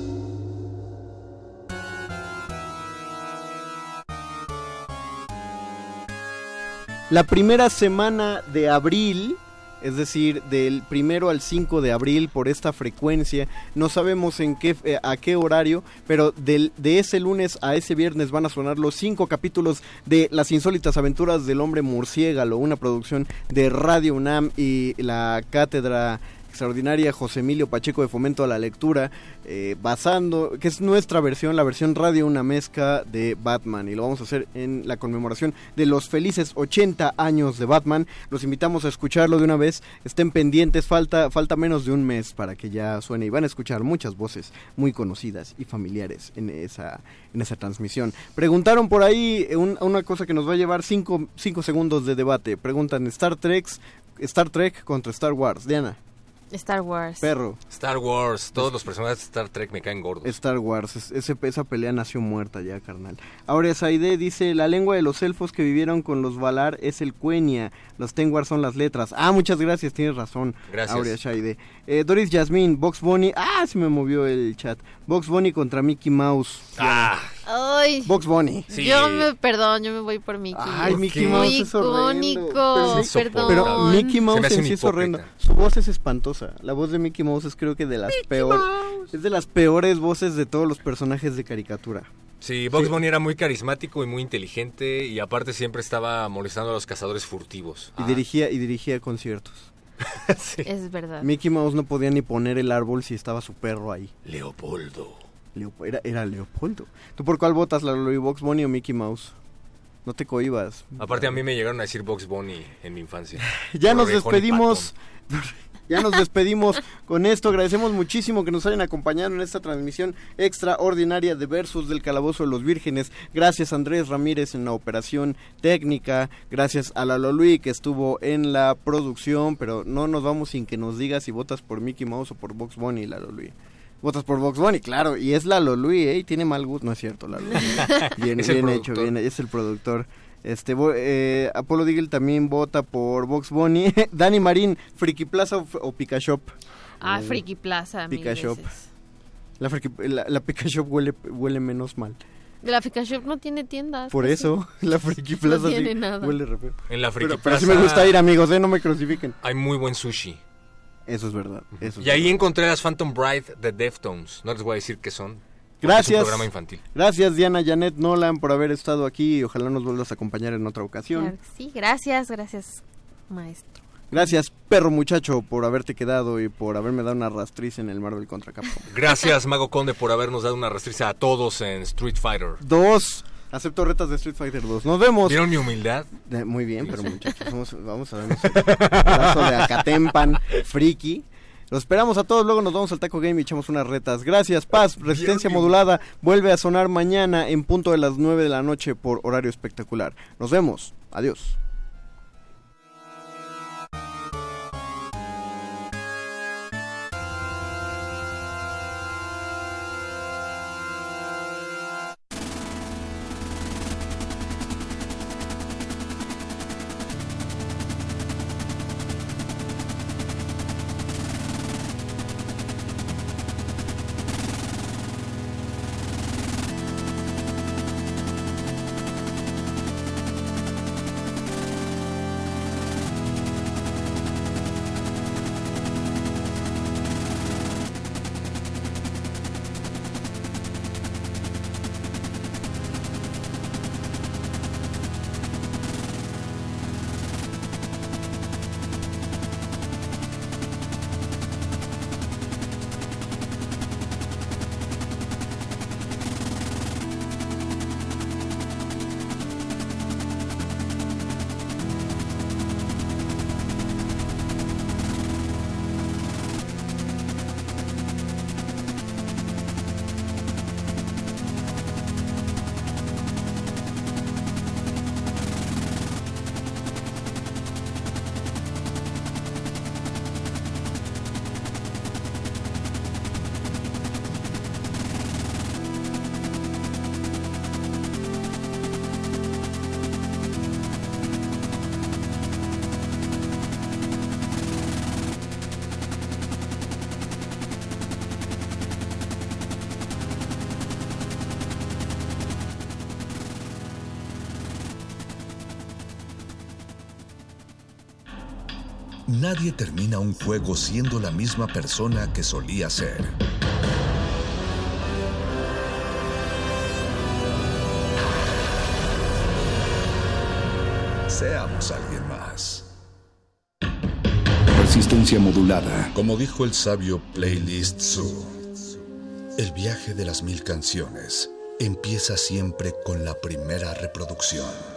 La primera semana de abril, es decir, del primero al 5 de abril por esta frecuencia, no sabemos en qué, eh, a qué horario, pero del, de ese lunes a ese viernes van a sonar los cinco capítulos de Las insólitas aventuras del hombre murciélago, una producción de Radio UNAM y la cátedra extraordinaria José Emilio Pacheco de Fomento a la Lectura, eh, basando, que es nuestra versión, la versión radio una mezcla de Batman, y lo vamos a hacer en la conmemoración de los felices 80 años de Batman. Los invitamos a escucharlo de una vez, estén pendientes, falta, falta menos de un mes para que ya suene y van a escuchar muchas voces muy conocidas y familiares en esa, en esa transmisión. Preguntaron por ahí eh, un- una cosa que nos va a llevar cinco, cinco segundos de debate. Preguntan Star Trek, Star Trek contra Star Wars. Diana. Star Wars. Perro. Star Wars, todos los personajes de Star Trek me caen gordos. Star Wars, es- ese- esa pelea nació muerta ya, carnal. Aurea Saide dice, la lengua de los elfos que vivieron con los Valar es el Quenya, los Tengwar son las letras. Ah, muchas gracias, tienes razón. Gracias. Aurea Saide. Eh, Doris Yasmin, Box Bunny, ah, se me movió el chat. Box Bunny contra Mickey Mouse. Ah, Box Bunny. Yo me, perdón, yo me voy por Mickey. Ay, Mickey muy Mouse es icónico, Pero- perdón. Pero Mickey Se Mouse en un sí es horrendo. Su voz es espantosa. La voz de Mickey Mouse es creo que de las peores. Es de las peores voces de todos los personajes de caricatura. Sí, Box Bunny era muy carismático y muy inteligente y aparte siempre estaba molestando a los cazadores furtivos. Y dirigía y dirigía conciertos. Es verdad. Mickey Mouse no podía ni poner el árbol si estaba su perro ahí. Leopoldo. Era, era Leopoldo. ¿Tú por cuál votas, la Loli Box Bunny o Mickey Mouse? No te cohibas. Aparte a mí me llegaron a decir Box Bunny en mi infancia. Ya nos despedimos. Ya nos despedimos con esto. Agradecemos muchísimo que nos hayan acompañado en esta transmisión extraordinaria de Versus del Calabozo de los Vírgenes. Gracias Andrés Ramírez en la operación técnica. Gracias a la Lolui que estuvo en la producción. Pero no nos vamos sin que nos digas si votas por Mickey Mouse o por Box Bunny, la Lolui. Votas por Box Bunny, claro. Y es la Lolui, ¿eh? Y tiene mal gusto. No es cierto, la Lolui. Bien, Es bien hecho, bien, es el productor. Este, eh, Apolo Diggle también vota por Box Bunny. Dani Marín, Friki Plaza o, o Pika Shop. Ah, Eh, Friki Plaza, mil Pika Shop. veces. La, Friki- la, la Pika Shop huele, huele menos mal. La Friki Shop no tiene tiendas. Por casi. eso, la Friki Plaza No sí tiene nada. huele re feo. En la Friki Pero, pero sí Plaza me gusta ir, amigos, ¿eh? No me crucifiquen. Hay muy buen sushi. Eso es verdad. Eso es Y ahí verdad. encontré las Phantom Bride de Deftones. No les voy a decir qué son. Gracias. Es un programa infantil. Gracias, Diana Janet Nolan, por haber estado aquí. y Ojalá nos vuelvas a acompañar en otra ocasión. Claro sí, gracias, gracias, maestro. Gracias, perro muchacho, por haberte quedado y por haberme dado una rastriz en el Marvel contra Capcom. Gracias, Mago Conde, por habernos dado una restricia a todos en Street Fighter. Dos. Acepto retas de Street Fighter 2. Nos vemos. ¿Vieron mi humildad? Muy bien, pero muchachos, vamos, vamos a darnos un abrazo de Acatempan, friki. Los esperamos a todos, luego nos vamos al Taco Game y echamos unas retas. Gracias, Paz. Resistencia modulada vuelve a sonar mañana en punto de las 9 de la noche por horario espectacular. Nos vemos. Adiós. Nadie termina un juego siendo la misma persona que solía ser. Seamos alguien más. Resistencia modulada. Como dijo el sabio Playlist Zoo, el viaje de las mil canciones empieza siempre con la primera reproducción.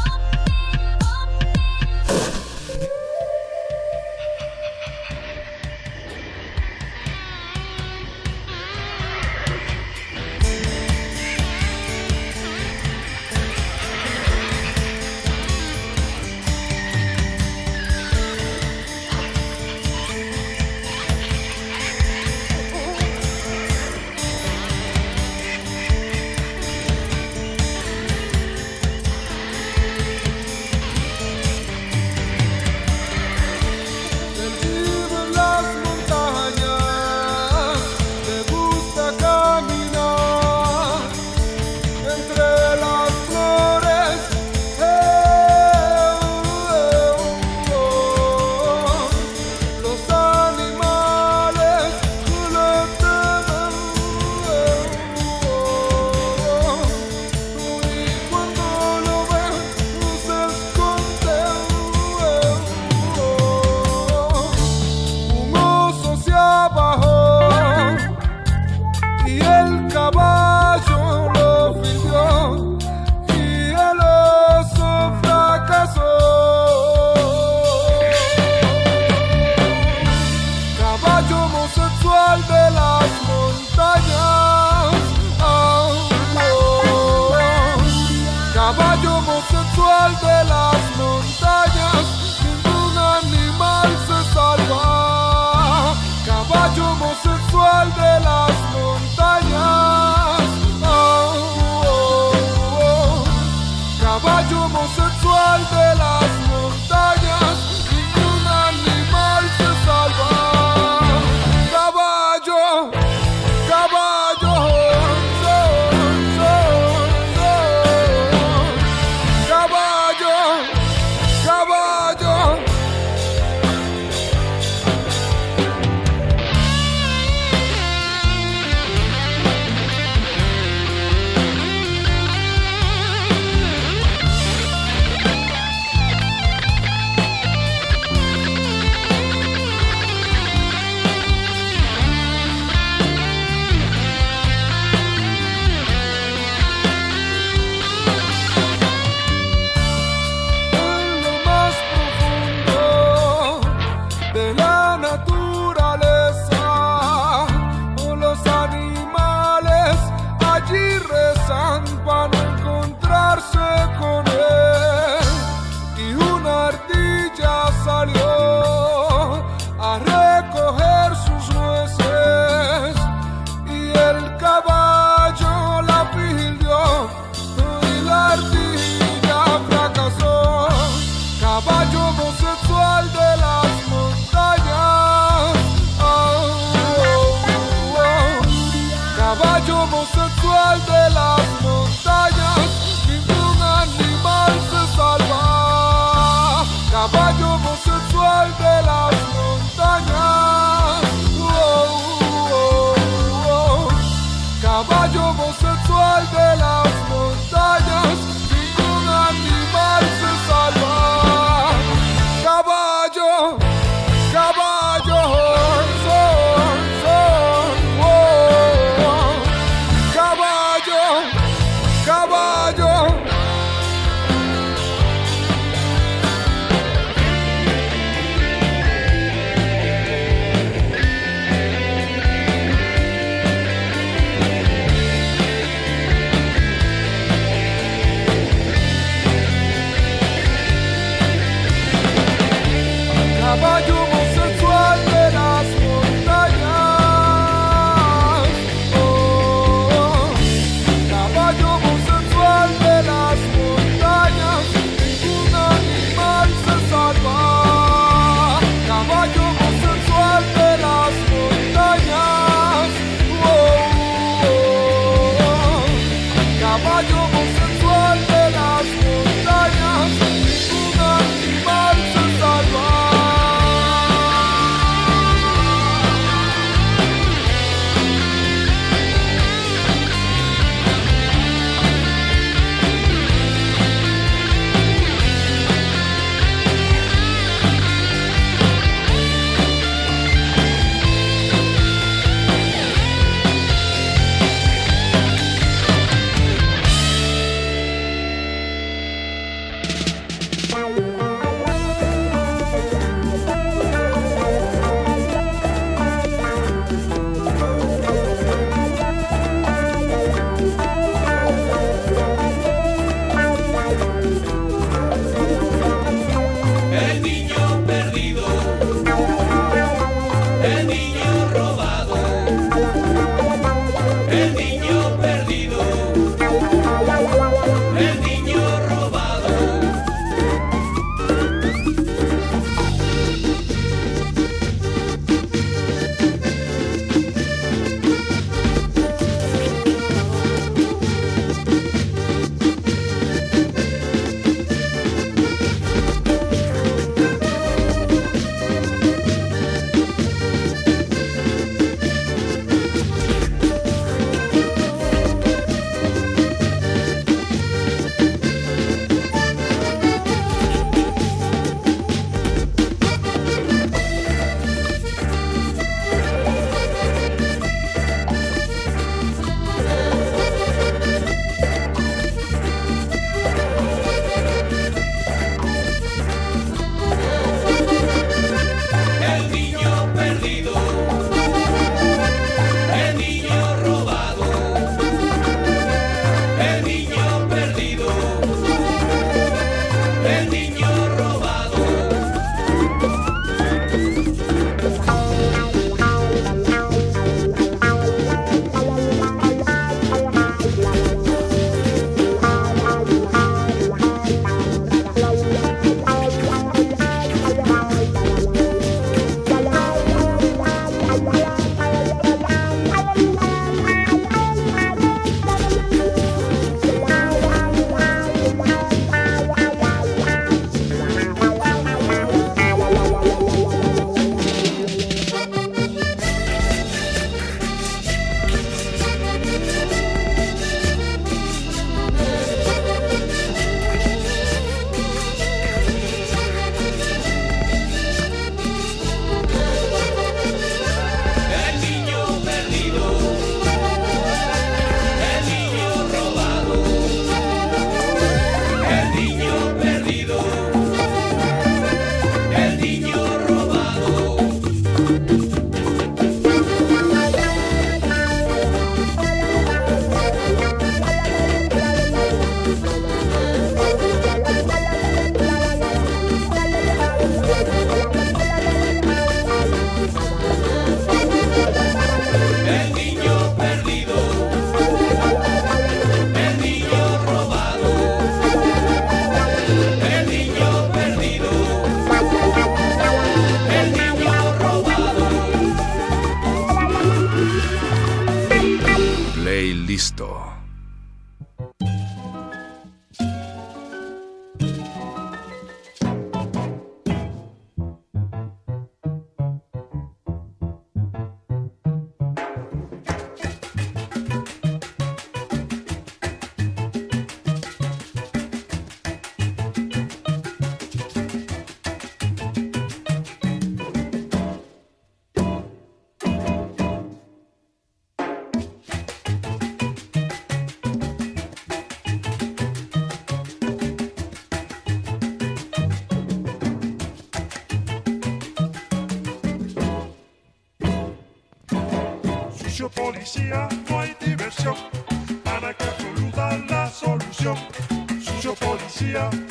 Yeah.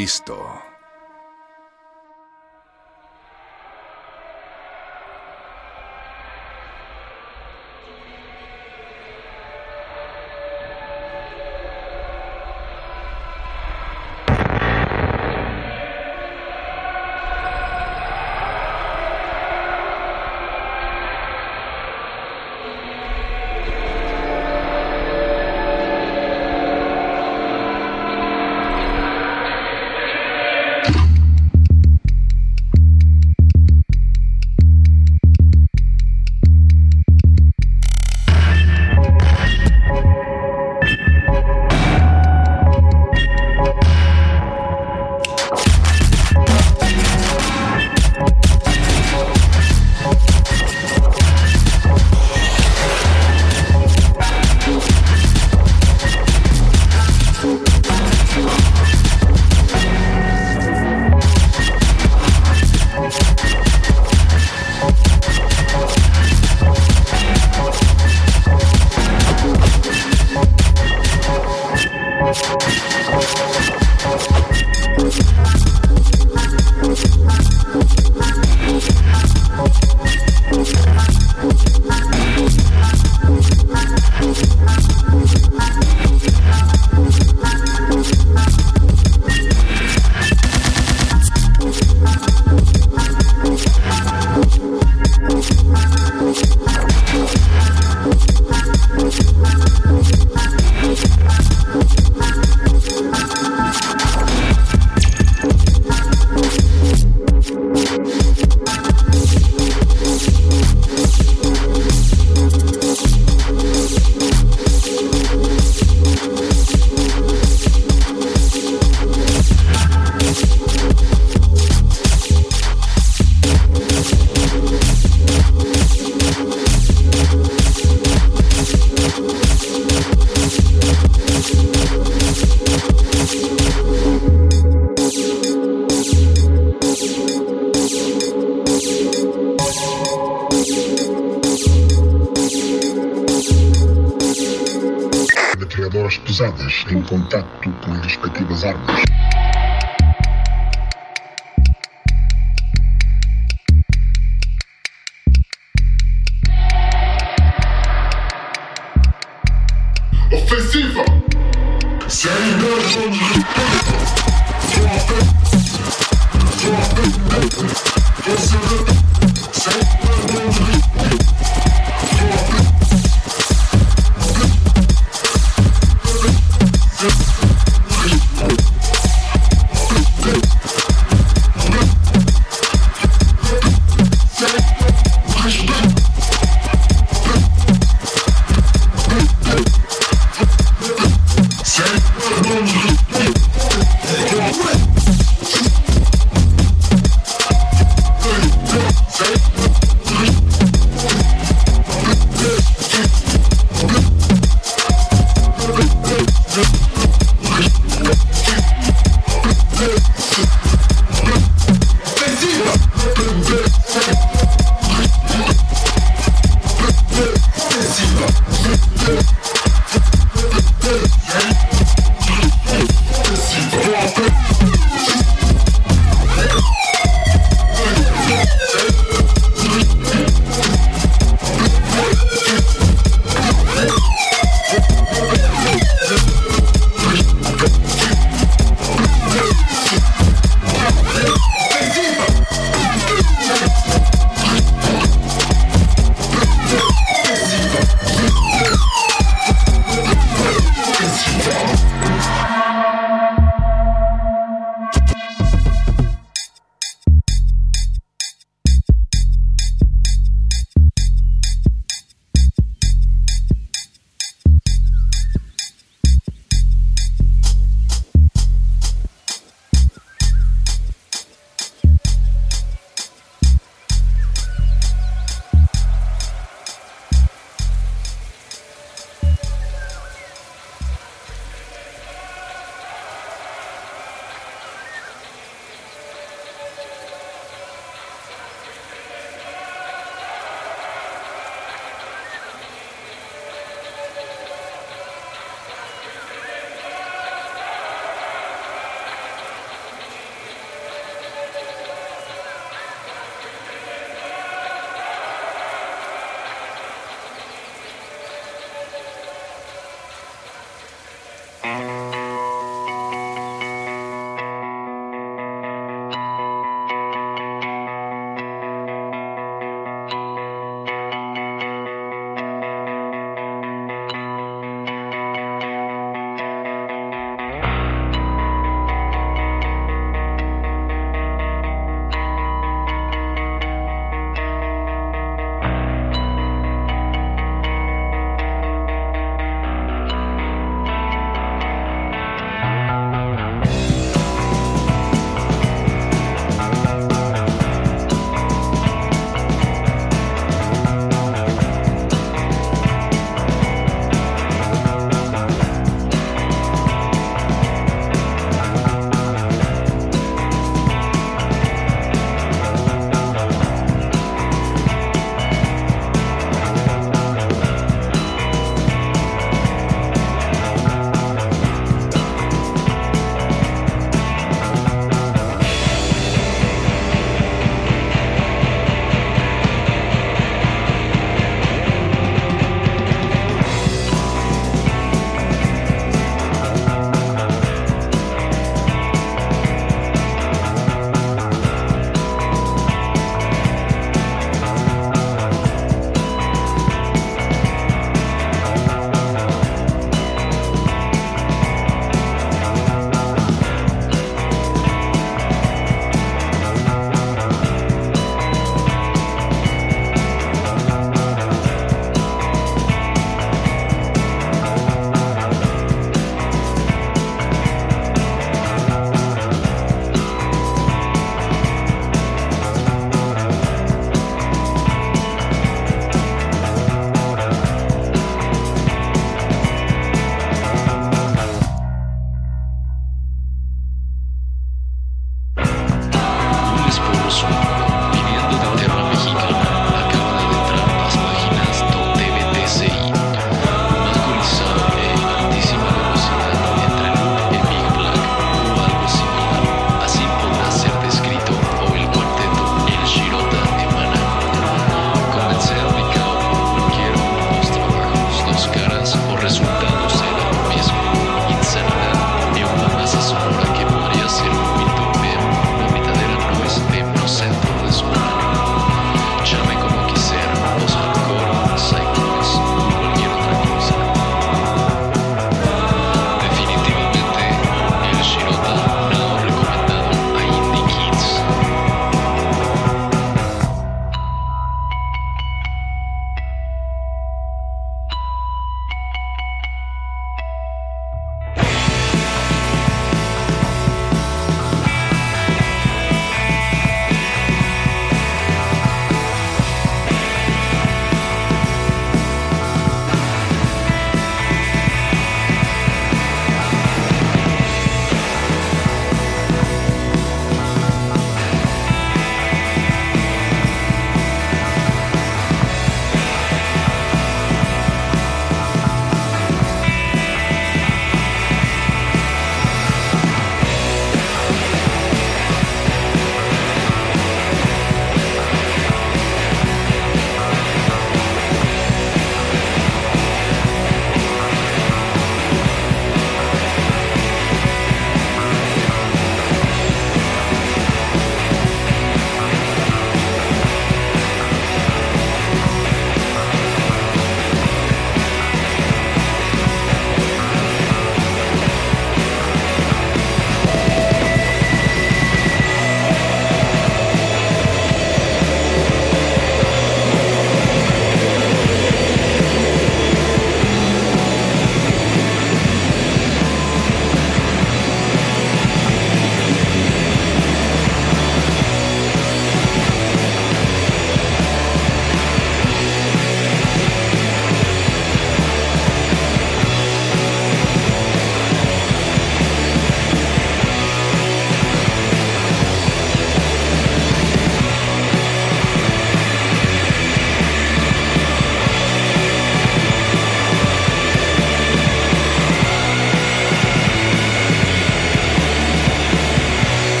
Listo.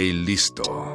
Play listo.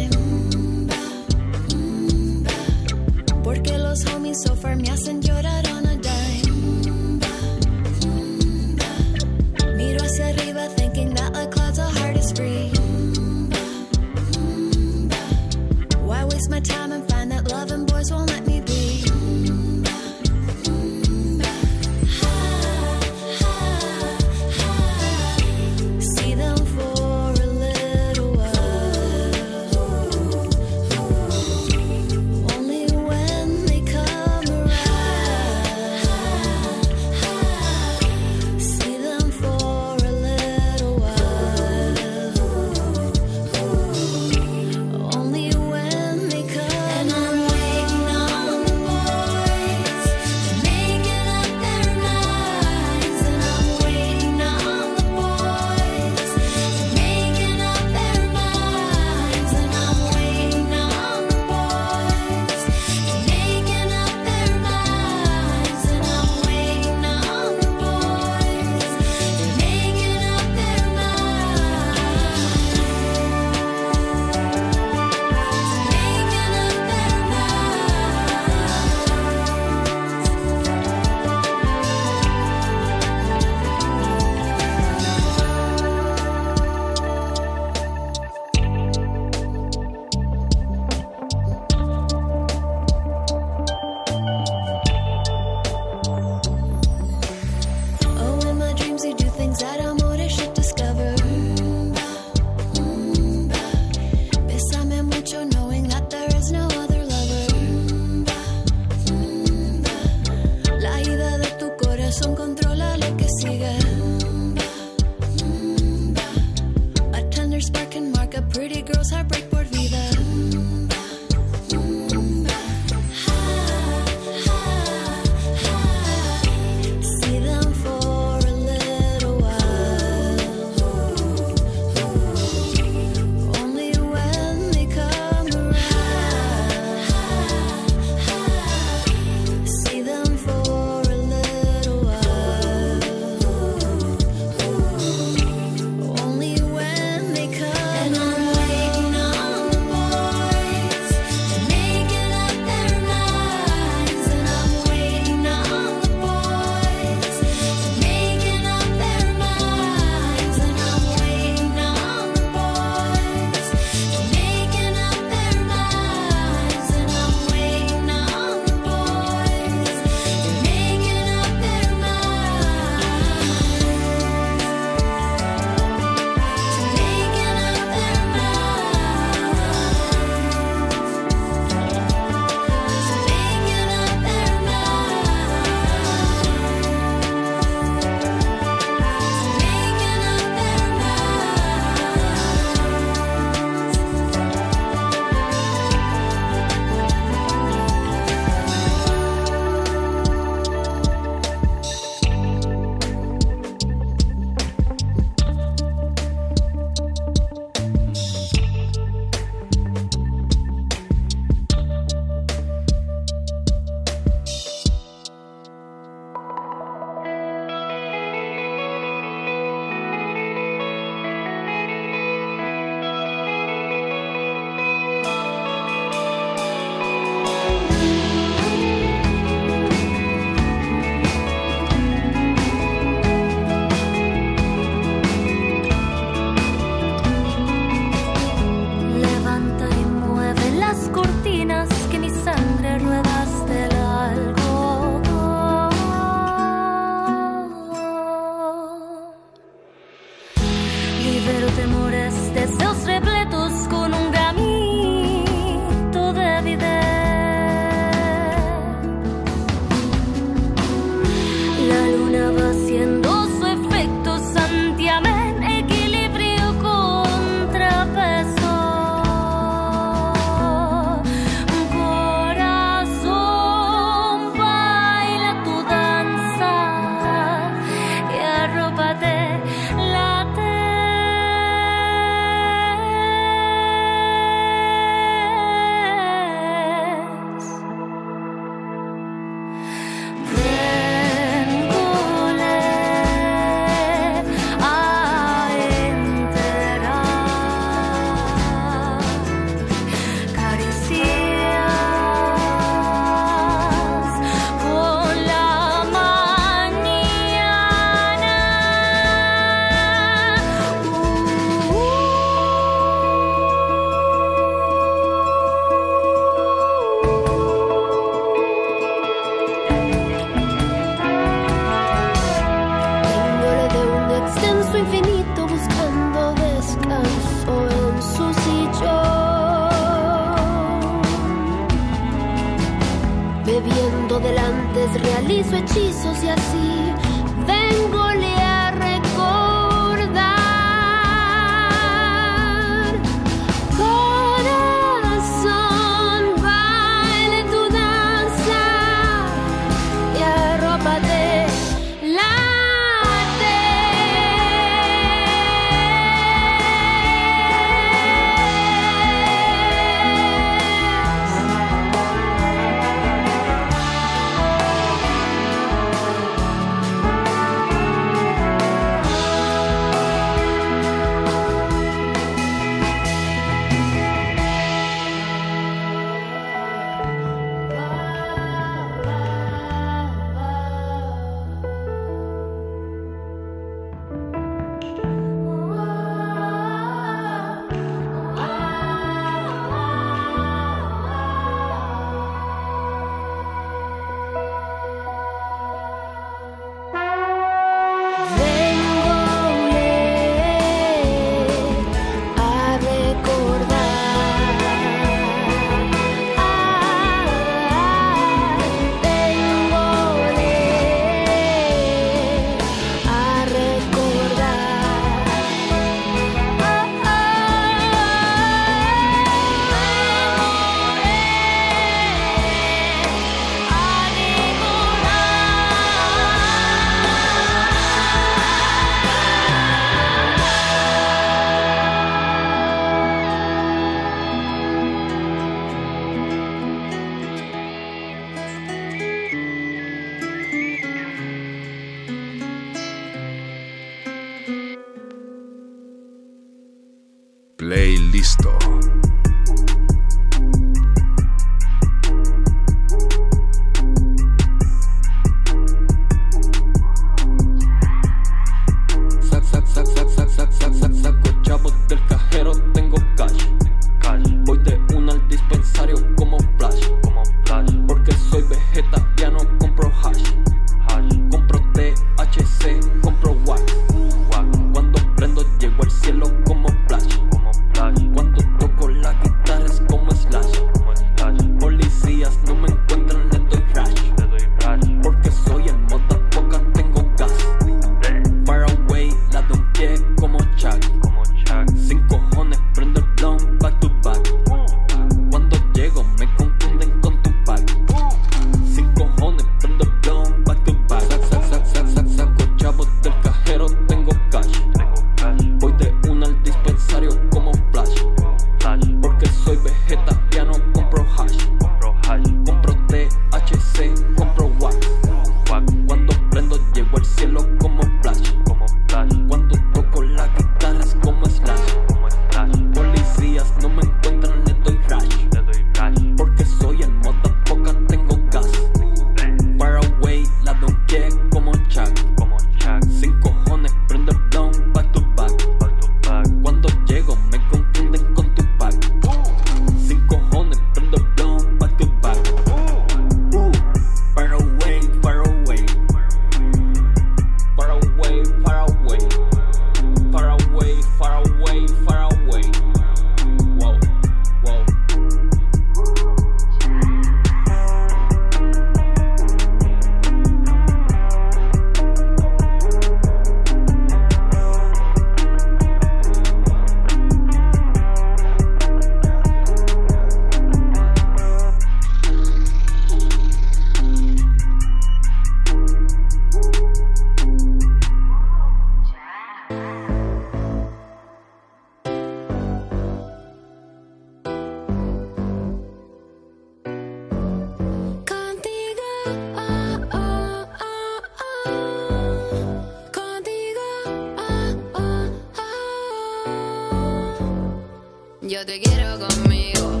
Yo te quiero conmigo,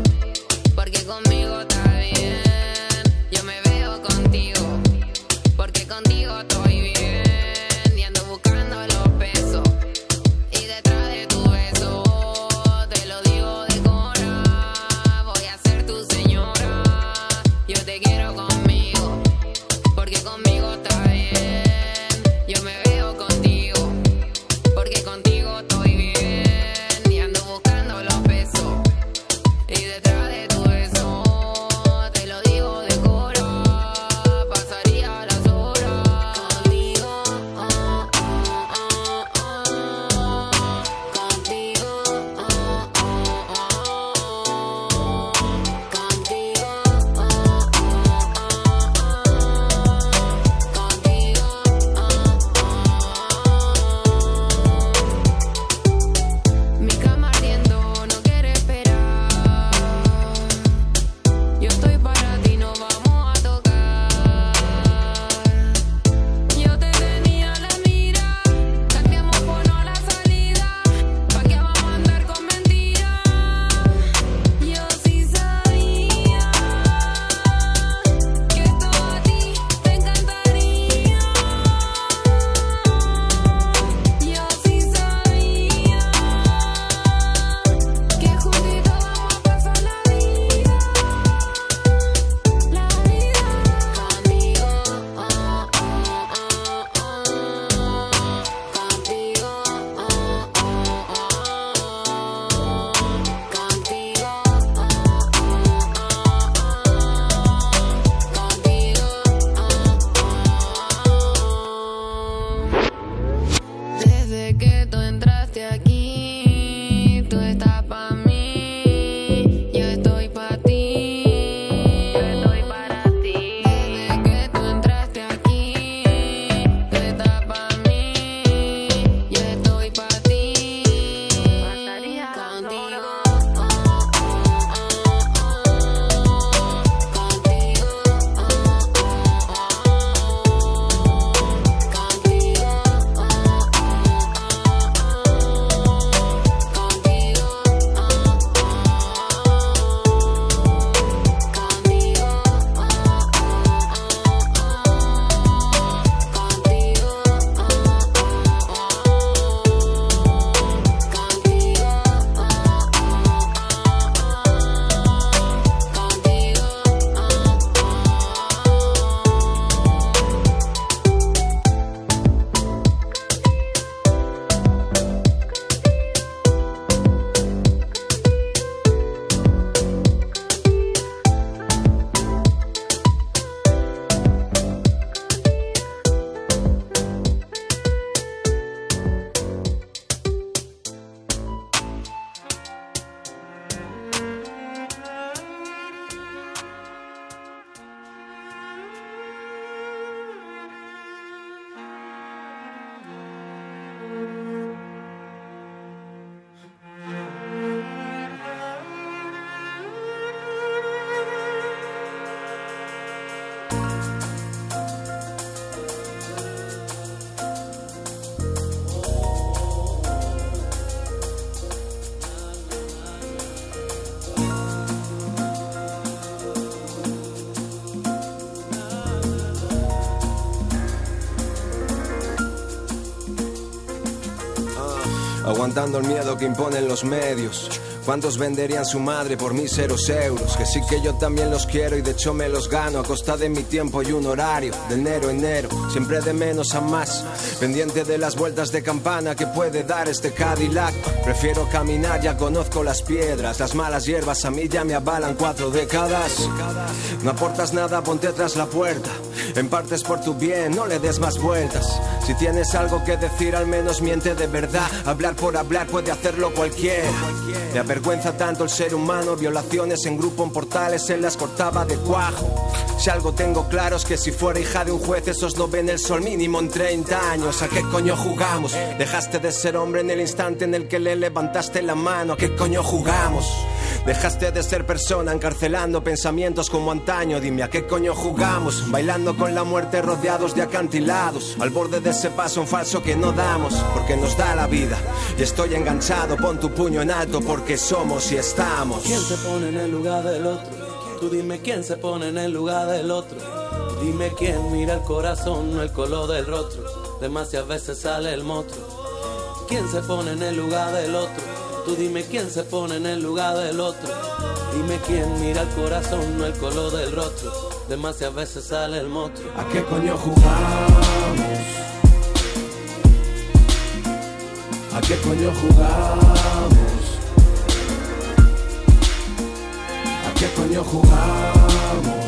porque conmigo el miedo que imponen los medios. ¿Cuántos venderían su madre por míseros euros? Que sí que yo también los quiero y de hecho me los gano a costa de mi tiempo y un horario. De enero a enero, siempre de menos a más. Pendiente de las vueltas de campana que puede dar este Cadillac. Prefiero caminar, ya conozco las piedras. Las malas hierbas a mí ya me avalan cuatro décadas. No aportas nada, ponte tras la puerta. En parte es por tu bien, no le des más vueltas. Si tienes algo que decir, al menos miente de verdad. Hablar por hablar puede hacerlo cualquiera. Me avergüenza tanto el ser humano, violaciones en grupo en portales, él las cortaba de cuajo. Si algo tengo claro es que si fuera hija de un juez, esos no ven el sol mínimo en 30 años. ¿A qué coño jugamos? Dejaste de ser hombre en el instante en el que le levantaste la mano. ¿A qué coño jugamos? Dejaste de ser persona encarcelando pensamientos como antaño. Dime a qué coño jugamos. Bailando con la muerte rodeados de acantilados. Al borde de ese paso en falso que no damos. Porque nos da la vida. Y estoy enganchado. Pon tu puño en alto porque somos y estamos. ¿Quién se pone en el lugar del otro? Tú dime quién se pone en el lugar del otro. Dime quién mira el corazón, no el color del rostro. Demasiadas veces sale el monstruo. ¿Quién se pone en el lugar del otro? Tú dime quién se pone en el lugar del otro. Dime quién mira el corazón, no el color del rostro. Demasiadas veces sale el monstruo. ¿A qué coño jugamos? ¿A qué coño jugamos? ¿A qué coño jugamos?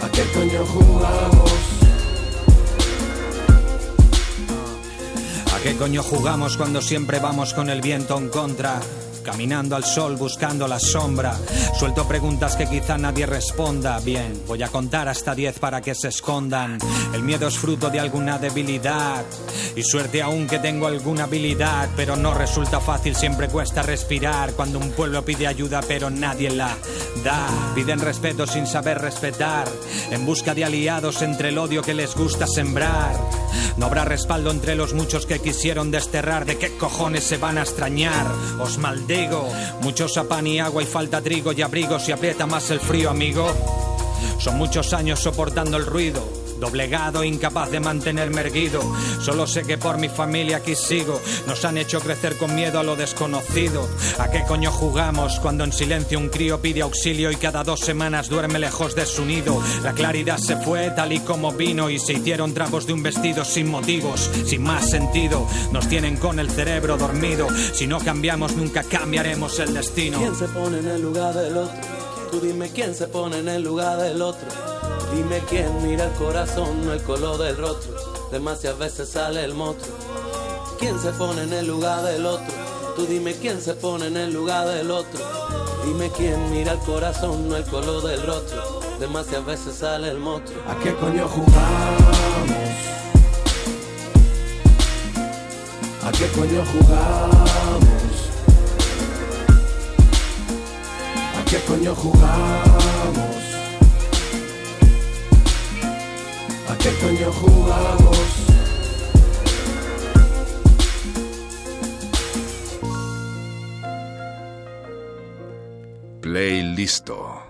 ¿A qué coño jugamos? ¿A qué coño jugamos cuando siempre vamos con el viento en contra? Caminando al sol buscando la sombra. Suelto preguntas que quizá nadie responda. Bien, voy a contar hasta 10 para que se escondan. El miedo es fruto de alguna debilidad. Y suerte aún que tengo alguna habilidad. Pero no resulta fácil, siempre cuesta respirar. Cuando un pueblo pide ayuda pero nadie la da. Piden respeto sin saber respetar. En busca de aliados entre el odio que les gusta sembrar. No habrá respaldo entre los muchos que quisieron desterrar. ¿De qué cojones se van a extrañar? Os maldigo. Muchos pan y agua y falta trigo y abrigo. Si aprieta más el frío, amigo. Son muchos años soportando el ruido. Doblegado, incapaz de mantenerme erguido. Solo sé que por mi familia aquí sigo. Nos han hecho crecer con miedo a lo desconocido. ¿A qué coño jugamos cuando en silencio un crío pide auxilio y cada dos semanas duerme lejos de su nido? La claridad se fue tal y como vino y se hicieron trapos de un vestido sin motivos, sin más sentido. Nos tienen con el cerebro dormido. Si no cambiamos, nunca cambiaremos el destino. ¿Quién se pone en el lugar del otro? Tú dime quién se pone en el lugar del otro. Dime quién mira el corazón, no el color del rostro. Demasiadas veces sale el monstruo. ¿Quién se pone en el lugar del otro? Tú dime quién se pone en el lugar del otro. Dime quién mira el corazón, no el color del rostro. Demasiadas veces sale el monstruo. ¿A qué coño jugamos? ¿A qué coño jugamos? Qué coño jugamos? ¿A qué coño jugamos? Play listo.